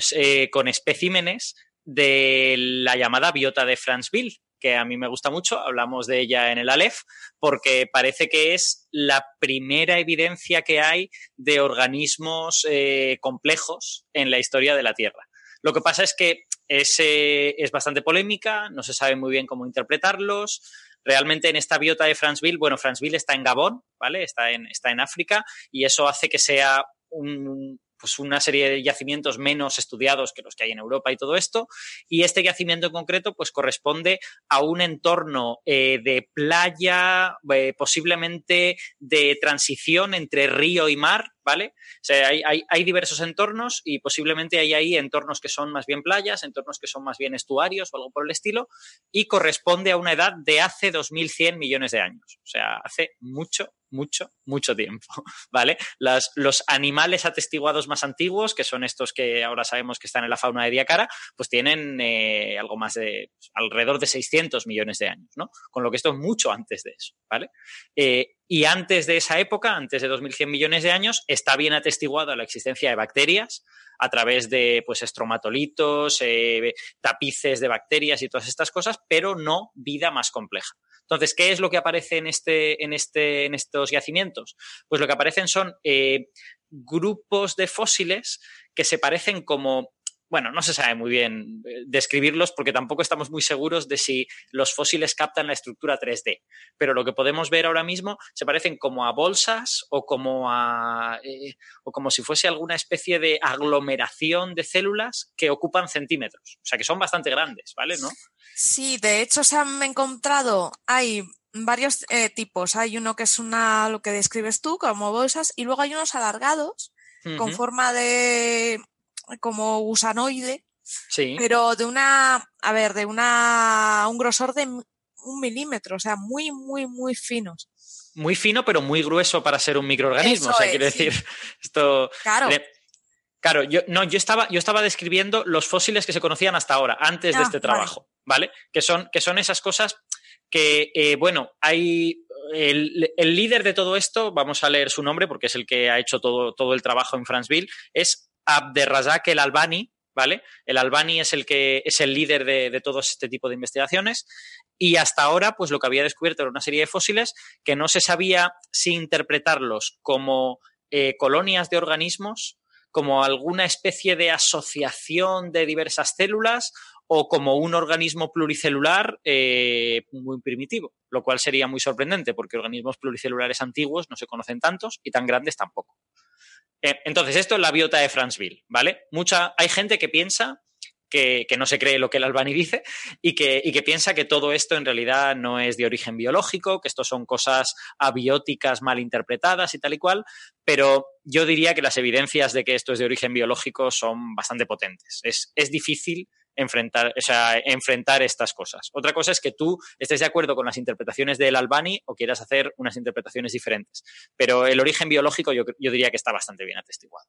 con especímenes de la llamada biota de Franceville, que a mí me gusta mucho, hablamos de ella en el Aleph, porque parece que es la primera evidencia que hay de organismos eh, complejos en la historia de la Tierra. Lo que pasa es que es, es bastante polémica, no se sabe muy bien cómo interpretarlos. Realmente en esta biota de Franceville, bueno, Franceville está en Gabón, ¿vale? Está en, está en África y eso hace que sea un, pues una serie de yacimientos menos estudiados que los que hay en Europa y todo esto. Y este yacimiento en concreto, pues corresponde a un entorno eh, de playa, eh, posiblemente de transición entre río y mar, ¿vale? O sea, hay, hay, diversos entornos y posiblemente hay ahí entornos que son más bien playas, entornos que son más bien estuarios o algo por el estilo, y corresponde a una edad de hace 2.100 millones de años. O sea, hace mucho, mucho, mucho tiempo, ¿vale? Los animales atestiguados más antiguos, que son estos que ahora sabemos que están en la fauna de Diacara, pues tienen eh, algo más de alrededor de 600 millones de años, ¿no? Con lo que esto es mucho antes de eso, ¿vale? Eh, y antes de esa época, antes de 2100 millones de años, está bien atestiguada la existencia de bacterias a través de pues, estromatolitos, eh, tapices de bacterias y todas estas cosas, pero no vida más compleja. Entonces, ¿qué es lo que aparece en, este, en, este, en estos yacimientos? Pues lo que aparecen son eh, grupos de fósiles que se parecen como bueno, no se sabe muy bien eh, describirlos porque tampoco estamos muy seguros de si los fósiles captan la estructura 3D. Pero lo que podemos ver ahora mismo se parecen como a bolsas o como a eh, o como si fuese alguna especie de aglomeración de células que ocupan centímetros. O sea que son bastante grandes, ¿vale? ¿No? Sí, de hecho se han encontrado, hay varios eh, tipos. Hay uno que es una, lo que describes tú, como bolsas, y luego hay unos alargados con forma de como gusanoide, sí. pero de una, a ver, de una, un grosor de un milímetro, o sea, muy, muy, muy finos. Muy fino, pero muy grueso para ser un microorganismo. o sea, quiere decir, esto. Claro. Claro, yo, no, yo estaba, yo estaba describiendo los fósiles que se conocían hasta ahora, antes de ah, este trabajo, ¿vale? Que, son, que son esas cosas que, eh, bueno, hay el, el, líder de todo esto, vamos a leer su nombre porque es el que ha hecho todo, todo el trabajo en Franceville, es Abderrazak el Albani, ¿vale? El Albani es el que es el líder de, todo este tipo de investigaciones y hasta ahora, pues lo que había descubierto era una serie de fósiles que no se sabía si interpretarlos como eh, colonias de organismos, como alguna especie de asociación de diversas células o como un organismo pluricelular eh, muy primitivo, lo cual sería muy sorprendente porque organismos pluricelulares antiguos no se conocen tantos y tan grandes tampoco. Eh, entonces, esto es la biota de Franceville, ¿vale? Mucha, hay gente que piensa que, no se cree lo que el Albani dice y que, piensa que todo esto en realidad no es de origen biológico, que esto son cosas abióticas mal interpretadas y tal y cual, pero yo diría que las evidencias de que esto es de origen biológico son bastante potentes. Es, es difícil enfrentar, o sea, enfrentar estas cosas. Otra cosa es que tú estés de acuerdo con las interpretaciones del Albani o quieras hacer unas interpretaciones diferentes. Pero el origen biológico yo, diría que está bastante bien atestiguado.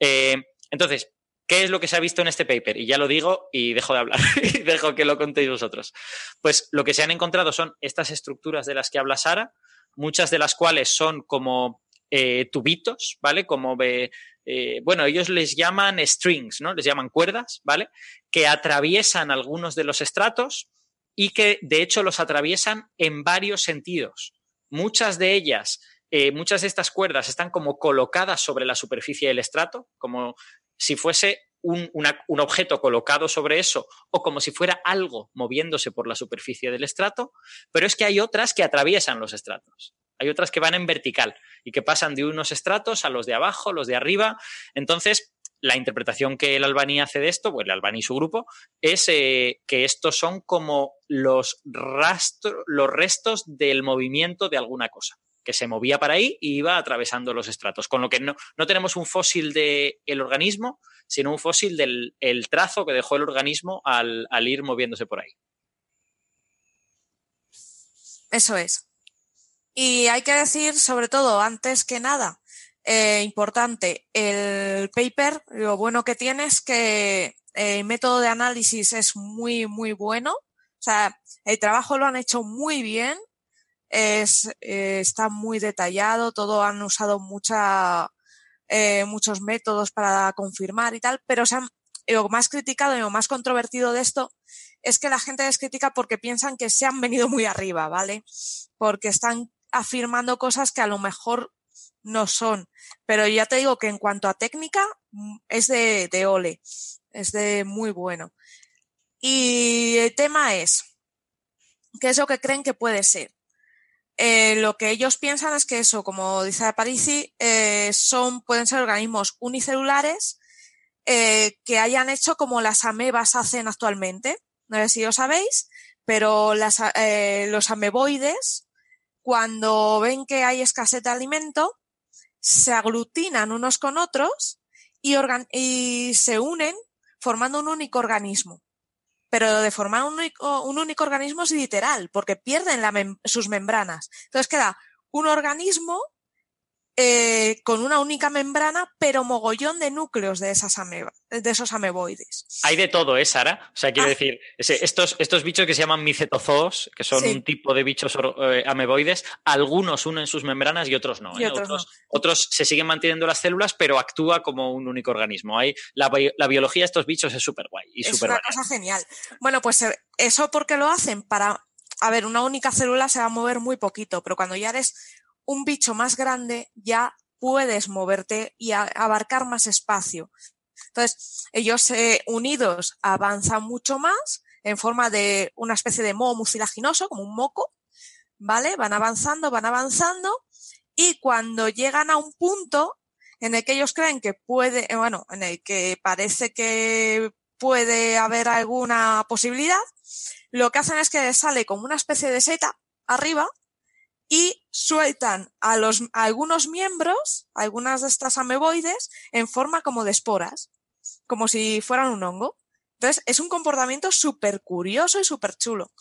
Eh, entonces, ¿Qué es lo que se ha visto en este paper? Y ya lo digo y dejo de hablar y dejo que lo contéis vosotros. Pues lo que se han encontrado son estas estructuras de las que habla Sara, muchas de las cuales son como eh, tubitos, ¿vale? Como ve, eh, bueno, ellos les llaman strings, ¿no? Les llaman cuerdas, ¿vale? Que atraviesan algunos de los estratos y que de hecho los atraviesan en varios sentidos. Muchas de ellas, eh, muchas de estas cuerdas están como colocadas sobre la superficie del estrato, como si fuese un, un, objeto colocado sobre eso o como si fuera algo moviéndose por la superficie del estrato, pero es que hay otras que atraviesan los estratos. Hay otras que van en vertical y que pasan de unos estratos a los de abajo, los de arriba. Entonces, la interpretación que el Albani hace de esto, pues el Albani y su grupo, es eh, que estos son como los, los restos del movimiento de alguna cosa, que se movía para ahí y iba atravesando los estratos. Con lo que no, no tenemos un fósil del el organismo, sino un fósil del el trazo que dejó el organismo al, al ir moviéndose por ahí. Eso es. Y hay que decir, sobre todo, antes que nada, eh, importante, el paper, lo bueno que tiene es que el método de análisis es muy, muy bueno. O sea, el trabajo lo han hecho muy bien, es, eh, está muy detallado, todo han usado mucha, eh, muchos métodos para confirmar y tal, pero se han, lo más criticado y lo más controvertido de esto es que la gente les critica porque piensan que se han venido muy arriba, ¿vale? Porque están afirmando cosas que a lo mejor no son. Pero ya te digo que en cuanto a técnica, mm, es de, de ole, es de muy bueno. Y el tema es, ¿qué es lo que creen que puede ser? Eh, lo que ellos piensan es que eso, como dice Parisi, eh, son, pueden ser organismos unicelulares eh, que hayan hecho como las amebas hacen actualmente. No sé si lo sabéis, pero los ameboides cuando ven que hay escasez de alimento, se aglutinan unos con otros y, se unen formando un único organismo. Pero de formar un único, organismo es literal, porque pierden sus membranas. Entonces queda un organismo eh, con una única membrana, pero mogollón de núcleos de, esas de esos ameboides. Hay de todo, ¿eh, Sara? O sea, quiero ah. decir, estos, estos bichos que se llaman micetozoos, que son un tipo de bichos eh, ameboides, algunos unen sus membranas y otros no. ¿eh? otros, otros, se siguen manteniendo las células, pero actúa como un único organismo. Hay, la, biología de estos bichos es súper guay. Y es una cosa genial. Bueno, pues eso porque lo hacen para... A ver, una única célula se va a mover muy poquito, pero cuando ya eres un bicho más grande ya puedes moverte y abarcar más espacio. Entonces, ellos eh, unidos avanzan mucho más en forma de una especie de moho mucilaginoso, como un moco, ¿vale? Van avanzando, van avanzando y cuando llegan a un punto en el que ellos creen que puede, eh, bueno, en el que parece que puede haber alguna posibilidad, lo que hacen es que sale como una especie de seta arriba y sueltan a, los, algunos miembros, algunas de estas ameboides, en forma como de esporas, como si fueran un hongo. Entonces, es un comportamiento súper curioso y súper chulo.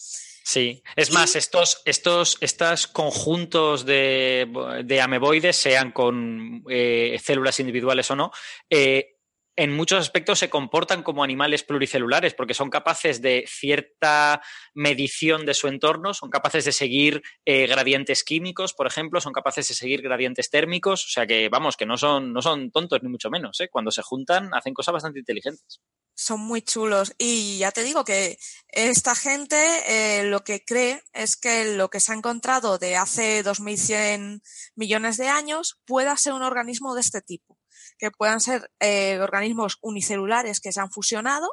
Sí, es más, estos, estos, estos conjuntos de, de ameboides, sean con eh, células individuales o no, eh, en muchos aspectos se comportan como animales pluricelulares porque son capaces de cierta medición de su entorno, son capaces de seguir eh, gradientes químicos, por ejemplo, son capaces de seguir gradientes térmicos, o sea que vamos, que no son, no son tontos ni mucho menos, ¿eh? cuando se juntan hacen cosas bastante inteligentes. Son muy chulos y ya te digo que esta gente eh, lo que cree es que lo que se ha encontrado de hace 2.100 millones de años pueda ser un organismo de este tipo que puedan ser eh, organismos unicelulares que se han fusionado,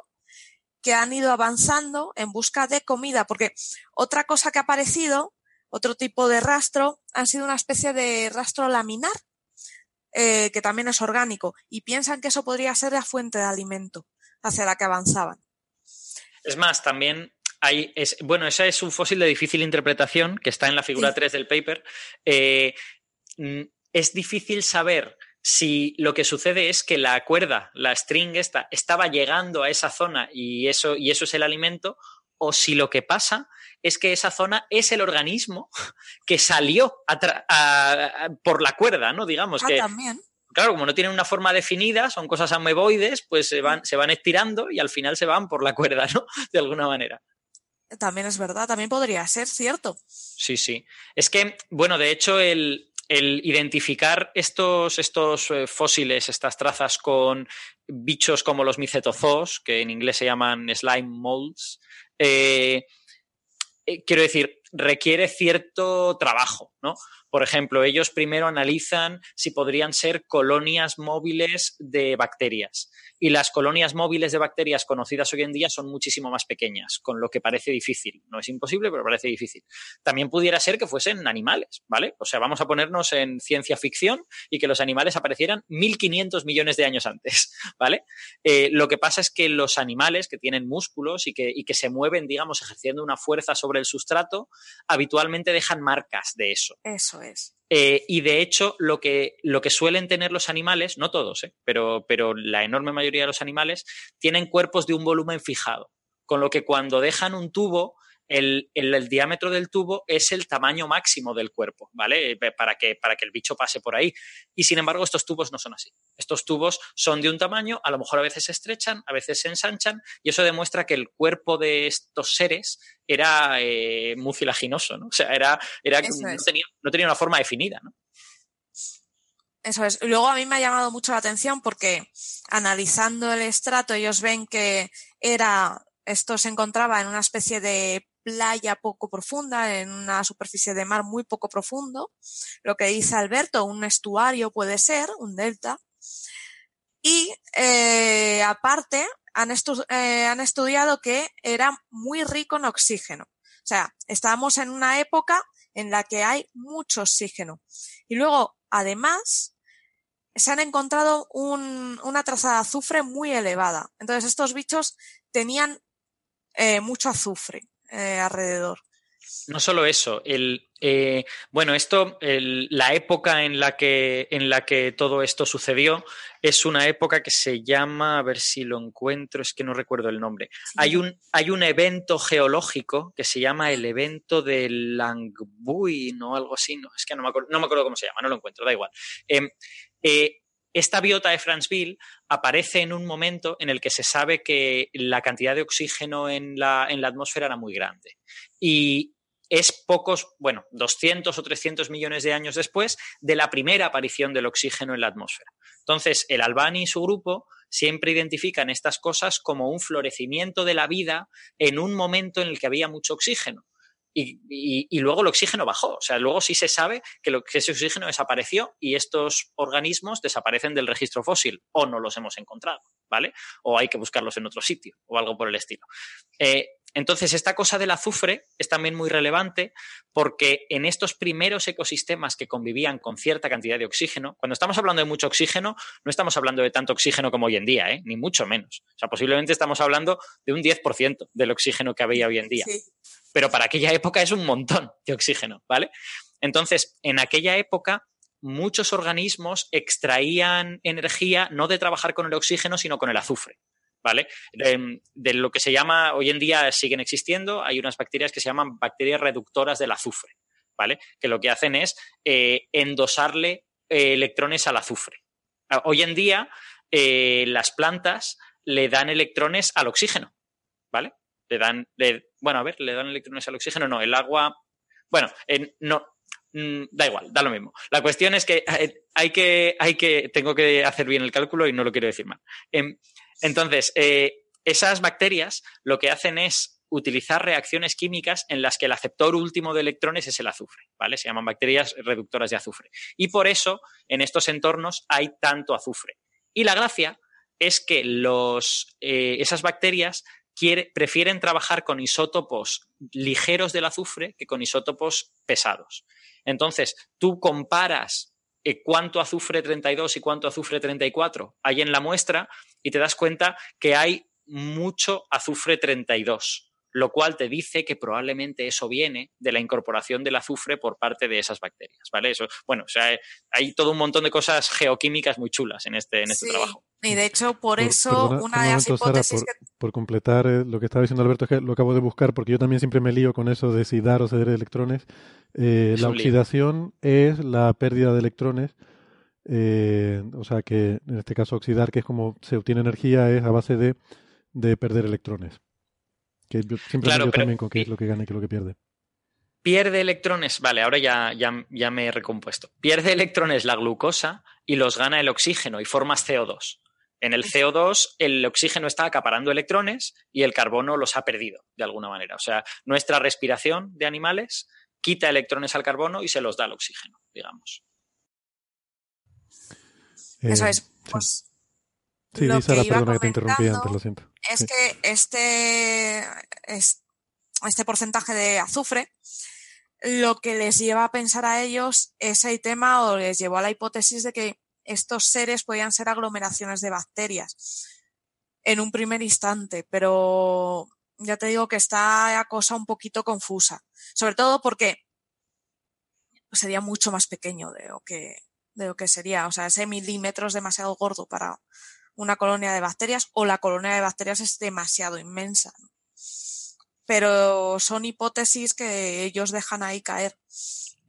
que han ido avanzando en busca de comida, porque otra cosa que ha aparecido, otro tipo de rastro, ha sido una especie de rastro laminar, eh, que también es orgánico, y piensan que eso podría ser la fuente de alimento hacia la que avanzaban. Es más, también hay, es, bueno, ese es un fósil de difícil interpretación que está en la figura 3 del paper. Eh, mm, es difícil saber si lo que sucede es que la cuerda, la string esta, estaba llegando a esa zona y eso, y eso es el alimento, o si lo que pasa es que esa zona es el organismo que salió por la cuerda, ¿no? Digamos ah, que. También. Claro, como no tienen una forma definida, son cosas ameboides, pues se van, se van estirando y al final se van por la cuerda, ¿no? De alguna manera. También es verdad, también podría ser cierto. Sí, sí. Es que, bueno, de hecho, el, el identificar estos, estos eh, fósiles, estas trazas con bichos como los micetozoos, que en inglés se llaman slime molds, eh, eh, quiero decir, requiere cierto trabajo, ¿no? Por ejemplo, ellos primero analizan si podrían ser colonias móviles de bacterias. Y las colonias móviles de bacterias conocidas hoy en día son muchísimo más pequeñas, con lo que parece difícil. No es imposible, pero parece difícil. También pudiera ser que fuesen animales, ¿vale? O sea, vamos a ponernos en ciencia ficción y que los animales aparecieran 1.500 millones de años antes, ¿vale? Eh, lo que pasa es que los animales que tienen músculos y que, y que se mueven, digamos, ejerciendo una fuerza sobre el sustrato, habitualmente dejan marcas de eso. Eso es. Eh, y de hecho, lo que, lo que suelen tener los animales, no todos, eh, pero, pero la enorme mayoría de los animales, tienen cuerpos de un volumen fijado. Con lo que cuando dejan un tubo, el, diámetro del tubo es el tamaño máximo del cuerpo, ¿vale? Eh, para que, para que el bicho pase por ahí. Y sin embargo, estos tubos no son así. Estos tubos son de un tamaño, a lo mejor a veces se estrechan, a veces se ensanchan, y eso demuestra que el cuerpo de estos seres era eh, mucilaginoso, ¿no? O sea, era, era no, tenía, no tenía una forma definida, ¿no? Eso es. Luego a mí me ha llamado mucho la atención porque analizando el estrato ellos ven que era esto se encontraba en una especie de playa poco profunda, en una superficie de mar muy poco profundo. Lo que dice Alberto, un estuario puede ser, un delta. Y eh, aparte, han, eh, han estudiado que era muy rico en oxígeno. O sea, estábamos en una época en la que hay mucho oxígeno. Y luego, además, se han encontrado un, una traza de azufre muy elevada. Entonces, estos bichos tenían eh, mucho azufre eh, alrededor. No solo eso, el, eh, bueno, esto, la época en la, que, en la que todo esto sucedió es una época que se llama, a ver si lo encuentro, es que no recuerdo el nombre. Hay, un, hay un evento geológico que se llama el evento de Langbuy, no algo así, no, es que no me acuerdo, no me acuerdo cómo se llama, no lo encuentro, da igual. Em, eh, esta biota de Franceville aparece en un momento en el que se sabe que la cantidad de oxígeno en la, en la atmósfera era muy grande. Y, es pocos, bueno, 200 o 300 millones de años después de la primera aparición del oxígeno en la atmósfera. Entonces, el Albani y su grupo siempre identifican estas cosas como un florecimiento de la vida en un momento en el que había mucho oxígeno. Y, luego el oxígeno bajó. O sea, luego sí se sabe que, lo, que, ese oxígeno desapareció y estos organismos desaparecen del registro fósil o no los hemos encontrado, ¿vale? O hay que buscarlos en otro sitio o algo por el estilo. Eh, entonces, esta cosa del azufre es también muy relevante porque en estos primeros ecosistemas que convivían con cierta cantidad de oxígeno, cuando estamos hablando de mucho oxígeno, no estamos hablando de tanto oxígeno como hoy en día, ¿eh? ni mucho menos. O sea, posiblemente estamos hablando de un 10% del oxígeno que había hoy en día. Pero para aquella época es un montón de oxígeno, ¿vale? Entonces, en aquella época, muchos organismos extraían energía no de trabajar con el oxígeno, sino con el azufre. ¿Vale? De, lo que se llama, hoy en día siguen existiendo, hay unas bacterias que se llaman bacterias reductoras del azufre, ¿vale? Que lo que hacen es eh, endosarle eh, electrones al azufre. Ah, hoy en día, eh, las plantas le dan electrones al oxígeno, ¿vale? Le dan, bueno, a ver, le dan electrones al oxígeno, no, el agua, bueno, no, mm, da igual, da lo mismo. La cuestión es que hay que, hay que, tengo que hacer bien el cálculo y no lo quiero decir mal. Em, entonces, eh, esas bacterias lo que hacen es utilizar reacciones químicas en las que el aceptor último de electrones es el azufre, ¿vale? Se llaman bacterias reductoras de azufre. Y por eso en estos entornos hay tanto azufre. Y la gracia es que los, eh, esas bacterias prefieren trabajar con isótopos ligeros del azufre que con isótopos pesados. Entonces, tú comparas eh, cuánto azufre 32 y cuánto azufre 34 hay en la muestra y te das cuenta que hay mucho azufre 32, lo cual te dice que probablemente eso viene de la incorporación del azufre por parte de esas bacterias, ¿vale? Eso, bueno, o sea, hay todo un montón de cosas geoquímicas muy chulas en este, en este trabajo. Y de hecho, por, eso, una de las hipótesis por, por, completar eh, lo que estaba diciendo Alberto, es que lo acabo de buscar, porque yo también siempre me lío con eso de si dar o ceder electrones. Eh, la oxidación es la pérdida de electrones. Eh, o sea que, en este caso, oxidar, que es como se obtiene energía, es a base de, de perder electrones. Que yo siempre me lío también con qué es lo que gana y qué es lo que pierde pierde electrones, vale, ahora ya, ya, ya, me he recompuesto. Pierde electrones la glucosa y los gana el oxígeno y formas CO2. En el CO2 el oxígeno está acaparando electrones y el carbono los ha perdido de alguna manera. O sea, nuestra respiración de animales quita electrones al carbono y se los da al oxígeno, digamos. Eso es, pues. Sí, lo que perdona que te interrumpí antes, lo siento. Es que este, este porcentaje de azufre lo que les lleva a pensar a ellos ese tema o les llevó a la hipótesis de que estos seres podían ser aglomeraciones de bacterias en un primer instante, pero ya te digo que está la cosa un poquito confusa, sobre todo porque sería mucho más pequeño de lo que, de lo que sería, o sea, ese milímetro es demasiado gordo para una colonia de bacterias o la colonia de bacterias es demasiado inmensa. Pero son hipótesis que ellos dejan ahí caer.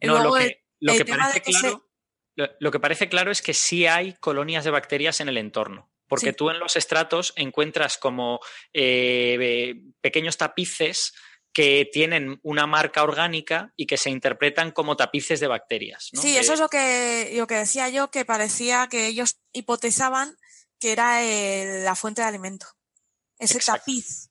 lo que, parece claro, lo, que parece claro es que sí hay colonias de bacterias en el entorno. Porque tú en los estratos encuentras como eh, pequeños tapices que tienen una marca orgánica y que se interpretan como tapices de bacterias. Sí, eso es lo que, lo que decía yo, que parecía que ellos hipotizaban que era la fuente de alimento. Ese tapiz.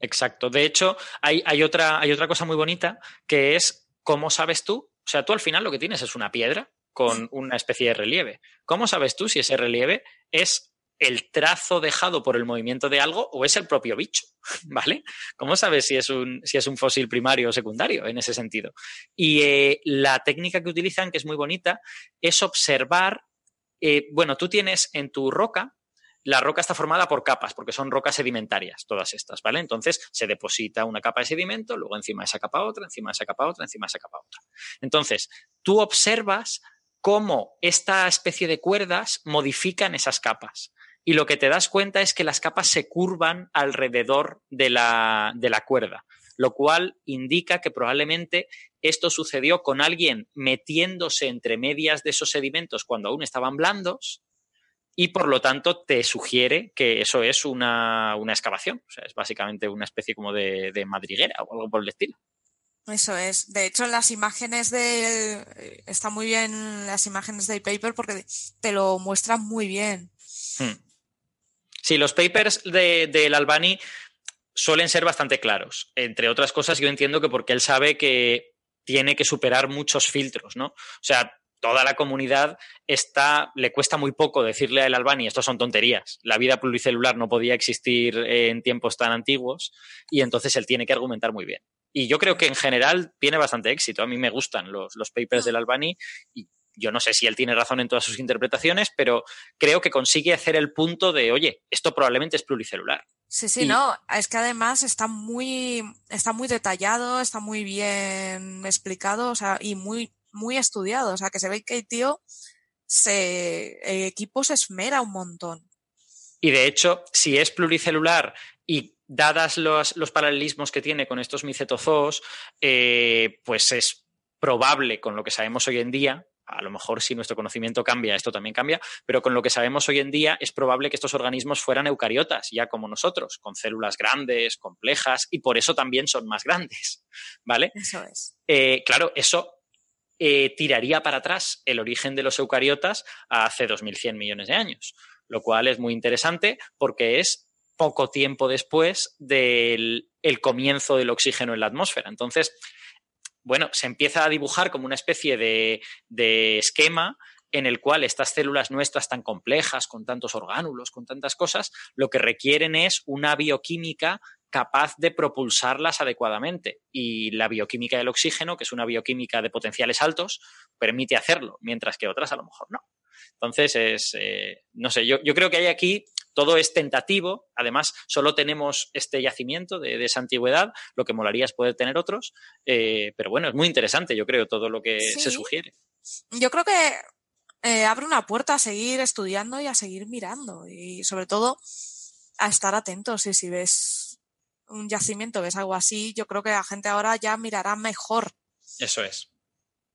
Exacto. De hecho, hay, hay, otra, hay otra cosa muy bonita que es cómo sabes tú o sea, tú al final lo que tienes es una piedra con una especie de relieve. ¿Cómo sabes tú si ese relieve es el trazo dejado por el movimiento de algo o es el propio bicho? ¿Vale? ¿Cómo sabes si es un, si es un fósil primario o secundario en ese sentido? Y eh, la técnica que utilizan, que es muy bonita, es observar, eh, bueno, tú tienes en tu roca la roca está formada por capas, porque son rocas sedimentarias, todas estas, ¿vale? Entonces se deposita una capa de sedimento, luego encima de esa capa otra, encima de esa capa otra, encima de esa capa otra. Entonces, tú observas cómo esta especie de cuerdas modifican esas capas. Y lo que te das cuenta es que las capas se curvan alrededor de la, de la cuerda, lo cual indica que probablemente esto sucedió con alguien metiéndose entre medias de esos sedimentos cuando aún estaban blandos y por lo tanto te sugiere que eso es una, excavación. O sea, es básicamente una especie como de, de madriguera o algo por el estilo. Eso es. De hecho, en las imágenes de. Está muy bien las imágenes del paper porque te lo muestran muy bien. Hmm. Sí, los papers del de, Albani suelen ser bastante claros. Entre otras cosas, yo entiendo que porque él sabe que tiene que superar muchos filtros, ¿no? O sea, toda la comunidad está, le cuesta muy poco decirle al Albani, esto son tonterías, la vida pluricelular no podía existir en tiempos tan antiguos y entonces él tiene que argumentar muy bien. Y yo creo que en general tiene bastante éxito. A mí me gustan los, los papers del Albani y yo no sé si él tiene razón en todas sus interpretaciones, pero creo que consigue hacer el punto de, oye, esto probablemente es pluricelular. Sí, sí, no, es que además está muy, está muy detallado, está muy bien explicado, o sea, y muy, muy estudiado. O sea, que se ve que el tío se, el equipo se esmera un montón. Y de hecho, si es pluricelular y dadas los, los paralelismos que tiene con estos micetozoos, eh, pues es probable con lo que sabemos hoy en día, a lo mejor si nuestro conocimiento cambia, esto también cambia, pero con lo que sabemos hoy en día es probable que estos organismos fueran eucariotas, ya como nosotros, con células grandes, complejas, y por eso también son más grandes, ¿vale? Eso es. Eh, claro, eso eh, tiraría para atrás el origen de los eucariotas a hace 2.100 millones de años, lo cual es muy interesante porque es poco tiempo después del comienzo del oxígeno en la atmósfera. Entonces, bueno, se empieza a dibujar como una especie de, esquema en el cual estas células nuestras tan complejas, con tantos orgánulos, con tantas cosas, lo que requieren es una bioquímica capaz de propulsarlas adecuadamente. Y la bioquímica del oxígeno, que es una bioquímica de potenciales altos, permite hacerlo, mientras que otras a lo mejor no. Entonces, es, eh, no sé, yo, creo que hay aquí, todo es tentativo, además solo tenemos este yacimiento de, esa antigüedad, lo que molaría es poder tener otros, eh, pero bueno, es muy interesante, yo creo, todo lo que se sugiere. Yo creo que eh, abre una puerta a seguir estudiando y a seguir mirando y sobre todo a estar atentos y si ves un yacimiento, ves algo así, yo creo que la gente ahora ya mirará mejor. Eso es.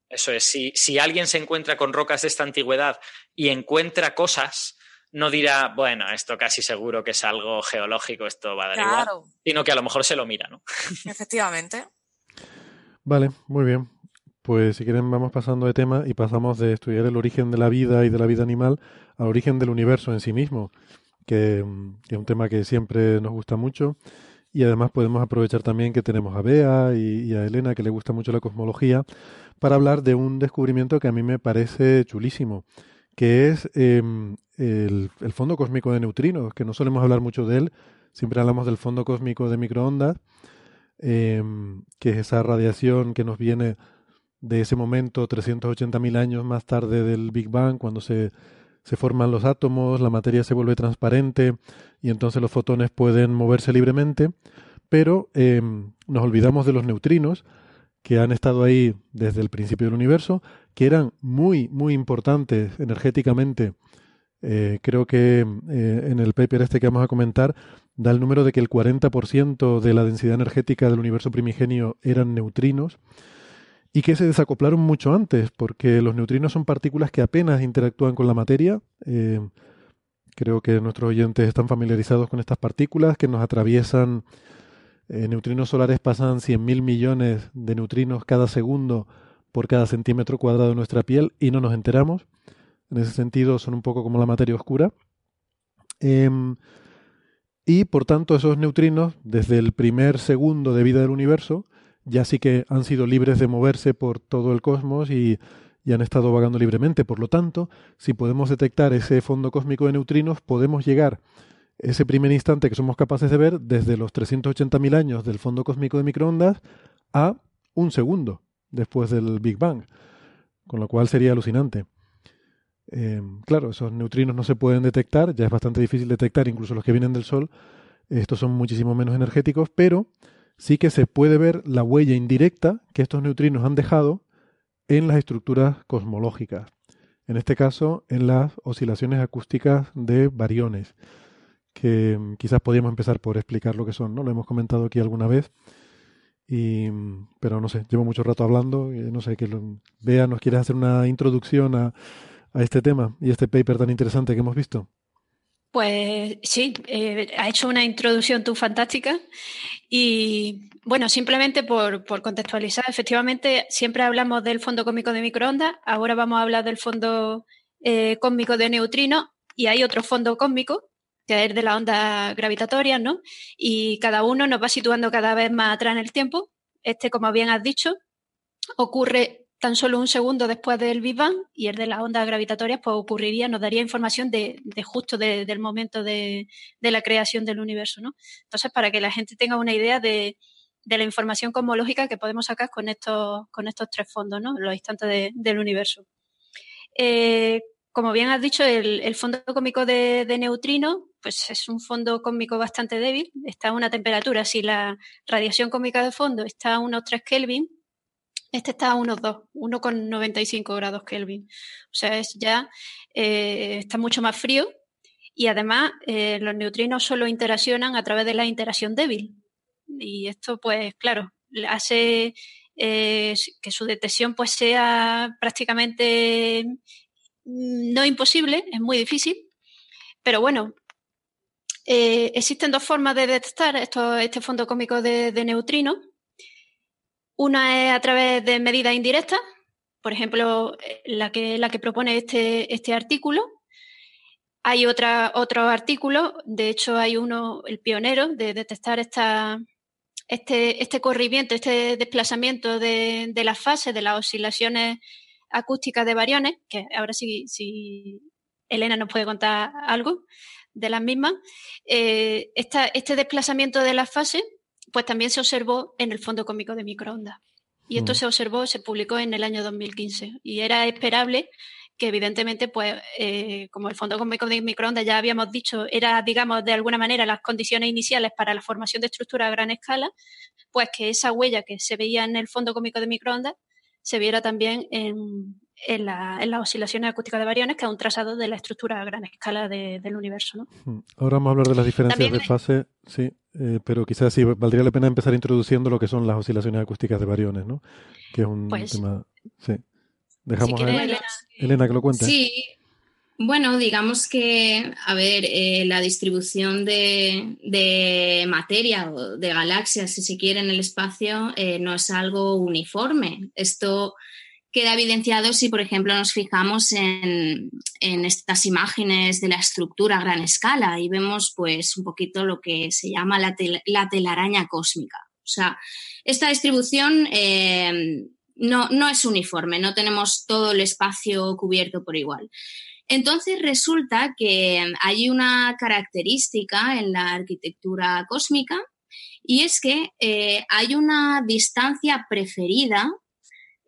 Eso es, si, si alguien se encuentra con rocas de esta antigüedad y encuentra cosas, no dirá, bueno, esto casi seguro que es algo geológico, esto va a dar igual, sino que a lo mejor se lo mira, ¿no? Efectivamente. Vale, muy bien. Pues si quieren vamos pasando de tema y pasamos de estudiar el origen de la vida y de la vida animal al origen del universo en sí mismo, que, que es un tema que siempre nos gusta mucho y además podemos aprovechar también que tenemos a Bea y, a Elena, que le gusta mucho la cosmología, para hablar de un descubrimiento que a mí me parece chulísimo, que es em, el, fondo cósmico de neutrinos, que no solemos hablar mucho de él, siempre hablamos del fondo cósmico de microondas, em, que es esa radiación que nos viene de ese momento 380.000 años más tarde del Big Bang, cuando se se forman los átomos, la materia se vuelve transparente y entonces los fotones pueden moverse libremente, pero em, nos olvidamos de los neutrinos que han estado ahí desde el principio del universo, que eran muy, muy importantes energéticamente. Eh, creo que eh, en el paper este que vamos a comentar da el número de que el 40% de la densidad energética del universo primigenio eran neutrinos y que se desacoplaron mucho antes, porque los neutrinos son partículas que apenas interactúan con la materia. Eh, creo que nuestros oyentes están familiarizados con estas partículas que nos atraviesan. Eh, neutrinos solares pasan 100.000 millones de neutrinos cada segundo por cada centímetro cuadrado de nuestra piel y no nos enteramos. En ese sentido son un poco como la materia oscura. Em, y por tanto esos neutrinos, desde el primer segundo de vida del universo, ya sí que han sido libres de moverse por todo el cosmos y, han estado vagando libremente. Por lo tanto, si podemos detectar ese fondo cósmico de neutrinos, podemos llegar ese primer instante que somos capaces de ver desde los 380.000 años del fondo cósmico de microondas a un segundo después del Big Bang, con lo cual sería alucinante. Eh, claro, esos neutrinos no se pueden detectar, ya es bastante difícil detectar, incluso los que vienen del Sol, estos son muchísimo menos energéticos, pero sí que se puede ver la huella indirecta que estos neutrinos han dejado en las estructuras cosmológicas. En este caso, en las oscilaciones acústicas de bariones, que mm, quizás podríamos empezar por explicar lo que son, ¿no? Lo hemos comentado aquí alguna vez, y, mm, pero no sé, llevo mucho rato hablando, y no sé, que lo, Bea, ¿nos quieres hacer una introducción a, a este tema y este paper tan interesante que hemos visto? Pues sí, eh, ha hecho una introducción tú fantástica y bueno, simplemente por, contextualizar, efectivamente siempre hablamos del fondo cósmico de microondas, ahora vamos a hablar del fondo eh, cósmico de neutrinos y hay otro fondo cósmico es de la onda gravitatoria, ¿no? Y cada uno nos va situando cada vez más atrás en el tiempo. Este, como bien has dicho, ocurre tan solo un segundo después del Big Bang y el de las ondas gravitatorias pues ocurriría, nos daría información de, justo del momento de, la creación del universo, ¿no? Entonces, para que la gente tenga una idea de, la información cosmológica que podemos sacar con estos, con estos tres fondos, ¿no? Los instantes del universo. Eh, como bien has dicho, el, fondo cósmico de, de neutrino, pues es un fondo cósmico bastante débil, está a una temperatura, si la radiación cósmica de fondo está a unos 3 Kelvin, este está a unos 2, 1,95 grados Kelvin. O sea, es ya eh, está mucho más frío y además eh, los neutrinos solo interaccionan a través de la interacción débil. Y esto, pues, claro, hace eh, que su detección pues sea prácticamente no imposible, es muy difícil. Pero bueno, existen dos formas de detectar esto, este fondo cómico de, de neutrinos. Una es a través de medidas indirectas, por ejemplo, la que, la que propone este, este artículo. Hay otra, otro artículo, de hecho hay uno, el pionero, de detectar esta, este, este corrimiento, este desplazamiento de, de las fases, de las oscilaciones acústicas de variones, que ahora sí, si Elena nos puede contar algo de las mismas. Eh, este desplazamiento de las fases pues también se observó en el fondo cómico de microondas. Y esto mm. se observó, se publicó en el año 2015. Y era esperable que evidentemente, pues, eh, como el fondo cósmico de microondas ya habíamos dicho, era, digamos, de alguna manera las condiciones iniciales para la formación de estructuras a gran escala, pues que esa huella que se veía en el fondo cósmico de microondas se viera también en, en, las oscilaciones acústicas de variones, que es un trazado de la estructura a gran escala del universo. ¿no? Ahora vamos a hablar de las diferencias de fase, sí. Eh, pero quizás sí valdría la pena empezar introduciendo lo que son las oscilaciones acústicas de variones, ¿no? Que es un pues, tema. Sí. Dejamos a Elena, que lo cuente. Sí. Bueno, digamos que, a ver, eh, la distribución de, materia o de galaxias, si se quiere, en el espacio eh, no es algo uniforme. Esto queda evidenciado si, por ejemplo, nos fijamos en, estas imágenes de la estructura a gran escala y vemos pues un poquito lo que se llama la, telaraña cósmica. O sea, esta distribución eh, no es uniforme, no tenemos todo el espacio cubierto por igual. Entonces resulta que hay una característica en la arquitectura cósmica y es que eh, hay una distancia preferida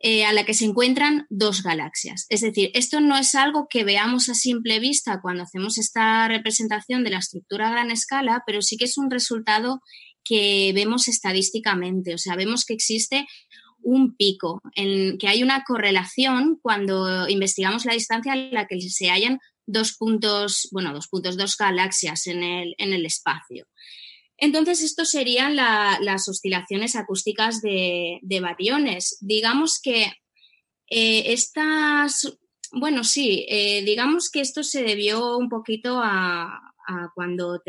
eh, a la que se encuentran dos galaxias. Es decir, esto no es algo que veamos a simple vista cuando hacemos esta representación de la estructura a gran escala, pero sí que es un resultado que vemos estadísticamente. O sea, vemos que existe un pico, en que hay una correlación cuando investigamos la distancia en la que se hallan dos puntos, bueno, dos puntos, dos galaxias en el, en el espacio. Entonces, esto serían las oscilaciones acústicas de, variones. Digamos que eh, estas, bueno, sí, eh, digamos que esto se debió un poquito a, cuando,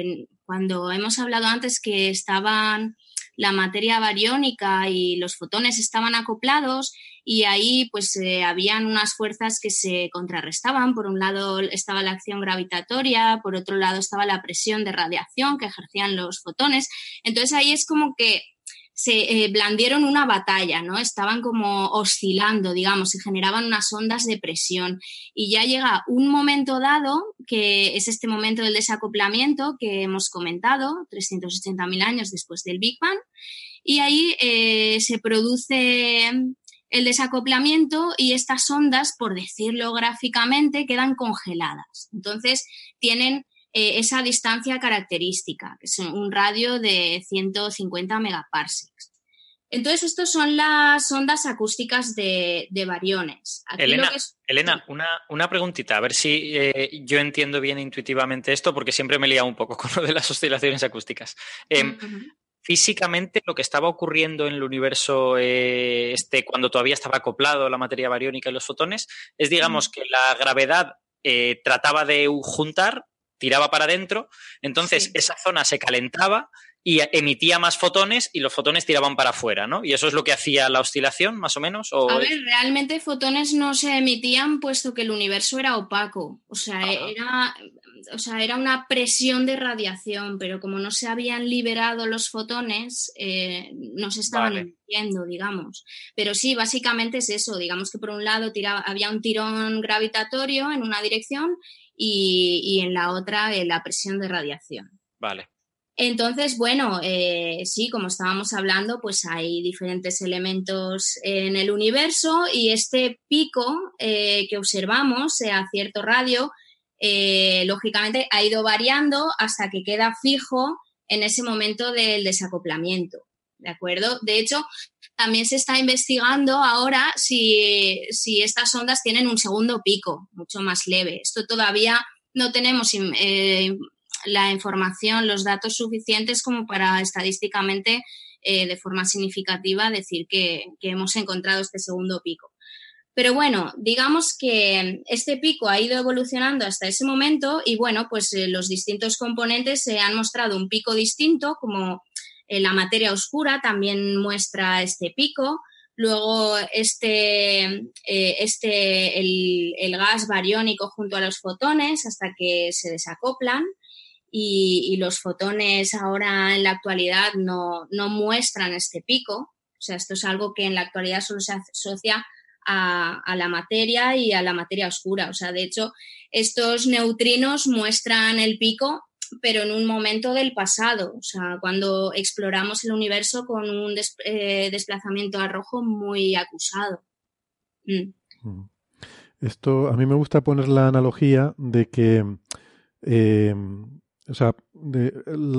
cuando hemos hablado antes que estaban la materia bariónica y los fotones estaban acoplados y ahí pues eh, habían unas fuerzas que se contrarrestaban. Por un lado estaba la acción gravitatoria, por otro lado estaba la presión de radiación que ejercían los fotones. Entonces ahí es como que se eh, blandieron una batalla, ¿no? Estaban como oscilando, digamos, se generaban unas ondas de presión. Y ya llega un momento dado, que es este momento del desacoplamiento que hemos comentado, 380.000 años después del Big Bang, y ahí eh, se produce el desacoplamiento y estas ondas, por decirlo gráficamente, quedan congeladas. Entonces, tienen eh, esa distancia característica, que es un radio de 150 megaparsecs. Entonces, estas son las ondas acústicas de, variones. Elena, una, preguntita, a ver si eh, yo entiendo bien intuitivamente esto, porque siempre me he liado un poco con lo de las oscilaciones acústicas. Em, físicamente lo que estaba ocurriendo en el universo eh, este cuando todavía estaba acoplado la materia bariónica y los fotones es digamos que la gravedad trataba de juntar tiraba para adentro entonces esa zona se calentaba y emitía más fotones y los fotones tiraban para afuera, ¿no? Y eso es lo que hacía la oscilación, más o menos. A ver, realmente fotones no se emitían puesto que el universo era opaco. O sea, era, o sea, era una presión de radiación, pero como no se habían liberado los fotones, eh, no se estaban emitiendo, digamos. Pero sí, básicamente es eso. Digamos que por un lado tiraba, había un tirón gravitatorio en una dirección y, y en la otra eh, la presión de radiación. Vale. Entonces, bueno, eh, sí, como estábamos hablando, pues hay diferentes elementos en el universo y este pico eh, que observamos a cierto radio, lógicamente ha ido variando hasta que queda fijo en ese momento del desacoplamiento. ¿De acuerdo? De hecho, también se está investigando ahora si, si estas ondas tienen un segundo pico, mucho más leve. Esto todavía no tenemos la información, los datos suficientes como para estadísticamente, eh, de forma significativa, decir que, hemos encontrado este segundo pico. Pero bueno, digamos que este pico ha ido evolucionando hasta ese momento y bueno, pues eh, los distintos componentes se han mostrado un pico distinto, como eh, la materia oscura también muestra este pico. Luego, este, este el, gas bariónico junto a los fotones hasta que se desacoplan y, los fotones ahora en la actualidad no, muestran este pico. O sea, esto es algo que en la actualidad solo se asocia a, la materia y a la materia oscura. O sea, de hecho, estos neutrinos muestran el pico, pero en un momento del pasado. O sea, cuando exploramos el universo con un eh, desplazamiento a rojo muy acusado. Mm. Esto, a mí me gusta poner la analogía de que eh, o sea, de,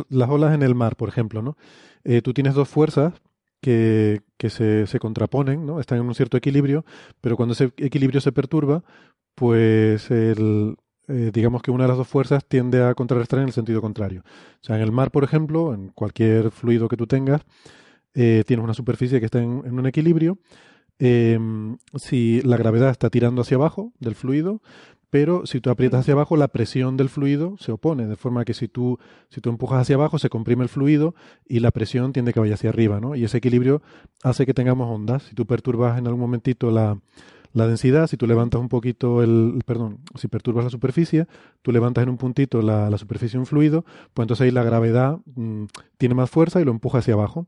las olas en el mar, por ejemplo, ¿no? Eh, tú tienes dos fuerzas que, que se, se, contraponen, ¿no? Están en un cierto equilibrio, pero cuando ese equilibrio se perturba, pues el, eh, digamos que una de las dos fuerzas tiende a contrarrestar en el sentido contrario. O sea, en el mar, por ejemplo, en cualquier fluido que tú tengas, eh, tienes una superficie que está en, un equilibrio. Em, si la gravedad está tirando hacia abajo del fluido, pero si tú aprietas hacia abajo, la presión del fluido se opone, de forma que si tú, si tú empujas hacia abajo, se comprime el fluido y la presión tiende que vaya hacia arriba, ¿no? Y ese equilibrio hace que tengamos ondas. Si tú perturbas en algún momentito la, la densidad, si tú levantas un poquito el, perdón, si perturbas la superficie, tú levantas en un puntito la, la superficie de un fluido, pues entonces ahí la gravedad mm, tiene más fuerza y lo empuja hacia abajo.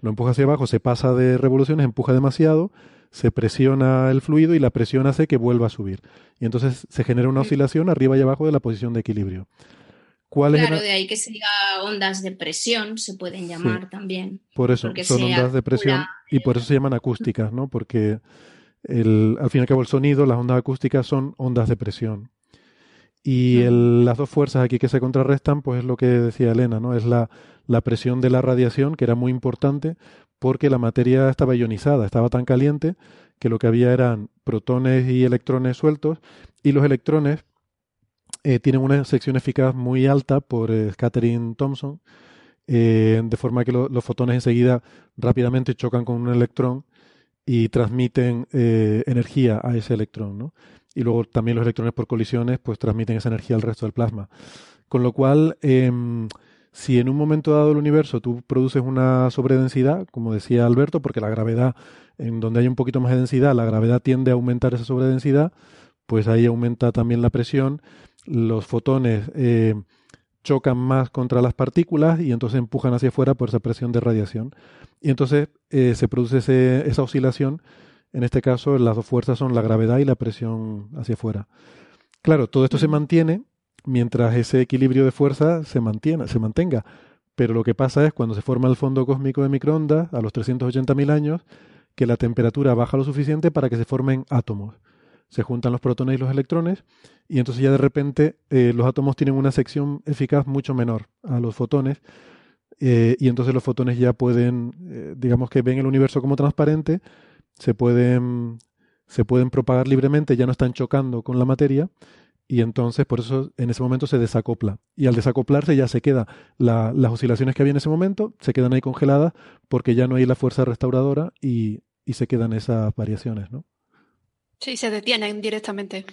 Lo empuja hacia abajo, se pasa de revoluciones, empuja demasiado se presiona el fluido y la presión hace que vuelva a subir. Y entonces se genera una oscilación arriba y abajo de la posición de equilibrio. ¿Cuál claro, de ahí que se diga ondas de presión, se pueden llamar también. Por eso, son ondas de presión y por eso se llaman acústicas, ¿no? Porque el, al fin y al cabo el sonido, las ondas acústicas son ondas de presión. Y las dos fuerzas aquí que se contrarrestan, pues es lo que decía Elena, ¿no? Es la, la presión de la radiación, que era muy importante, porque la materia estaba ionizada, estaba tan caliente que lo que había eran protones y electrones sueltos y los electrones eh, tienen una sección eficaz muy alta por eh, Scattering Thomson, eh, de forma que los fotones enseguida rápidamente chocan con un electrón y transmiten energía a ese electrón, ¿no? Y luego también los electrones por colisiones pues transmiten esa energía al resto del plasma. Con lo cual, em, si en un momento dado del universo tú produces una sobredensidad, como decía Alberto, porque la gravedad, en donde hay un poquito más de densidad, la gravedad tiende a aumentar esa sobredensidad, pues ahí aumenta también la presión, los fotones eh, chocan más contra las partículas y entonces empujan hacia afuera por esa presión de radiación. Y entonces eh, se produce esa oscilación, en este caso las dos fuerzas son la gravedad y la presión hacia afuera. Claro, todo esto se mantiene mientras ese equilibrio de fuerza se, mantiene, se mantenga. Pero lo que pasa es cuando se forma el fondo cósmico de microondas a los 380.000 años, que la temperatura baja lo suficiente para que se formen átomos. Se juntan los protones y los electrones y entonces ya de repente eh, los átomos tienen una sección eficaz mucho menor a los fotones eh, y entonces los fotones ya pueden, eh, digamos que ven el universo como transparente, se pueden, se pueden propagar libremente, ya no están chocando con la materia y entonces por eso en ese momento se desacopla. Y al desacoplarse ya se queda las oscilaciones que había en ese momento, se quedan ahí congeladas porque ya no hay la fuerza restauradora y, y se quedan esas variaciones, ¿no? Sí, se detienen directamente.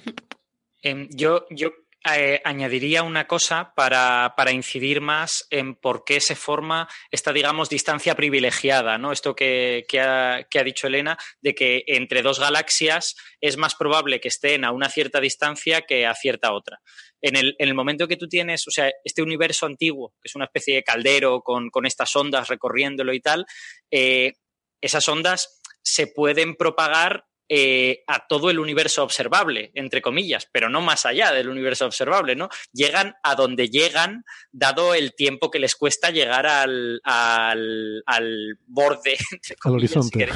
Em, yo, yo eh, añadiría una cosa para, incidir más en por qué se forma esta, digamos, distancia privilegiada, ¿no? Esto que, ha, dicho Elena, de que entre dos galaxias es más probable que estén a una cierta distancia que a cierta otra. En el, momento que tú tienes, o sea, este universo antiguo, que es una especie de caldero con, estas ondas recorriéndolo y tal, eh, esas ondas se pueden propagar eh, a todo el universo observable, entre comillas, pero no más allá del universo observable, ¿no? Llegan a donde llegan, dado el tiempo que les cuesta llegar al, al, borde, al horizonte.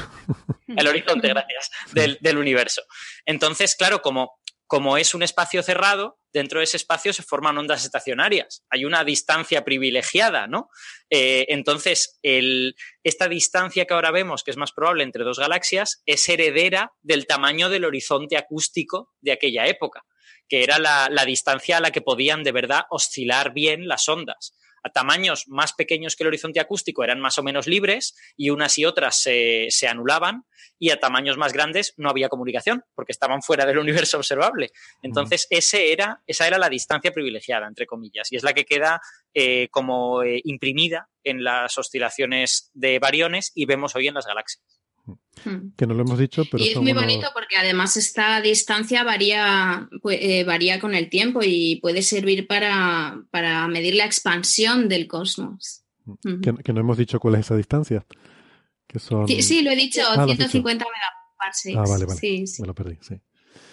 al horizonte, gracias, del, del universo. Entonces, claro, como como es un espacio cerrado, dentro de ese espacio se forman ondas estacionarias. Hay una distancia privilegiada, ¿no? Eh, entonces, esta distancia que ahora vemos, que es más probable entre dos galaxias, es heredera del tamaño del horizonte acústico de aquella época, que era la distancia a la que podían de verdad oscilar bien las ondas a tamaños más pequeños que el horizonte acústico eran más o menos libres y unas y otras se, anulaban y a tamaños más grandes no había comunicación porque estaban fuera del universo observable. Entonces, ese era, esa era la distancia privilegiada, entre comillas, y es la que queda eh, como eh, imprimida en las oscilaciones de variones y vemos hoy en las galaxias. Hmm. Que no lo hemos dicho, pero. Y es muy bonito porque además esta distancia varía, eh, varía con el tiempo y puede servir para, medir la expansión del cosmos. Hmm. Que, no hemos dicho cuál es esa distancia. Que son... sí, lo he dicho, 150 ah, megaparsecs. Ah, vale, vale. Sí, Me lo perdí, sí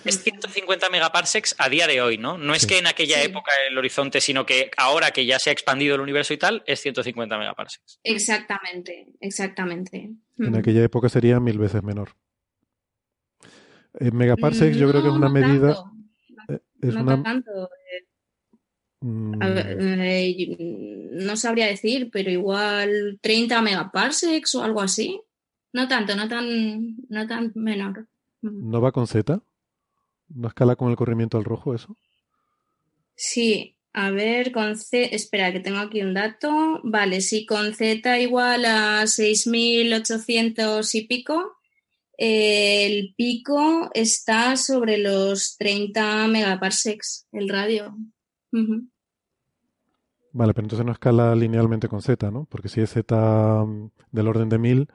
es 150 megaparsecs a día de hoy, ¿no? No es que en aquella época el horizonte, sino que ahora que ya se ha expandido el universo y tal, es 150 megaparsecs. Exactamente, exactamente. En aquella época sería mil veces menor. En megaparsecs yo creo que es una medida... Eh, es no una... tanto. Mm. Eh, no sabría decir, pero igual 30 megaparsecs o algo así. No tanto, no tan, no tan menor. ¿No va con Z? ¿No escala con el corrimiento al rojo eso? Sí, a ver, con C, espera que tengo aquí un dato. Vale, sí, con Z igual a 6.800 y pico, el pico está sobre los 30 megaparsecs, el radio. Vale, pero entonces no escala linealmente con Z, ¿no? Porque si es Z mm, del orden de 1000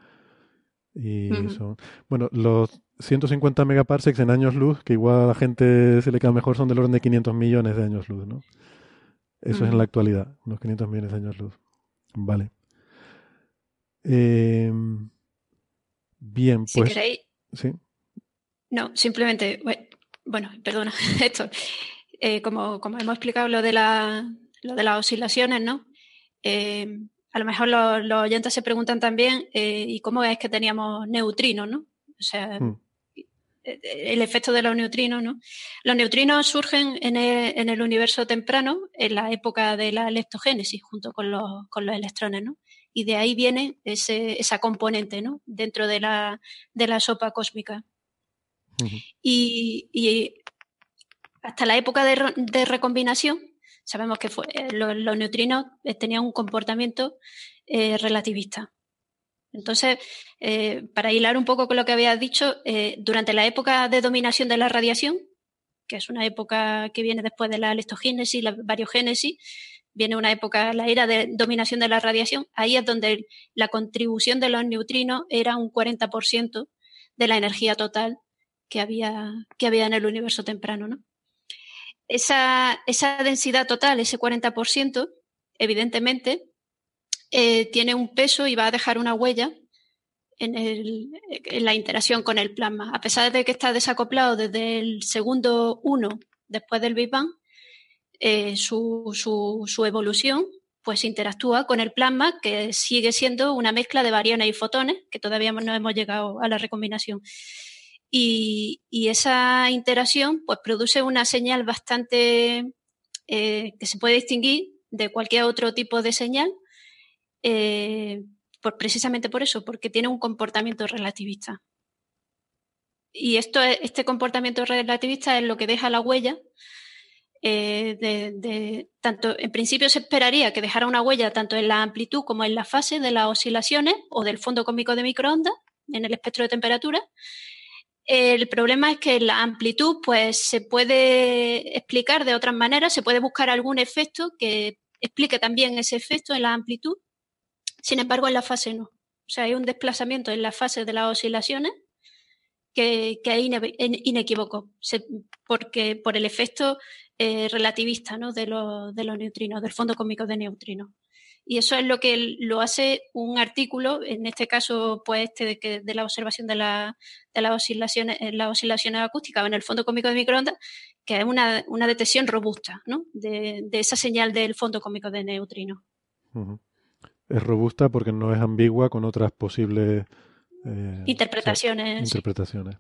y son... Bueno, los 150 megaparsecs en años luz, que igual a la gente se le queda mejor, son del orden de 500 millones de años luz, ¿no? Eso es en la actualidad, unos 500 millones de años luz. Vale. Em, bien, pues... Sí. No, simplemente, bueno, perdona, esto. Eh, como, como, hemos explicado lo de, la, lo de las oscilaciones, ¿no? Eh, a lo mejor los, oyentes se preguntan también, eh, ¿y cómo es que teníamos neutrinos, ¿no? O sea, hmm el efecto de los neutrinos, ¿no? Los neutrinos surgen en el, universo temprano, en la época de la leptogénesis, junto con los, electrones, ¿no? Y de ahí viene esa componente, ¿no? Dentro de la, sopa cósmica. y, hasta la época de, recombinación, sabemos que eh, los, neutrinos tenían un comportamiento eh, relativista. Entonces, eh, para hilar un poco con lo que había dicho, eh, durante la época de dominación de la radiación, que es una época que viene después de la leptogénesis, la variogénesis, viene una época, la era de dominación de la radiación, ahí es donde la contribución de los neutrinos era un 40% de la energía total que había, que había en el universo temprano. ¿no? Esa, esa densidad total, ese 40%, evidentemente, eh, tiene un peso y va a dejar una huella en, la interacción con el plasma. A pesar de que está desacoplado desde el segundo uno después del Big Bang, eh, su, evolución pues interactúa con el plasma, que sigue siendo una mezcla de variones y fotones, que todavía no hemos llegado a la recombinación. Y, esa interacción pues, produce una señal bastante eh, que se puede distinguir de cualquier otro tipo de señal, eh, precisamente por eso, porque tiene un comportamiento relativista. Y esto, este comportamiento relativista es lo que deja la huella eh, de, tanto en principio se esperaría que dejara una huella tanto en la amplitud como en la fase de las oscilaciones o del fondo cósmico de microondas en el espectro de temperatura. El problema es que la amplitud pues se puede explicar de otras maneras, se puede buscar algún efecto que explique también ese efecto en la amplitud. Sin embargo, en la fase no. O sea, hay un desplazamiento en la fase de las oscilaciones que, es inequívoco, porque por el efecto eh, relativista ¿no? de, los neutrinos, del fondo cósmico de neutrinos. Y eso es lo que lo hace un artículo, en este caso, pues este de, la observación de, la, de las oscilaciones, eh, las oscilaciones acústicas en el fondo cósmico de microondas, que es una, una detección robusta ¿no? de, esa señal del fondo cósmico de neutrinos. Es robusta porque no es ambigua con otras posibles eh, interpretaciones. interpretaciones.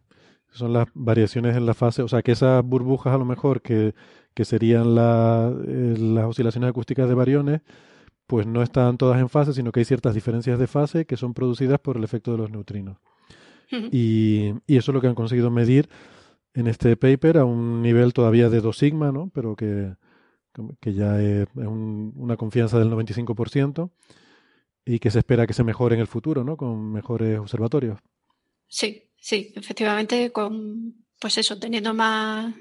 Son las variaciones en la fase, o sea, que esas burbujas a lo mejor que, que serían la, eh, las oscilaciones acústicas de variones, pues no están todas en fase, sino que hay ciertas diferencias de fase que son producidas por el efecto de los neutrinos. y, y, eso es lo que han conseguido medir en este paper a un nivel todavía de 2 sigma, ¿no? pero que, que ya es, una confianza del 95% y que se espera que se mejore en el futuro, ¿no? Con mejores observatorios. Sí, sí, efectivamente, con pues eso, teniendo más,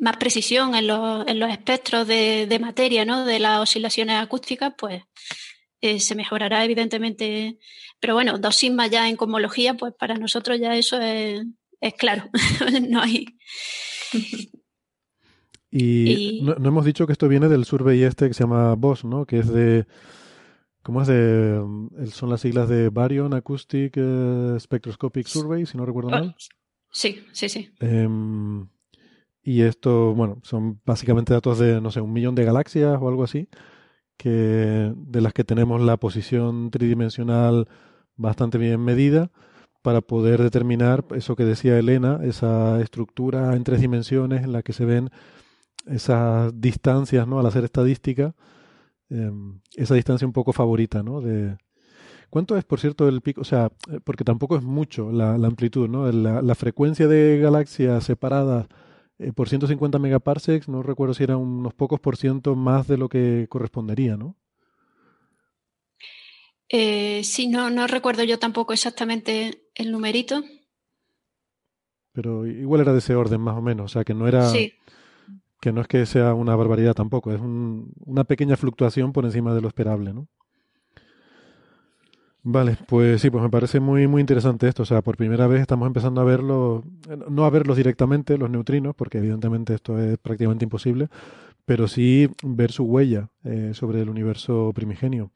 más precisión en los, en los espectros de, de, materia, ¿no? De las oscilaciones acústicas, pues eh, se mejorará evidentemente. Pero bueno, dos sigmas ya en cosmología, pues para nosotros ya eso es, es claro. no hay. Y, No, no, hemos dicho que esto viene del survey este que se llama BOSS, ¿no? Que es de ¿Cómo es de.? Mm, son las siglas de Baryon Acoustic eh, Spectroscopic Survey, si no recuerdo mal. Sí, sí, sí. Em, y esto, bueno, son básicamente datos de, no sé, un millón de galaxias o algo así, que, de las que tenemos la posición tridimensional bastante bien medida para poder determinar eso que decía Elena, esa estructura en tres dimensiones en la que se ven esas distancias ¿no? al hacer estadística Em, esa distancia un poco favorita, ¿no? De, ¿Cuánto es, por cierto, el pico? O sea, eh, porque tampoco es mucho la, amplitud, ¿no? La, frecuencia de galaxias separadas eh, por 150 megaparsecs, no recuerdo si eran unos pocos por ciento más de lo que correspondería, ¿no? Eh, sí, no, no recuerdo yo tampoco exactamente el numerito. Pero igual era de ese orden, más o menos. O sea, que no era. Sí que no es que sea una barbaridad tampoco, es una pequeña fluctuación por encima de lo esperable, ¿no? Vale, pues sí, pues me parece muy muy interesante esto. O sea, por primera vez estamos empezando a verlo, no a verlos directamente, los neutrinos, porque evidentemente esto es prácticamente imposible, pero sí ver su huella eh, sobre el universo primigenio.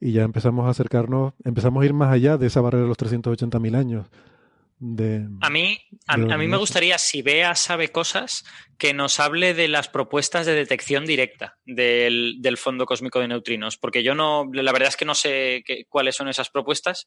Y ya empezamos a acercarnos, empezamos a ir más allá de esa barrera de los 380.000 años a mí, a, mí me gustaría, si Bea sabe cosas, que nos hable de las propuestas de detección directa del, fondo cósmico de neutrinos, porque yo no, la verdad es que no sé cuáles son esas propuestas.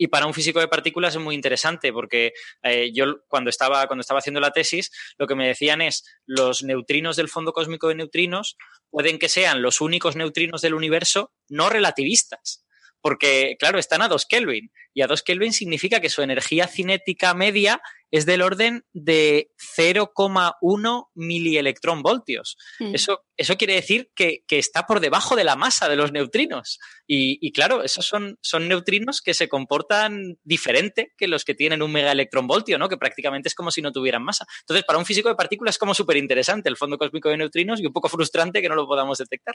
Y para un físico de partículas es muy interesante porque eh, yo cuando estaba, cuando estaba haciendo la tesis, lo que me decían es los neutrinos del fondo cósmico de neutrinos pueden que sean los únicos neutrinos del universo no relativistas porque, claro, están a 2 Kelvin y a 2 Kelvin significa que su energía cinética media es del orden de 0,1 milielectronvoltios. Mm. Eso, eso quiere decir que, está por debajo de la masa de los neutrinos. Y, claro, esos son, son, neutrinos que se comportan diferente que los que tienen un megaelectronvoltio, ¿no? Que prácticamente es como si no tuvieran masa. Entonces, para un físico de partículas es como súper interesante el fondo cósmico de neutrinos y un poco frustrante que no lo podamos detectar.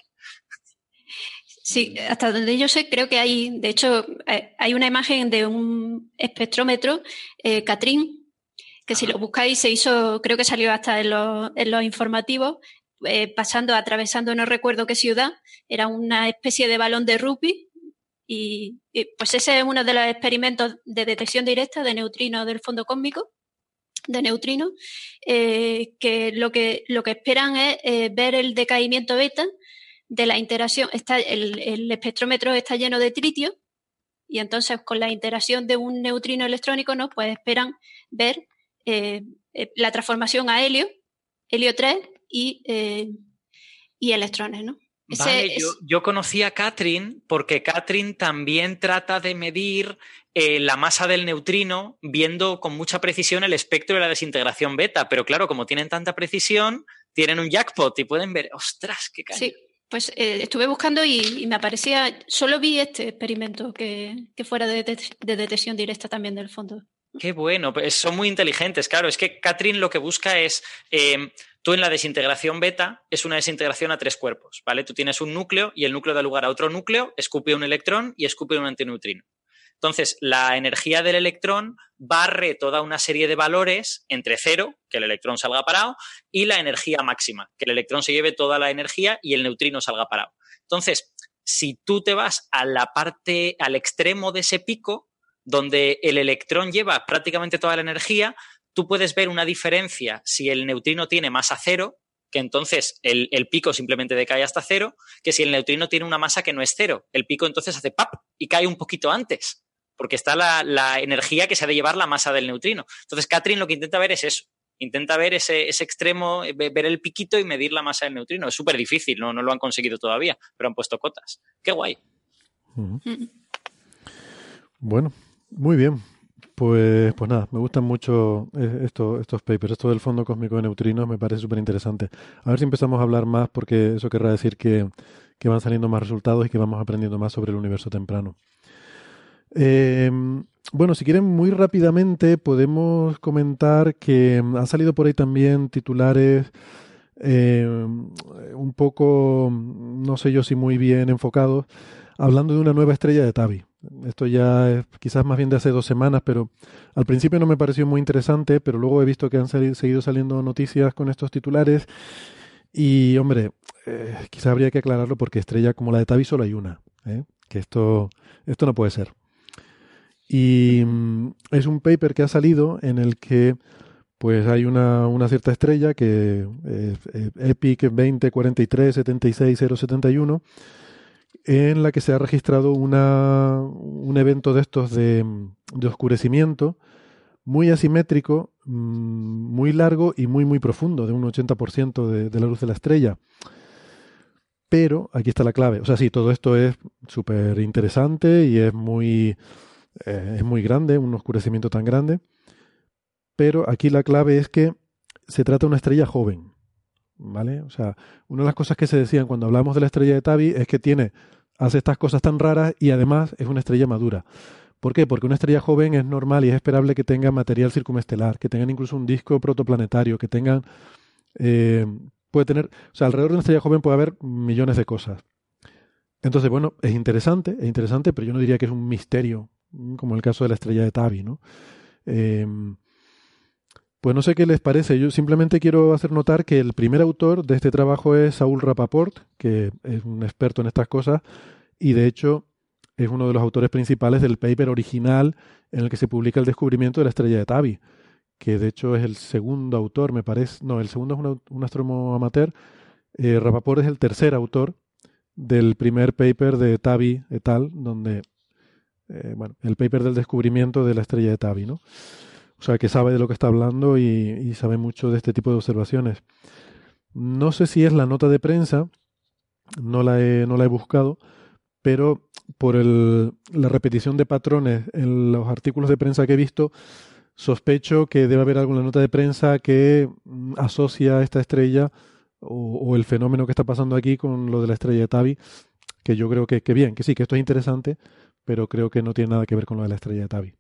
Sí, hasta donde yo sé, creo que hay, de hecho, eh, hay una imagen de un espectrómetro, eh, Catrín, que si lo buscáis se hizo, creo que salió hasta en los, en los informativos, eh, pasando, atravesando no recuerdo qué ciudad, era una especie de balón de rugby y, pues ese es uno de los experimentos de detección directa de neutrinos del fondo cósmico de neutrinos, que lo que lo que esperan es ver el decaimiento beta de la interacción, está, el, espectrómetro está lleno de tritio y entonces con la interacción de un neutrino electrónico, ¿no? Pues esperan ver eh, eh, la transformación a helio, helio 3 y, eh, y electrones, ¿no? yo, conocí a Catherine porque Catherine también trata de medir la masa del neutrino viendo con mucha precisión el espectro de la desintegración beta, pero claro, como tienen tanta precisión, tienen un jackpot y pueden ver, ostras, qué caña. Sí, pues eh, estuve buscando y, me aparecía, solo vi este experimento que, fuera de, detección directa también del fondo. Qué bueno, pues son muy inteligentes, claro. Es que Catherine lo que busca es, eh, tú en la desintegración beta es una desintegración a tres cuerpos, ¿vale? Tú tienes un núcleo y el núcleo da lugar a otro núcleo, escupe un electrón y escupe un antineutrino. Entonces, la energía del electrón barre toda una serie de valores entre cero, que el electrón salga parado, y la energía máxima, que el electrón se lleve toda la energía y el neutrino salga parado. Entonces, si tú te vas a la parte, al extremo de ese pico, donde el electrón lleva prácticamente toda la energía, tú puedes ver una diferencia si el neutrino tiene masa cero, que entonces el, el, pico simplemente decae hasta cero, que si el neutrino tiene una masa que no es cero, el pico entonces hace pap y cae un poquito antes porque está la, energía que se ha de llevar la masa del neutrino. Entonces, Catherine lo que intenta ver es eso. Intenta ver ese, extremo, eh, ver el piquito y medir la masa del neutrino. Es súper difícil, ¿no? no lo han conseguido todavía, pero han puesto cotas. ¡Qué guay! Bueno, muy bien. Pues, pues nada, me gustan mucho eh, estos, estos papers. Esto del fondo cósmico de neutrinos me parece súper interesante. A ver si empezamos a hablar más, porque eso querrá decir que van saliendo más resultados y que vamos aprendiendo más sobre el universo temprano. Eh, bueno, si quieren muy rápidamente podemos comentar que han salido por ahí también titulares eh, un poco, no sé yo si muy bien enfocados, hablando de una nueva estrella de Tabi. Esto ya es quizás más bien de hace dos semanas, pero al principio no me pareció muy interesante, pero luego he visto que han seguido saliendo noticias con estos titulares. Y hombre, eh, quizás habría que aclararlo porque estrella como la de Tabi solo hay una. ¿eh? Que esto, esto no puede ser. Y mm, es un paper que ha salido en el que pues hay una, una cierta estrella que es EPIC 204376071 en la que se ha registrado una, un evento de estos de, de oscurecimiento muy asimétrico, mm, muy largo y muy muy profundo, de un 80% de, de la luz de la estrella. Pero aquí está la clave. O sea, sí, todo esto es súper interesante y es muy eh, es muy grande, un oscurecimiento tan grande, pero aquí la clave es que se trata de una estrella joven, ¿vale? O sea, una de las cosas que se decían cuando hablamos de la estrella de Tabi es que tiene, hace estas cosas tan raras y además es una estrella madura. ¿Por qué? Porque una estrella joven es normal y es esperable que tenga material circumestelar, que tengan incluso un disco protoplanetario, que tengan... Eh, puede tener... O sea, alrededor de una estrella joven puede haber millones de cosas. Entonces, bueno, es interesante, es interesante, pero yo no diría que es un misterio como el caso de la estrella de Tabi, ¿no? Em, pues no sé qué les parece. Yo simplemente quiero hacer notar que el primer autor de este trabajo es Saúl Rapaport, que es un experto en estas cosas, y de hecho es uno de los autores principales del paper original en el que se publica el descubrimiento de la estrella de Tabi, que de hecho es el segundo autor, me parece. No, el segundo es un, astrónomo amateur. Eh, Rapaport es el tercer autor del primer paper de Tabi et al., donde eh, bueno, el paper del descubrimiento de la estrella de Tabi, ¿no? O sea, que sabe de lo que está hablando y, sabe mucho de este tipo de observaciones. No sé si es la nota de prensa, no la he, buscado, pero por el, la repetición de patrones en los artículos de prensa que he visto, sospecho que debe haber alguna nota de prensa que mm, asocia esta estrella o, el fenómeno que está pasando aquí con lo de la estrella de Tabi, que yo creo que, que bien, que sí, que esto es interesante, pero creo que no tiene nada que ver con lo de la estrella de Tabi.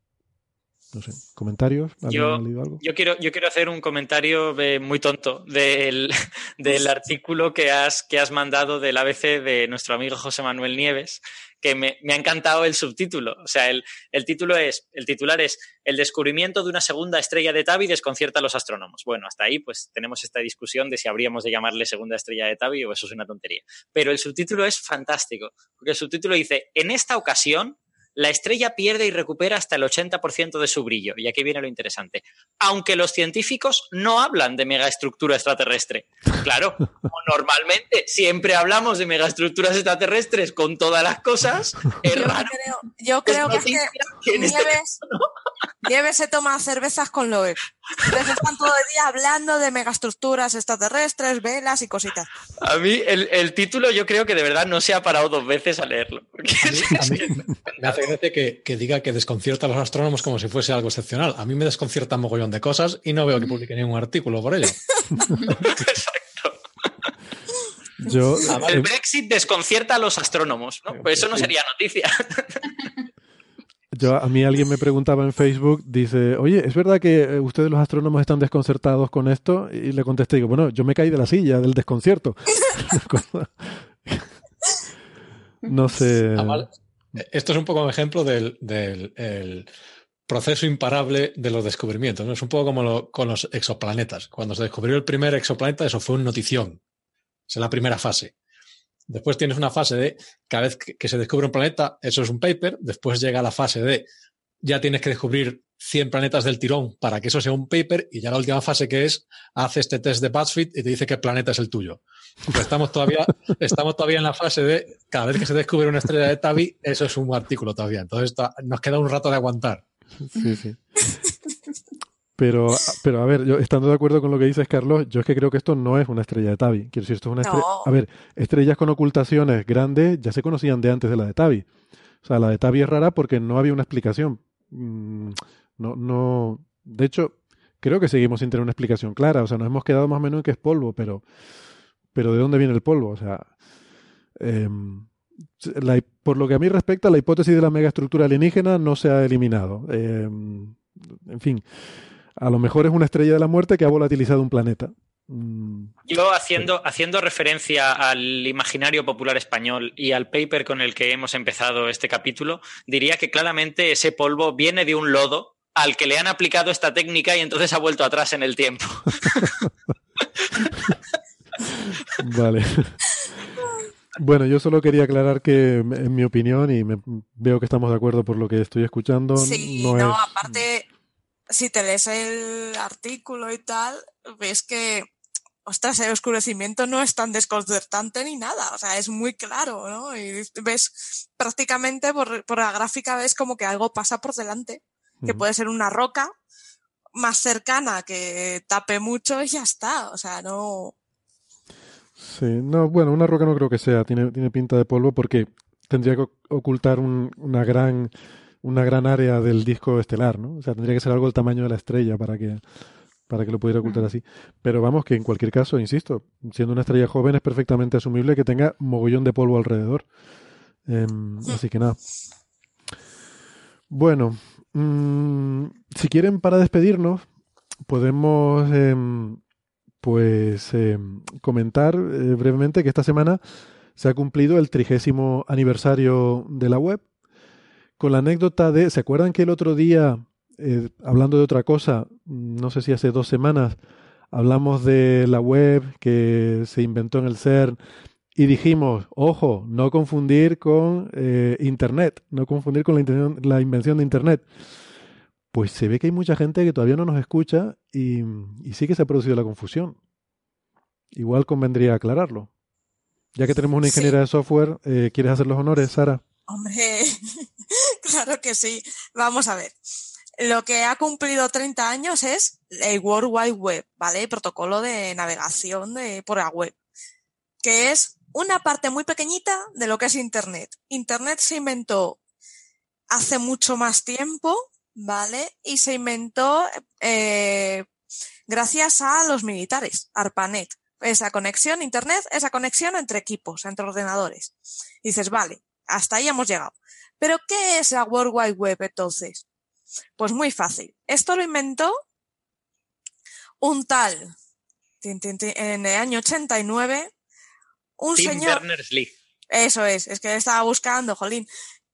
No sé, ¿comentarios? Yo, yo, quiero, yo quiero hacer un comentario eh, muy tonto del, del artículo que has, que has mandado del ABC de nuestro amigo José Manuel Nieves, que me, me ha encantado el subtítulo. O sea, el, el, título es, el titular es El descubrimiento de una segunda estrella de Tabi desconcierta a los astrónomos. Bueno, hasta ahí pues tenemos esta discusión de si habríamos de llamarle segunda estrella de Tabi o eso es una tontería. Pero el subtítulo es fantástico, porque el subtítulo dice, en esta ocasión la estrella pierde y recupera hasta el 80% de su brillo. Y aquí viene lo interesante. Aunque los científicos no hablan de megaestructura extraterrestre. Claro, como normalmente siempre hablamos de megaestructuras extraterrestres con todas las cosas, es yo raro. Creo, yo creo que, es que que en este Nieves, Nieves se toma cervezas con Loeb. Entonces están todo el día hablando de megaestructuras extraterrestres, velas y cositas. A mí el, el título yo creo que de verdad no se ha parado dos veces a leerlo. porque A mí- a mí me hace gracia que, que diga que desconcierta a los astrónomos como si fuese algo excepcional. A mí me desconcierta un mogollón de cosas y no veo que publique ningún artículo por ello. Yo, El eh, Brexit desconcierta a los astrónomos, ¿no? Pues eso no sería noticia. Yo a mí alguien me preguntaba en Facebook, dice, oye, ¿es verdad que eh, ustedes los astrónomos están desconcertados con esto? Y le contesté, digo, bueno, yo me caí de la silla del desconcierto. no sé. Esto es un poco un ejemplo del, del- el proceso imparable de los descubrimientos. ¿no? Es un poco como lo- con los exoplanetas. Cuando se descubrió el primer exoplaneta, eso fue una notición. Es la primera fase. Después tienes una fase de cada vez que, se descubre un planeta, eso es un paper. Después llega la fase de ya tienes que descubrir 100 planetas del tirón para que eso sea un paper. Y ya la última fase que es hace este test de BuzzFeed y te dice qué planeta es el tuyo. Pues estamos todavía, estamos todavía en la fase de cada vez que se descubre una estrella de Tabi, eso es un artículo todavía. Entonces nos queda un rato de aguantar. Sí, sí. Pero, pero a ver, yo estando de acuerdo con lo que dices, Carlos, yo es que creo que esto no es una estrella de Tabi. Quiero decir, esto es una estrella. No. A ver, estrellas con ocultaciones grandes ya se conocían de antes de la de Tabi. O sea, la de Tabi es rara porque no había una explicación. Mm, No, no. De hecho, creo que seguimos sin tener una explicación clara. O sea, nos hemos quedado más o menos en que es polvo, pero, pero ¿de dónde viene el polvo? O sea, em, la por lo que a mí respecta, la hipótesis de la megaestructura alienígena no se ha eliminado. Em, en fin, a lo mejor es una estrella de la muerte que ha volatilizado un planeta. Mm, Yo haciendo, haciendo referencia al imaginario popular español y al paper con el que hemos empezado este capítulo, diría que claramente ese polvo viene de un lodo al que le han aplicado esta técnica y entonces ha vuelto atrás en el tiempo. Vale. Bueno, yo solo quería aclarar que, en mi opinión, y me- veo que estamos de acuerdo por lo que estoy escuchando, Sí, no, no, es. aparte, si te lees el artículo y tal, ves que, ostras, el oscurecimiento no es tan desconcertante ni nada, o sea, es muy claro, ¿no? Y ves prácticamente por, por la gráfica ves como que algo pasa por delante, que puede ser una roca más cercana que tape mucho y ya está, o sea, no... Sí, no, bueno, una roca no creo que sea, tiene, tiene pinta de polvo porque tendría que ocultar un- una gran una gran área del disco estelar, ¿no? O sea, tendría que ser algo del tamaño de la estrella para que para que lo pudiera ocultar así. Pero vamos, que en cualquier caso, insisto, siendo una estrella joven es perfectamente asumible que tenga mogollón de polvo alrededor. Em, así que nada. Bueno, mm, si quieren para despedirnos, podemos em, pues em, comentar eh, brevemente que esta semana se ha cumplido el trigésimo aniversario de la web. Con la anécdota de, ¿se acuerdan que el otro día, eh, hablando de otra cosa, no sé si hace dos semanas, hablamos de la web que se inventó en el CERN y dijimos, ojo, no confundir con eh, Internet, no confundir con la, intención- la invención de Internet? Pues se ve que hay mucha gente que todavía no nos escucha y, y sí que se ha producido la confusión. Igual convendría aclararlo. Ya que tenemos una Sí. ingeniera de software, eh, ¿quieres hacer los honores, Sara? Hombre, claro que sí. Vamos a ver. Lo que ha cumplido 30 años es el World Wide Web, ¿vale? Protocolo de navegación de, por la web, que es una parte muy pequeñita de lo que es Internet. Internet se inventó hace mucho más tiempo, ¿vale? Y se inventó eh, gracias a los militares, ARPANET. Esa conexión, Internet, esa conexión entre equipos, entre ordenadores. Y dices, vale, hasta ahí hemos llegado. Pero, ¿qué es la World Wide Web entonces? Pues muy fácil. Esto lo inventó un tal, en el año 89, un Tim señor... Berners-Lee. Eso es, es que estaba buscando, jolín.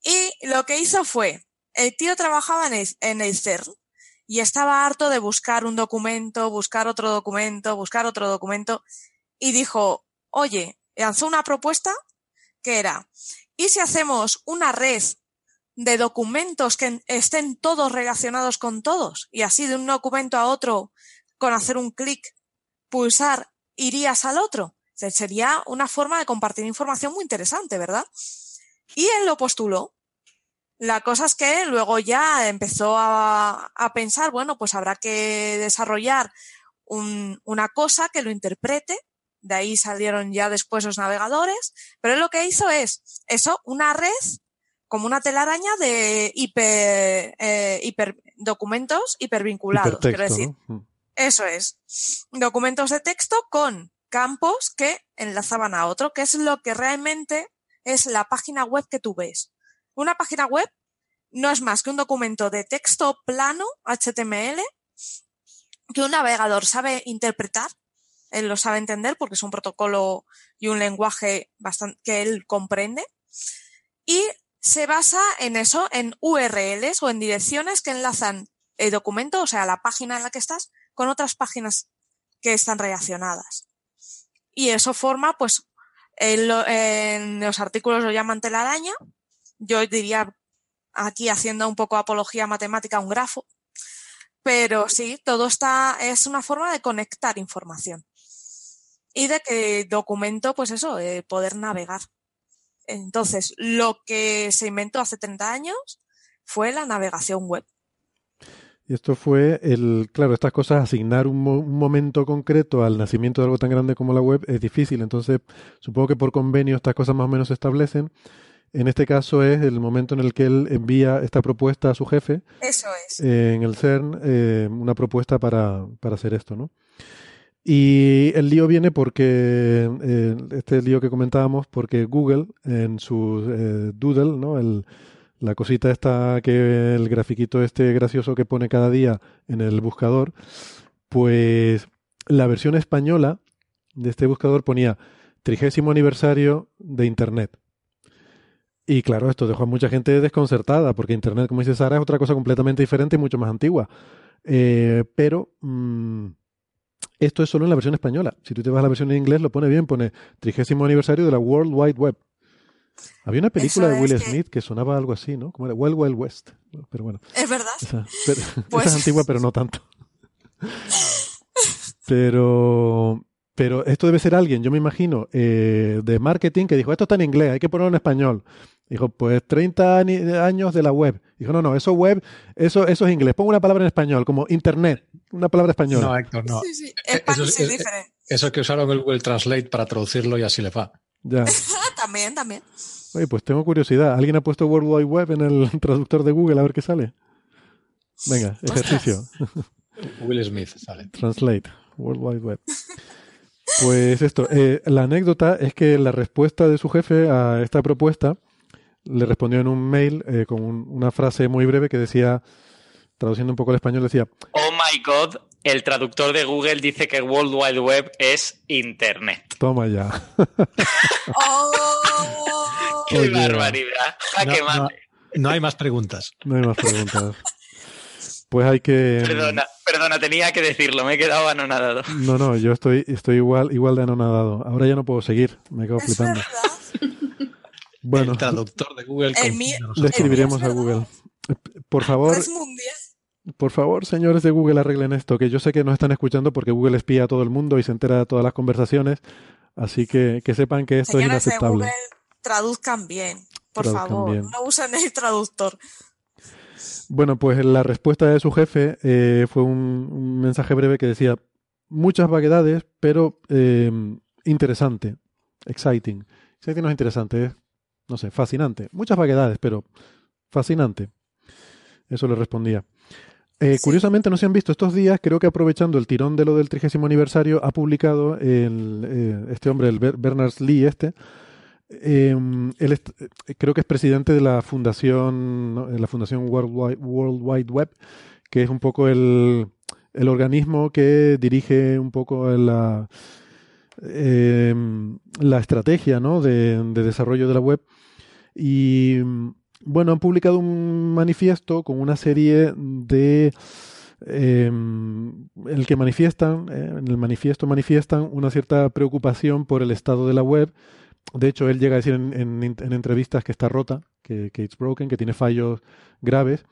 Y lo que hizo fue, el tío trabajaba en el, en el CERN y estaba harto de buscar un documento, buscar otro documento, buscar otro documento y dijo, oye, lanzó una propuesta que era, ¿y si hacemos una red de documentos que estén todos relacionados con todos y así de un documento a otro con hacer un clic, pulsar, irías al otro. Sería una forma de compartir información muy interesante, ¿verdad? Y él lo postuló. La cosa es que luego ya empezó a, pensar, bueno, pues habrá que desarrollar una cosa que lo interprete. De ahí salieron ya después los navegadores. Pero él lo que hizo es eso, una red como una telaraña de hiper, eh, hiper documentos hipervinculados. quiero decir, mm. eso es. Documentos de texto con campos que enlazaban a otro, que es lo que realmente es la página web que tú ves. Una página web no es más que un documento de texto plano, HTML, que un navegador sabe interpretar, él lo sabe entender porque es un protocolo y un lenguaje bastante, que él comprende, y se basa en eso, en URLs o en direcciones que enlazan el documento, o sea, la página en la que estás, con otras páginas que están relacionadas. Y eso forma, pues, en, los artículos lo llaman telaraña. Yo diría aquí haciendo un poco apología matemática, un grafo. Pero sí, todo está, es una forma de conectar información. Y de que documento, pues eso, eh, poder navegar. Entonces, lo que se inventó hace 30 años fue la navegación web. Y esto fue el, claro, estas cosas, asignar un, momento concreto al nacimiento de algo tan grande como la web es difícil. Entonces, supongo que por convenio estas cosas más o menos se establecen. En este caso es el momento en el que él envía esta propuesta a su jefe. Eso es. en el CERN, eh, una propuesta para, para hacer esto, ¿no? Y el lío viene porque, eh, este lío que comentábamos, porque Google en su eh, Doodle, ¿no? El, la cosita esta que el grafiquito este gracioso que pone cada día en el buscador, pues la versión española de este buscador ponía trigésimo aniversario de Internet. Y claro, esto dejó a mucha gente desconcertada, porque Internet, como dice Sara, es otra cosa completamente diferente y mucho más antigua. Eh, pero mm, esto es solo en la versión española. Si tú te vas a la versión en inglés, lo pone bien, pone trigésimo aniversario de la World Wide Web. Había una película de Will Smith que... sonaba algo así, ¿no? Como era Wild Wild West. Pero bueno. Es verdad. Esa, pues es antigua, pero no tanto. pero, pero esto debe ser alguien, yo me imagino, eh, de marketing que dijo, esto está en inglés, hay que ponerlo en español. Dijo, pues 30 años de la web. Dijo, no, no, eso web, eso, eso es inglés. Pongo una palabra en español, como internet, una palabra española. No, Héctor, no. Sí, sí. Eh, eso, es, diferente. eso que usaron el Google Translate para traducirlo y así le va. Ya. también, también. Oye, pues tengo curiosidad. ¿Alguien ha puesto World Wide Web en el traductor de Google a ver qué sale? Venga, ejercicio. Will Smith sale. Translate, World Wide Web. Pues esto, eh, la anécdota es que la respuesta de su jefe a esta propuesta le respondió en un mail eh, con una frase muy breve que decía, traduciendo un poco al español, decía... Oh my God, el traductor de Google dice que World Wide Web es Internet. Toma ya. oh, ¡Qué barbaridad! No, hay más preguntas. No hay más preguntas. Pues hay que... Perdona, perdona, tenía que decirlo, me he quedado anonadado. No, no, yo estoy, estoy igual, igual de anonadado. Ahora ya no puedo seguir, me quedo flipando. Bueno, el traductor de Google. le escribiremos a Google. Por favor. Por favor, señores de Google, arreglen esto, que yo sé que nos están escuchando porque Google espía a todo el mundo y se entera de todas las conversaciones, así que que sepan que esto es inaceptable. De Google, traduzcan bien, por favor, no usen el traductor. Bueno, pues la respuesta de su jefe eh, fue un, mensaje breve que decía muchas vaguedades, pero eh, interesante, exciting. Exciting no es interesante, es no sé, fascinante. Muchas vaguedades, pero fascinante. Eso le respondía. Eh, curiosamente, no se han visto estos días, creo que aprovechando el tirón de lo del trigésimo aniversario, ha publicado el, eh, este hombre, el Bernard Lee, este, em, él eh, creo que es presidente de la fundación, la fundación World Wide, Web, que es un poco el, el organismo que dirige un poco la, em, la estrategia ¿no? de, de desarrollo de la web y bueno, han publicado un manifiesto con una serie de... En el que manifiestan, eh, en el manifiesto manifiestan una cierta preocupación por el estado de la web. De hecho, él llega a decir en, entrevistas que está rota, que, que it's broken, que tiene fallos graves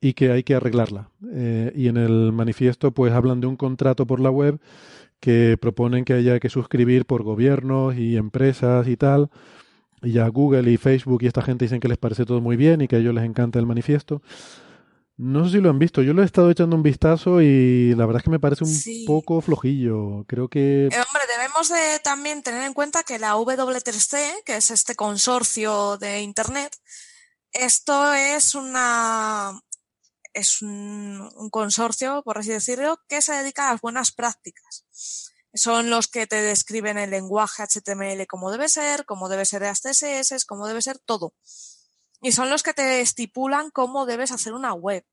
y que hay que arreglarla. Eh, y en el manifiesto pues hablan de un contrato por la web que proponen que haya que suscribir por gobiernos y empresas y tal. Y ya Google y Facebook y esta gente dicen que les parece todo muy bien y que a ellos les encanta el manifiesto. No sé si lo han visto, yo lo he estado echando un vistazo y la verdad es que me parece un poco flojillo. Creo que... Eh, hombre, debemos de también tener en cuenta que la W3C, que es este consorcio de Internet, esto es una es un, un consorcio, por así decirlo, que se dedica a las buenas prácticas. Son los que te describen el lenguaje HTML como debe ser, cómo debe ser CSS, cómo debe ser todo y son los que te estipulan cómo debes hacer una web.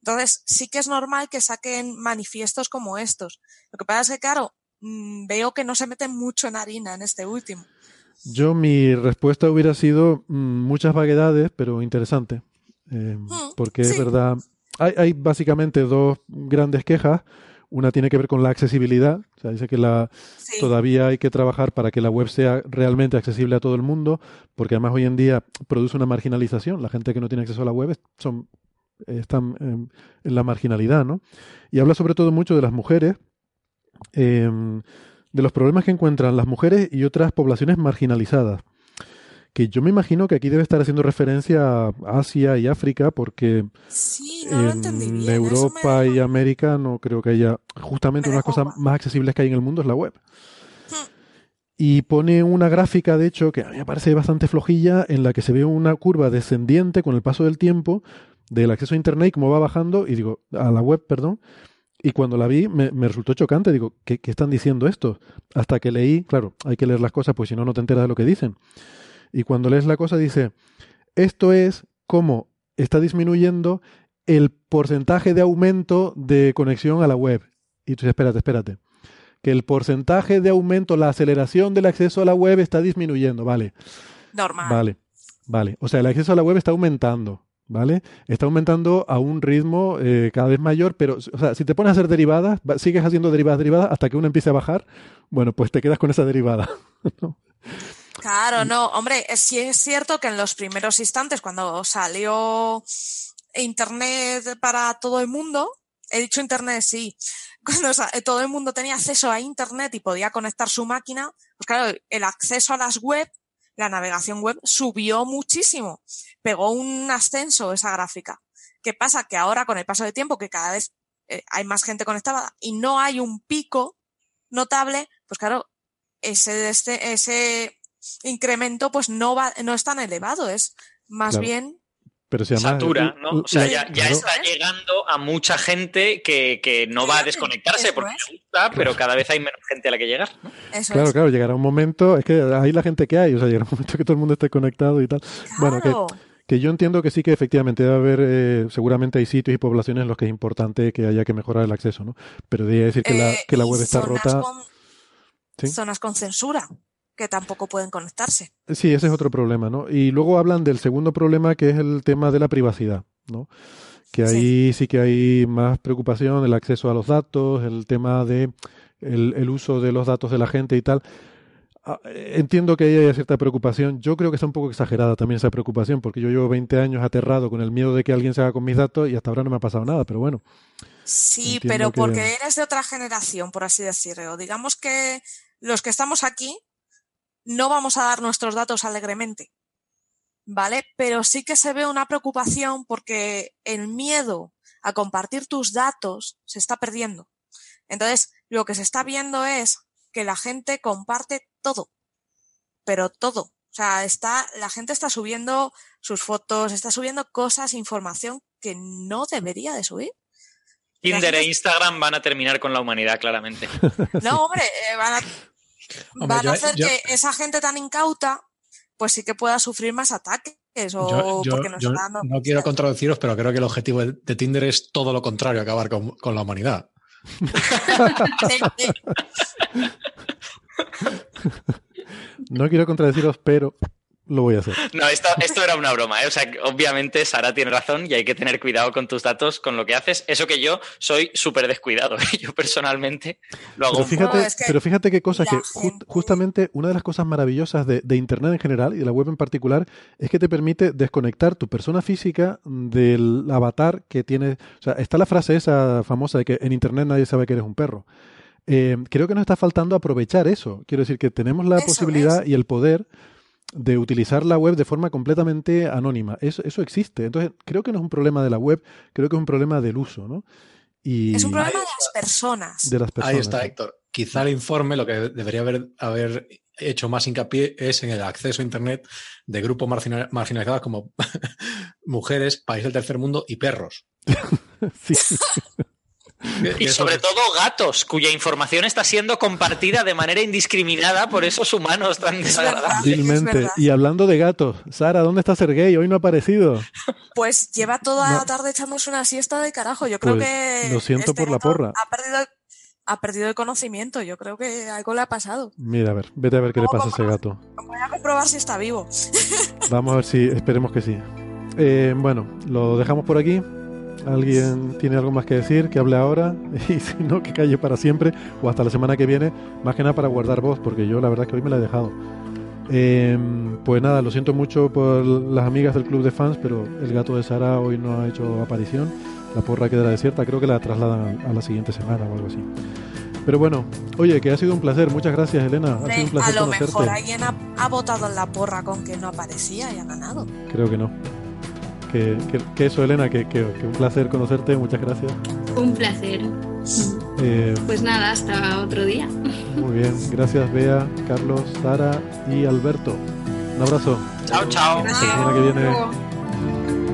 Entonces, sí que es normal que saquen manifiestos como estos. Lo que pasa es que, claro, mm, veo que no se meten mucho en harina en este último. Yo, mi respuesta hubiera sido mm, muchas vaguedades, pero interesante. Eh, mm, porque es verdad, hay, hay básicamente dos grandes quejas. Una tiene que ver con la accesibilidad. O sea, dice que la, todavía hay que trabajar para que la web sea realmente accesible a todo el mundo, porque además hoy en día produce una marginalización. La gente que no tiene acceso a la web son, están en, la marginalidad, ¿no? Y habla sobre todo mucho de las mujeres, em, de los problemas que encuentran las mujeres y otras poblaciones marginalizadas que yo me imagino que aquí debe estar haciendo referencia a Asia y África, porque en Europa y América no creo que haya justamente una de las cosas más accesibles que hay en el mundo es la web. Hmm. Y pone una gráfica, de hecho, que a mí me parece bastante flojilla, en la que se ve una curva descendiente con el paso del tiempo del acceso a Internet y cómo va bajando, y digo, a la web, perdón, y cuando la vi me, resultó chocante, digo, ¿qué, ¿qué, están diciendo esto? Hasta que leí, claro, hay que leer las cosas, pues si no, no te enteras de lo que dicen. Y cuando lees la cosa dice, esto es cómo está disminuyendo el porcentaje de aumento de conexión a la web. Y tú dices, espérate, espérate. Que el porcentaje de aumento, la aceleración del acceso a la web está disminuyendo, ¿vale? Normal. Vale, vale. O sea, el acceso a la web está aumentando, ¿vale? Está aumentando a un ritmo eh, cada vez mayor, pero, o sea, si te pones a hacer derivadas, sigues haciendo derivadas, derivadas, hasta que una empiece a bajar, bueno, pues te quedas con esa derivada. ¿no? Claro, no, hombre, sí es cierto que en los primeros instantes, cuando salió Internet para todo el mundo, he dicho Internet, sí, cuando todo el mundo tenía acceso a Internet y podía conectar su máquina, pues claro, el acceso a las web, la navegación web subió muchísimo, pegó un ascenso esa gráfica. ¿Qué pasa? Que ahora con el paso del tiempo, que cada vez eh, hay más gente conectada y no hay un pico notable, pues claro, ese, ese, ese incremento pues no va, no es tan elevado, es más bien pero satura, ¿no? O sea, ya, está llegando a mucha gente que, no va a desconectarse porque le gusta, pero cada vez hay menos gente a la que llegar. claro, claro, llegará un momento, es que hay la gente que hay, o sea, llegará un momento que todo el mundo esté conectado y tal. Bueno, que, que, yo entiendo que sí que efectivamente debe haber, eh, seguramente hay sitios y poblaciones en los que es importante que haya que mejorar el acceso, ¿no? Pero de decir que, la, eh, que la web está rota. Zonas con censura que tampoco pueden conectarse. Sí, ese es otro problema, ¿no? Y luego hablan del segundo problema que es el tema de la privacidad, ¿no? Que ahí sí, que hay más preocupación, el acceso a los datos, el tema de el, uso de los datos de la gente y tal. Ah, entiendo que hay cierta preocupación. Yo creo que está un poco exagerada también esa preocupación, porque yo llevo 20 años aterrado con el miedo de que alguien se haga con mis datos y hasta ahora no me ha pasado nada, pero bueno. Sí, pero porque eres de otra generación, por así decirlo. Digamos que los que estamos aquí no vamos a dar nuestros datos alegremente. ¿Vale? Pero sí que se ve una preocupación porque el miedo a compartir tus datos se está perdiendo. Entonces, lo que se está viendo es que la gente comparte todo, pero todo. O sea, está, la gente está subiendo sus fotos, está subiendo cosas, información que no debería de subir. Tinder e Instagram van a terminar con la humanidad, claramente. No, hombre, eh, van a van a hacer que esa gente tan incauta, pues sí que pueda sufrir más ataques. O porque nos no quiero contradeciros, pero creo que el objetivo de, Tinder es todo lo contrario, acabar con, la humanidad. no quiero contradeciros, pero lo voy a hacer. No, esto, esto era una broma, ¿eh? O sea, obviamente Sara tiene razón y hay que tener cuidado con tus datos, con lo que haces. Eso que yo soy súper descuidado. Yo personalmente lo hago Pero fíjate, No, es que pero fíjate qué cosa, que justamente una de las cosas maravillosas de, de Internet en general y de la web en particular es que te permite desconectar tu persona física del avatar que tienes. O sea, está la frase esa famosa de que en Internet nadie sabe que eres un perro. Eh, creo que nos está faltando aprovechar eso. Quiero decir que tenemos la Eso posibilidad es. y el poder de utilizar la web de forma completamente anónima. Eso, eso existe. Entonces, creo que no es un problema de la web, creo que es un problema del uso, ¿no? Y Es un problema de las personas. de las personas. Ahí está. Héctor. Quizá el informe lo que debería haber, haber hecho más hincapié es en el acceso a Internet de grupos margina- marginalizados como mujeres, país del tercer mundo y perros. Sí. Y sobre todo gatos, cuya información está siendo compartida de manera indiscriminada por esos humanos tan desagradables. Y hablando de gatos, Sara, ¿dónde está Sergey? Hoy no ha aparecido. Pues lleva toda No. la tarde echándose una siesta de carajo. Yo creo Pues, que. lo siento este por la porra. Ha perdido, ha perdido el conocimiento. Yo creo que algo le ha pasado. Mira, a ver, vete a ver qué le pasa a ese gato. Voy a comprobar si está vivo. Vamos a ver si, esperemos que sí. Eh, bueno, lo dejamos por aquí. ¿Alguien tiene algo más que decir? Que hable ahora. Y si no, que calle para siempre. O hasta la semana que viene. Más que nada para guardar voz, porque yo la verdad es que hoy me la he dejado. Eh, pues nada, lo siento mucho por las amigas del club de fans, pero el gato de Sara hoy no ha hecho aparición. La porra quedará desierta. Creo que la trasladan a la siguiente semana o algo así. Pero bueno, oye, que ha sido un placer. Muchas gracias, Elena. Ha sido un Hombre, a placer lo conocerte. mejor alguien ha, ha votado en la porra con que no aparecía y ha ganado. Creo que no. Que, que- que eso, Elena, que, que- que un placer conocerte, muchas gracias. Un placer. Eh, Pues nada, hasta otro día. muy bien, gracias Bea, Carlos, Sara y Alberto. Un abrazo. Chao, chao. Hasta la semana que viene.